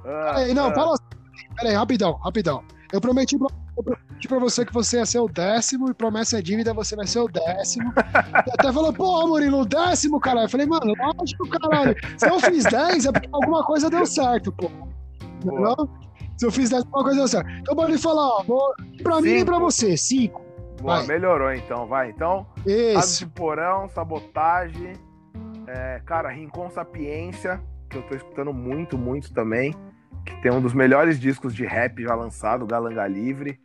A: Ah,
B: Peraí, não,
A: ah,
B: fala assim. Peraí, rapidão, rapidão. Eu prometi pra, prometi pra você que você ia ser o décimo, e promessa é dívida, você vai ser o décimo. E até falou, pô, Murilo, o décimo, caralho. Eu falei, mano, lógico, caralho. Se eu fiz 10, é porque alguma coisa deu certo, pô.
A: Boa.
B: Se eu fiz 10, alguma coisa deu certo. Então pode falar, ó, pra mim e
A: Cinco.
B: pra você, cinco.
A: boa,
B: vai.
A: melhorou então, vai. Então,
B: Isso.
A: de Porão, Sabotagem, é, cara, Rincon Sapiência, que eu tô escutando muito, muito também, que tem um dos melhores discos de rap já lançado, Galanga Livre.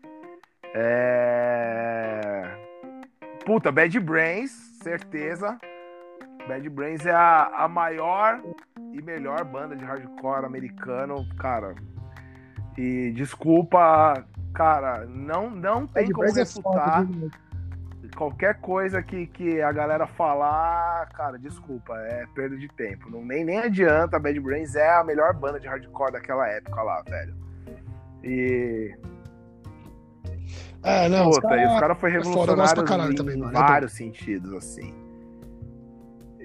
A: É... Puta, Bad Brains, certeza. Bad Brains é a, a maior e melhor banda de hardcore americano, cara. E desculpa, cara, não, não tem
B: Bad
A: como
B: Brains é
A: refutar
B: viu?
A: qualquer coisa que, que a galera falar, cara, desculpa, é perda de tempo. Não, nem, nem adianta, Bad Brains é a melhor banda de hardcore daquela época lá, velho. E.
B: É, não,
A: Puta,
B: cara-
A: e os caras foram
B: é foda,
A: em
B: também, mano, é
A: vários sentidos, assim.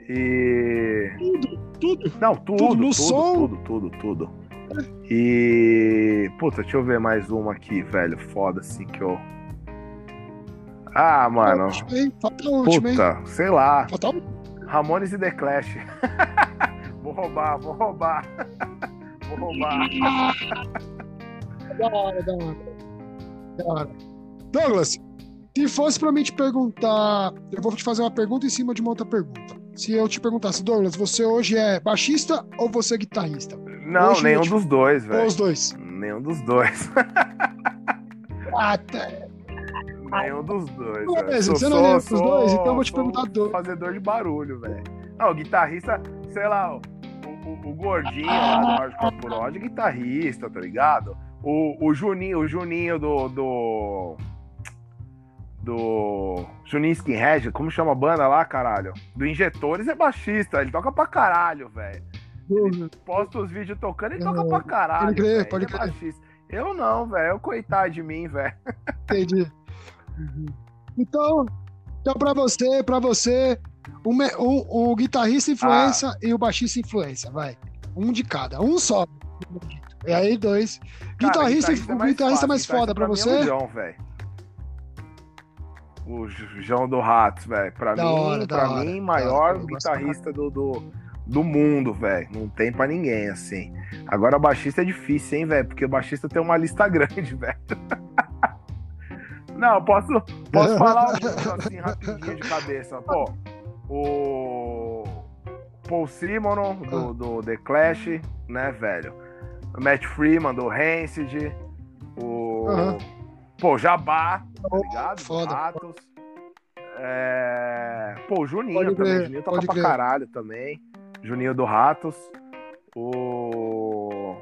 A: E.
B: tudo.
A: Não, tudo,
B: Tudo no
A: tudo,
B: som.
A: tudo, tudo, tudo. E. Puta, deixa eu ver mais uma aqui, velho. Foda assim que eu. Ah, mano.
B: Último, hein? Falta hein?
A: Puta, sei lá.
B: Falta o
A: Ramones e The Clash. vou roubar, vou roubar. vou roubar.
B: Da hora, da hora. Da hora. Douglas, se fosse pra mim te perguntar, eu vou te fazer uma pergunta em cima de uma outra pergunta. Se eu te perguntasse, Douglas, você hoje é baixista ou você é guitarrista?
A: Não,
B: Hoje,
A: nenhum
B: tipo,
A: dos dois,
B: Ou
A: velho.
B: os dois?
A: Nenhum dos dois.
B: Ah, tá.
A: nenhum dos dois.
B: Beleza,
A: velho. Sou-
B: você não é nenhum dos dois, então eu vou te perguntar do-
A: Fazedor de barulho, velho. Não, o guitarrista, sei lá, o, o, o gordinho lá do Hardcore por ódio é guitarrista, tá ligado? O, o Juninho, o Juninho do. do. Do Juninho Skinhead, como chama a banda lá, caralho? Do Injetores é baixista, ele toca pra caralho, velho. Posta os vídeos tocando e toca pra caralho.
B: Pode crer, pode
A: ele é
B: crer.
A: baixista. Eu não, velho. Coitado de mim, velho.
B: Entendi. Então, então para você, para você, o, o- o guitarrista influência e o baixista influência, vai. Um de cada, um só. E aí, dois.
A: Cara,
B: Guitarrista,
A: é
B: o guitarrista
A: fácil,
B: mais foda pra
A: é
B: você?
A: o João, velho. O João do Ratos, velho. Pra
B: Da
A: mim,
B: hora,
A: pra
B: hora.
A: mim maior guitarrista do, do, do mundo, velho. Não tem pra ninguém, assim. Agora, baixista é difícil, hein, velho? Porque o baixista tem uma lista grande, velho. Não, posso, posso falar alguns, assim, rapidinho de cabeça. Pô, o Paul Simonon, do, do The Clash, né, velho? O Matt Freeman, do Rancid. O...
B: Aham.
A: Pô, Jabá, tá ligado?
B: Foda.
A: Ratos. É... Pô, o Juninho
B: Pode
A: também.
B: crer,
A: Juninho toca pra
B: crer.
A: caralho também. Juninho do Ratos. O.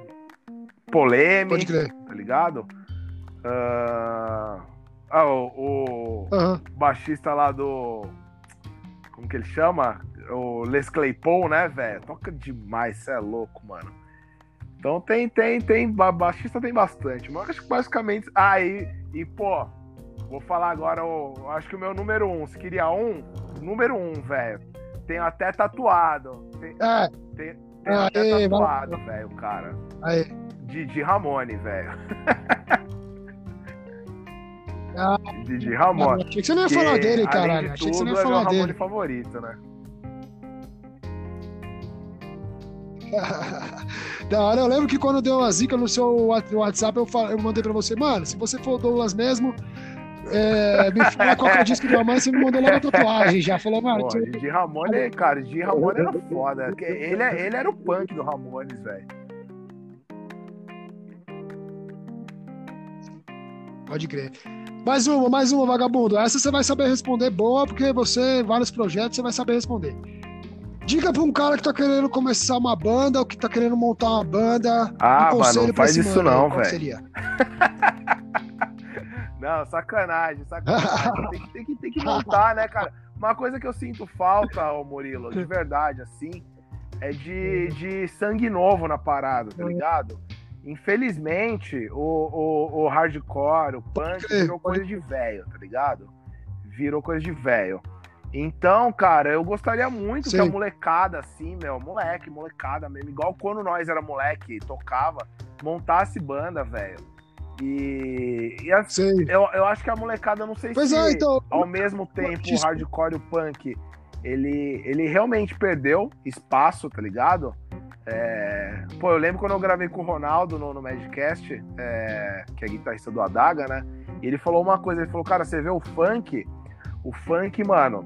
A: Poleme,
B: crer.
A: tá ligado? Ah, ah, o, o
B: Aham.
A: baixista lá do. Como que ele chama? O Les Claypool, né, velho? Toca demais, cê é louco, mano. Então tem, tem, tem. ba- Baixista tem bastante. Mas acho que basicamente. Ah, e, e pô, vou falar agora o. Acho que o meu número um. Se queria um, número um, velho. Tenho até tatuado. Tem,
B: É,
A: tem, tenho até tatuado, velho, cara.
B: aí.
A: Didi Ramone, velho.
B: Ah,
A: Didi Ramone.
B: achei que você não ia falar dele, caralho.
A: de
B: Achei que você não ia
A: é
B: falar
A: meu Ramone
B: dele.
A: favorito, né?
B: da hora, eu lembro que quando deu a zica no seu WhatsApp, eu, eu mandei pra você, mano, se você for o Douglas mesmo, é, me fala qual que é o disco da mãe, você me mandou logo a tatuagem já. Falou, mano,
A: Pô,
B: você-
A: Didi Ramone, cara, Didi Ramone era foda. Ele, é- ele era o punk do Ramones, velho.
B: pode crer. Mais uma, mais uma, vagabundo. Essa você vai saber responder boa, porque você, vários projetos, você vai saber responder. Diga pra um cara que tá querendo começar uma banda ou que tá querendo montar uma banda.
A: Ah,
B: um
A: mano, não faz isso
B: mano
A: não, velho. Não, sacanagem, sacanagem. Tem que, tem, que, tem que montar, né, cara? Uma coisa que eu sinto falta, ô Murilo, de verdade, assim, é de, de sangue novo na parada, tá ligado? Infelizmente, o, o, o hardcore, o punk, virou coisa de velho, tá ligado? Virou coisa de velho. Então, cara, eu gostaria muito que a
B: Sim.
A: molecada, assim, meu, moleque, molecada mesmo, igual quando nós era moleque, tocava, montasse banda, velho. E, e assim, eu, eu acho que a molecada, não sei
B: Pois
A: se
B: é, então.
A: ao mesmo tempo o hardcore e o punk, ele, ele realmente perdeu espaço, tá ligado? É, Pô, eu lembro quando eu gravei com o Ronaldo no, no Madcast, é, que é guitarrista do Adaga, né? E ele falou uma coisa, ele falou, cara, você vê o funk, o funk, mano,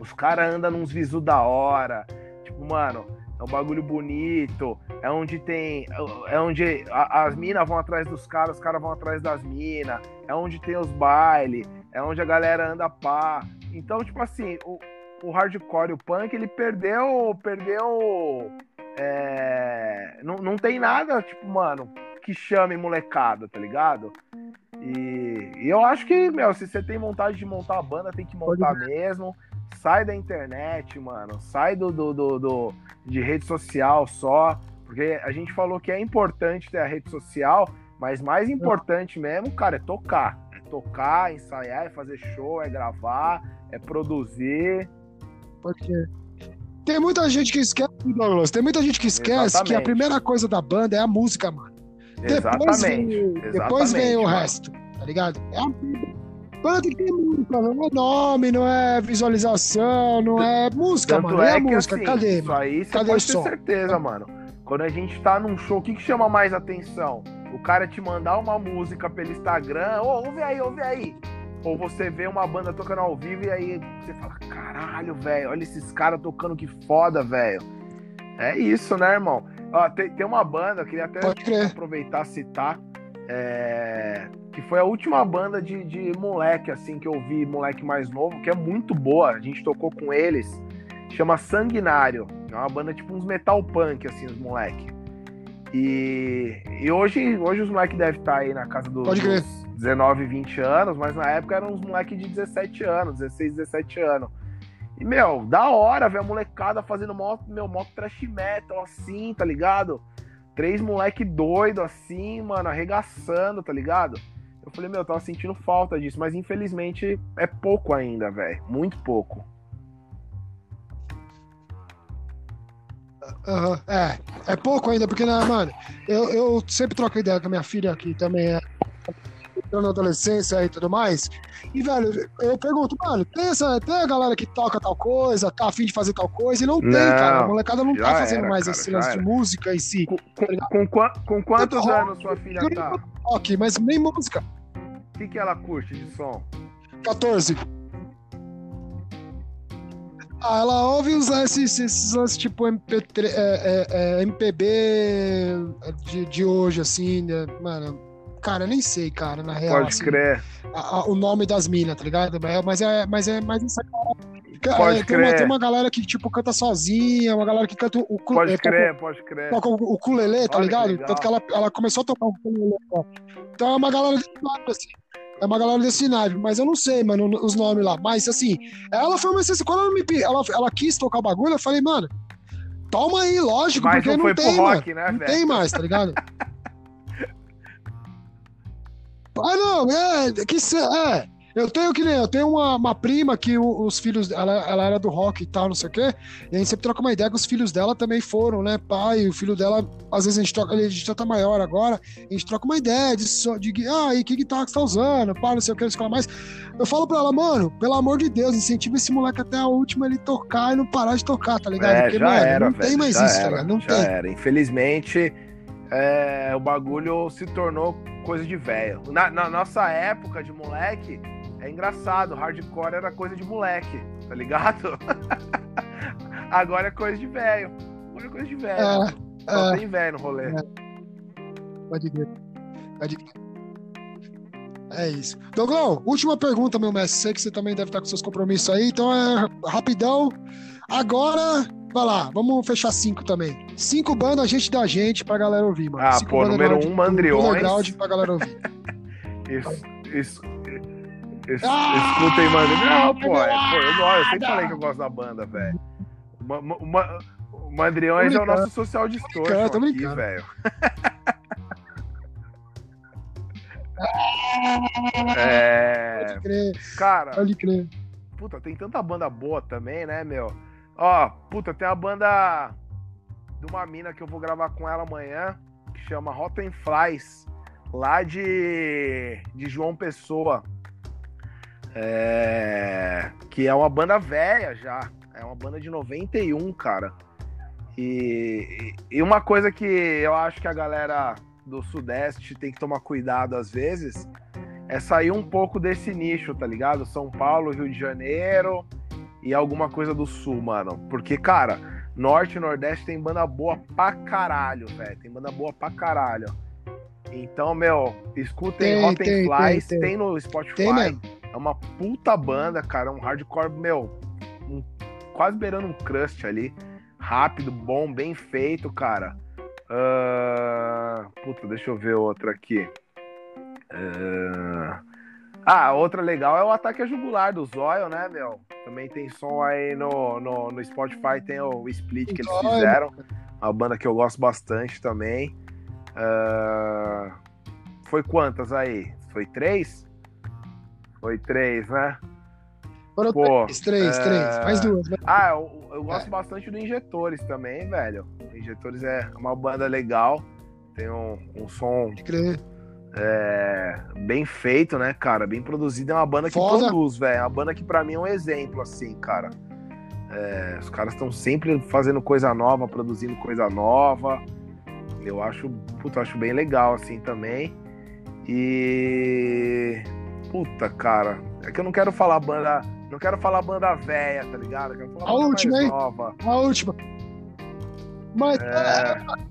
A: os caras andam nos visu da hora, tipo, mano, é um bagulho bonito, é onde tem. É onde a- as minas vão atrás dos caras, os caras vão atrás das minas, é onde tem os bailes, é onde a galera anda pá. Então, tipo assim, o, o hardcore o punk, ele perdeu. Perdeu. é, não, não tem nada, tipo, mano, que chame molecada, tá ligado? E, e eu acho que, meu, se você tem vontade de montar a banda, tem que montar mesmo. Sai da internet, mano. Sai do, do, do, do- de rede social só. Porque a gente falou que é importante ter a rede social, mas mais importante mesmo, cara, é tocar. É tocar, ensaiar, é fazer show, é gravar, é produzir.
B: Ser. Tem muita gente que esquece, Douglas. Tem muita gente que esquece que a
A: Exatamente.
B: primeira coisa da banda é a música, mano. Depois vem,
A: Exatamente.
B: depois vem o resto, tá ligado? É a banda tem que ter música, não é nome, não é visualização, não é música,
A: Tanto
B: mano.
A: é
B: É música,
A: assim,
B: cadê,
A: isso aí você
B: Cadê
A: pode ter certeza, mano. Quando a gente tá num show, o que, que chama mais atenção? O cara te mandar uma música pelo Instagram, ô, ouve aí, ouve aí. Ou você vê uma banda tocando ao vivo e aí você fala, caralho, velho, olha esses caras tocando que foda, velho. É isso, né, irmão? Ó, tem, tem uma banda, eu queria até aproveitar e citar, é, que foi a última banda de, de moleque, assim, que eu vi, moleque mais novo, que é muito boa. A gente tocou com eles, chama Sanguinário. É uma banda tipo uns metal punk, assim, os moleque. E, e hoje, hoje os moleques devem estar aí na casa do- dos 19, 20 anos, mas na época eram uns moleques de 17 anos, 16, 17 anos. E, meu, da hora ver a molecada fazendo mó, meu, mó trash metal, assim, tá ligado? Três moleque doido, assim, mano, arregaçando, tá ligado? Eu falei, meu, eu tava sentindo falta disso, mas infelizmente é pouco ainda, velho. Muito pouco.
B: Aham, É, é pouco ainda, porque, né, mano, eu, eu sempre troco ideia com a minha filha aqui também. É. na adolescência e tudo mais. E, velho, eu pergunto, mano, tem, essa, tem a galera que toca tal coisa, tá afim de fazer tal coisa, e não, tem,
A: Não,
B: cara. A molecada não tá fazendo
A: era,
B: mais
A: cara,
B: esse lance de música em si.
A: Com, com, com, qua- com quantos
B: Rock,
A: anos sua filha tá?
B: Ok, mas nem música.
A: O que, que ela curte de som?
B: 14. Ah, ela ouve os esses, esses lances tipo MP3, é, é, é, MPB de, de hoje, assim, né? Mano, cara, eu nem sei, cara, na real.
A: Pode
B: assim,
A: crer.
B: a- a- o nome das minas, tá ligado? É, Mas é, mas é mais essa Ca-
A: Pode
B: é, tem, uma,
A: crer.
B: tem uma galera que, tipo, canta sozinha, uma galera que canta o, cu-
A: Pode
B: é,
A: crer, pode crer.
B: toca o, o ukulele, tá
A: Olha que
B: ligado?
A: legal.
B: Tanto que ela, ela começou a tocar o ukulele. ó. Então é uma galera desse naipe, assim. É uma galera desse naipe, mas eu não sei, mano, os nomes lá. Mas, assim, ela foi uma exceção. Quando ela me ela, ela quis tocar o bagulho, eu falei, mano, toma aí, lógico,
A: Mas
B: porque
A: não
B: não, tem,
A: rock,
B: mano.
A: né,
B: não
A: velho?
B: tem mais, tá ligado? ah, não, é, que se, é. Eu tenho que nem, eu tenho uma, uma prima que o- os filhos, ela, ela era do rock e tal, não sei o quê, e a gente sempre troca uma ideia que os filhos dela também foram, né, pai, o filho dela, às vezes a gente troca, ele já tá maior agora, a gente troca uma ideia de, de ah, e que guitarra que você tá usando, pá, não sei o que, não sei que mais. Eu falo pra ela, mano, pelo amor de Deus, incentiva esse moleque até a última ele tocar e não parar de tocar, tá ligado?
A: É,
B: Porque,
A: já
B: mano,
A: era,
B: não
A: velho,
B: tem mais isso, tá
A: era,
B: ligado? Não
A: já
B: tem.
A: era. Infelizmente, é, o bagulho se tornou coisa de velho. Na, na nossa época de moleque, é engraçado, hardcore era coisa de moleque, tá ligado? Agora é coisa de velho. Agora é coisa de velho.
B: É,
A: Só
B: é.
A: tem velho no rolê.
B: Pode crer. Pode crer. É isso. Douglas, última pergunta, meu mestre. Sei que você também deve estar com seus compromissos aí, então é rapidão. Agora, vai lá, vamos fechar cinco também. Cinco bandas, gente da gente pra galera ouvir, mano.
A: Ah,
B: cinco
A: pô, número um, Mandriões.
B: underground pra galera ouvir.
A: Isso, isso, isso,
B: Ah!
A: escutem, mano. Não, pô, é, pô, eu, eu sempre falei que eu gosto da banda, velho. O Ma- Ma- Ma- o Mandriões é o nosso social distortion
B: brincando,
A: aqui, velho. É,
B: Pode crer,
A: cara,
B: pode crer.
A: puta, tem tanta banda boa também, né, meu? Ó, puta, tem a banda de uma mina que eu vou gravar com ela amanhã, que chama Rotten Flies, lá de, de João Pessoa. É, que é uma banda velha já. É uma banda de 91, cara. E, e uma coisa que eu acho que a galera do Sudeste tem que tomar cuidado às vezes é sair um pouco desse nicho, tá ligado? São Paulo, Rio de Janeiro e alguma coisa do Sul, mano. Porque, cara, Norte e Nordeste tem banda boa pra caralho, velho. Tem banda boa pra caralho. Então, meu, escutem
B: Tem,
A: Rotten
B: tem,
A: Flies,
B: tem,
A: tem,
B: tem.
A: no Spotify. É uma puta banda, cara. Um hardcore, meu, um- quase beirando um crust ali. Rápido, bom, bem feito, cara. Ah, puta, deixa eu ver outra aqui. Ah, Ah, outra legal é o Ataque a Jugular do Zóio, né, meu? Também tem som aí no, no, no Spotify, tem o split que eles fizeram. Uma banda que eu gosto bastante também. Ah, foi quantas aí? Foi três? Foi três, né?
B: Foram
A: Pô,
B: três, três,
A: é-
B: três. Mais duas. né?
A: Ah, eu, eu gosto
B: É.
A: bastante do Injetores também, velho. O Injetores é uma banda legal. Tem um, um som. É, bem feito, né, cara? Bem produzido. É uma banda que
B: Foda.
A: produz, velho. É uma banda que pra mim é um exemplo, assim, cara. É, os caras estão sempre fazendo coisa nova, produzindo coisa nova. Eu acho, puta, acho bem legal, assim, também. E. Puta, cara. É que eu não quero falar banda. Não quero falar banda velha, tá ligado? Eu quero falar
B: A
A: banda
B: última,
A: mais
B: hein?
A: nova.
B: A última. Mas
A: É.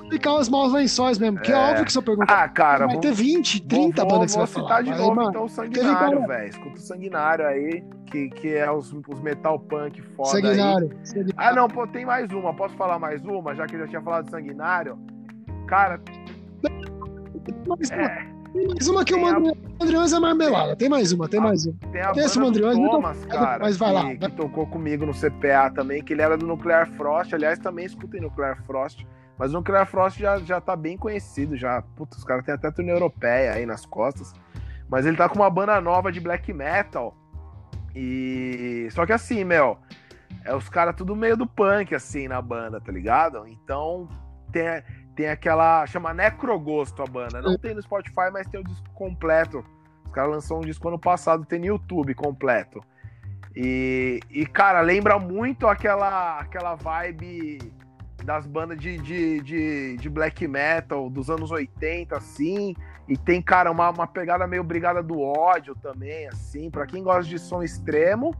B: pra ficar os maus lençóis mesmo, que é,
A: É.
B: óbvio que se eu perguntar.
A: Ah, cara,
B: vai
A: vou-
B: ter 20, 30
A: vou, vou,
B: bandas que você vai
A: citar
B: falar.
A: de novo,
B: mano,
A: então, o Sanguinário, velho. Escuta o Sanguinário aí, que, que é os, os metal punk foda aí.
B: Sanguinário. Sanguinário.
A: Ah, não, pô, tem mais uma. Posso falar mais uma, já que eu já tinha falado de Sanguinário? Cara,
B: uma,
A: é,
B: tem mais uma que o
A: Tem a-
B: Mandriões é marmelada. Tem mais uma, tem
A: Ah,
B: mais uma.
A: tem a
B: Tem esse Mandriões,
A: Thomas, cara,
B: mas vai
A: que,
B: lá,
A: que tocou comigo no CPA também, que ele era do Nuclear Frost. Aliás, também escutem Nuclear Frost. Mas o Nuclear Frost já, já tá bem conhecido, já. Putz, os caras têm até turnê europeia aí nas costas. Mas ele tá com uma banda nova de black metal. E. Só que assim, meu. É os caras tudo meio do punk, assim, na banda, tá ligado? Então. Tem, tem aquela. chama Necrogosto a banda. Não tem no Spotify, mas tem o disco completo. Os caras lançaram um disco ano passado, tem no YouTube completo. E, e cara, lembra muito aquela, aquela vibe das bandas de, de, de, de, black metal dos anos 80, assim. E tem, cara, uma, uma pegada meio brigada do ódio também, assim. Pra quem gosta de som extremo,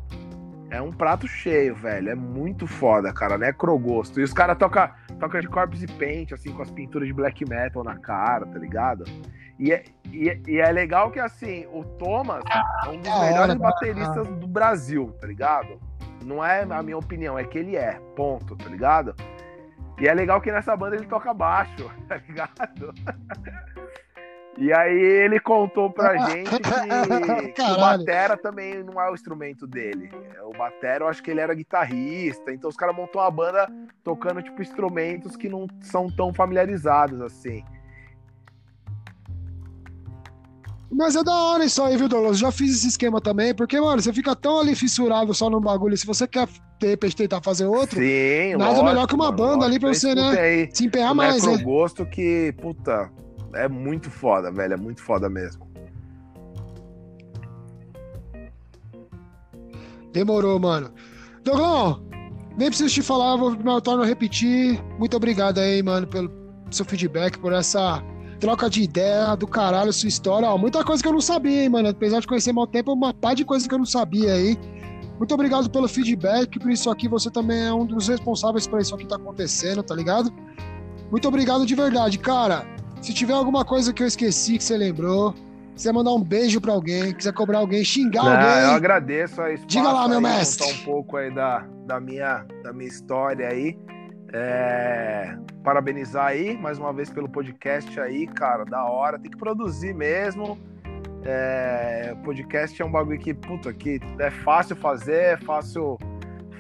A: é um prato cheio, velho. É muito foda, cara. Necrogosto. E os caras tocam toca de corpse paint, assim, com as pinturas de black metal na cara, tá ligado? E é, e, é, e é legal que, assim, o Thomas é um dos melhores bateristas do Brasil, tá ligado? Não é a minha opinião, é que ele é, ponto, tá ligado? E é legal que nessa banda ele toca baixo, tá ligado? E aí ele contou pra gente que, que o batera também não é o instrumento dele. O batera, eu acho que ele era guitarrista, então os caras montou uma banda tocando tipo instrumentos que não são tão familiarizados assim.
B: Mas é da hora isso aí, viu, Douglas? Já fiz esse esquema também, porque, mano, você fica tão ali fissurado só num bagulho. Se você quer, de repente, tentar fazer outro,
A: Sim,
B: nada
A: lógico,
B: melhor que uma
A: mano,
B: banda
A: lógico.
B: ali pra você, né?
A: Aí,
B: se empenhar mais, né?
A: gosto que, puta, é muito foda, velho. É muito foda mesmo.
B: Demorou, mano. Douglão, nem preciso te falar, vou me torno a repetir. Muito obrigado aí, mano, pelo seu feedback, por essa troca de ideia do caralho, sua história. Ó, muita coisa que eu não sabia, hein, mano. Apesar de conhecer mal tempo, uma par de coisas que eu não sabia aí. Muito obrigado pelo feedback, por isso aqui você também é um dos responsáveis por isso aqui tá acontecendo, tá ligado? Muito obrigado de verdade, cara. Se tiver alguma coisa que eu esqueci que você lembrou, quiser mandar um beijo para alguém, quiser cobrar alguém, xingar
A: Não,
B: alguém.
A: Eu agradeço a
B: Diga lá, meu mestre.
A: Contar um pouco aí da, da, minha, da minha história aí. É, parabenizar aí mais uma vez pelo podcast aí, cara, da hora. Tem que produzir mesmo. É, podcast é um bagulho que, puta, que é fácil fazer, é fácil,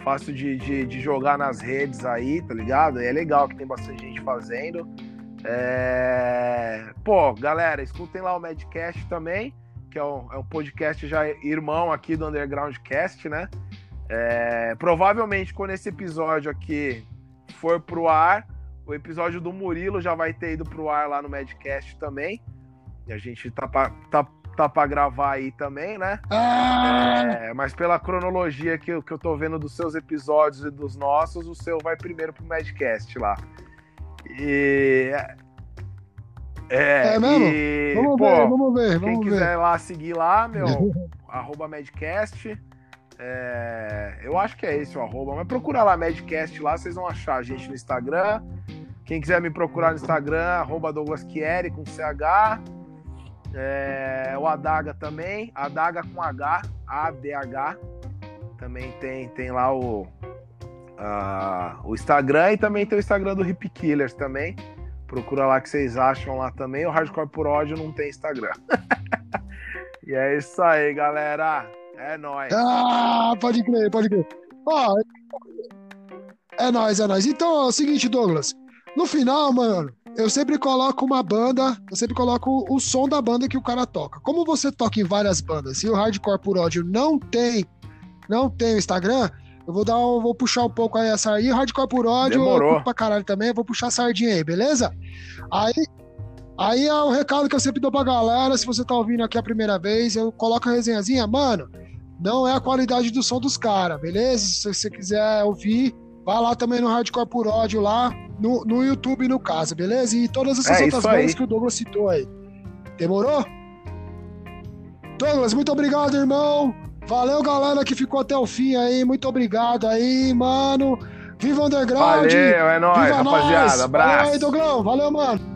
A: fácil de, de, de jogar nas redes aí, tá ligado? E é legal que tem bastante gente fazendo. É... Pô, galera, escutem lá o Madcast também, que é um, é um podcast já irmão aqui do Undergroundcast, né? É... Provavelmente quando esse episódio aqui for pro ar, o episódio do Murilo já vai ter ido pro ar lá no Madcast também. E a gente tá pra, tá, tá pra gravar aí também, né?
B: Ah!
A: É, mas pela cronologia que, eu- que eu tô vendo dos seus episódios e dos nossos, o seu vai primeiro pro Madcast lá. E. É,
B: É mesmo?
A: e,
B: Vamos
A: pô,
B: ver, vamos ver,
A: quem
B: vamos
A: quiser
B: ver.
A: lá seguir lá, meu, arroba Madcast. É, eu acho que é esse o arroba, mas procura lá Madcast lá, vocês vão achar a gente no Instagram. Quem quiser me procurar no Instagram, arroba Douglas Chieri com CH. É, o Adaga também, Adaga com H, A-D-H. Também tem, tem lá o, ah, o Instagram e também tem o Instagram do Hip Killers também. Procura lá que vocês acham lá também. O Hardcore por ódio não tem Instagram. e é isso aí, galera. É nóis.
B: Ah, pode crer, pode crer. Ó, é nóis, é nóis. Então, é o seguinte, Douglas. No final, mano, eu sempre coloco uma banda, eu sempre coloco o som da banda que o cara toca. Como você toca em várias bandas e o Hardcore por ódio não tem, não tem o Instagram, eu vou dar um, vou puxar um pouco aí essa aí. Hardcore por ódio,
A: Demorou.
B: pra caralho também, eu vou puxar a sardinha aí, beleza? Aí, aí é o recado que eu sempre dou pra galera, se você tá ouvindo aqui a primeira vez, eu coloco a resenhazinha, mano, não é a qualidade do som dos caras, beleza? Se você quiser ouvir, vai lá também no Hardcore por ódio lá, no, no YouTube no caso, beleza? E todas essas
A: É
B: outras bandas que o Douglas citou aí. Demorou? Douglas, muito obrigado, irmão. Valeu, galera que ficou até o fim aí. Muito obrigado aí, mano. Viva o Underground!
A: Valeu, é nóis,
B: Viva
A: rapaziada.
B: nós! Valeu aí,
A: Abraço.
B: Douglão. Valeu, mano.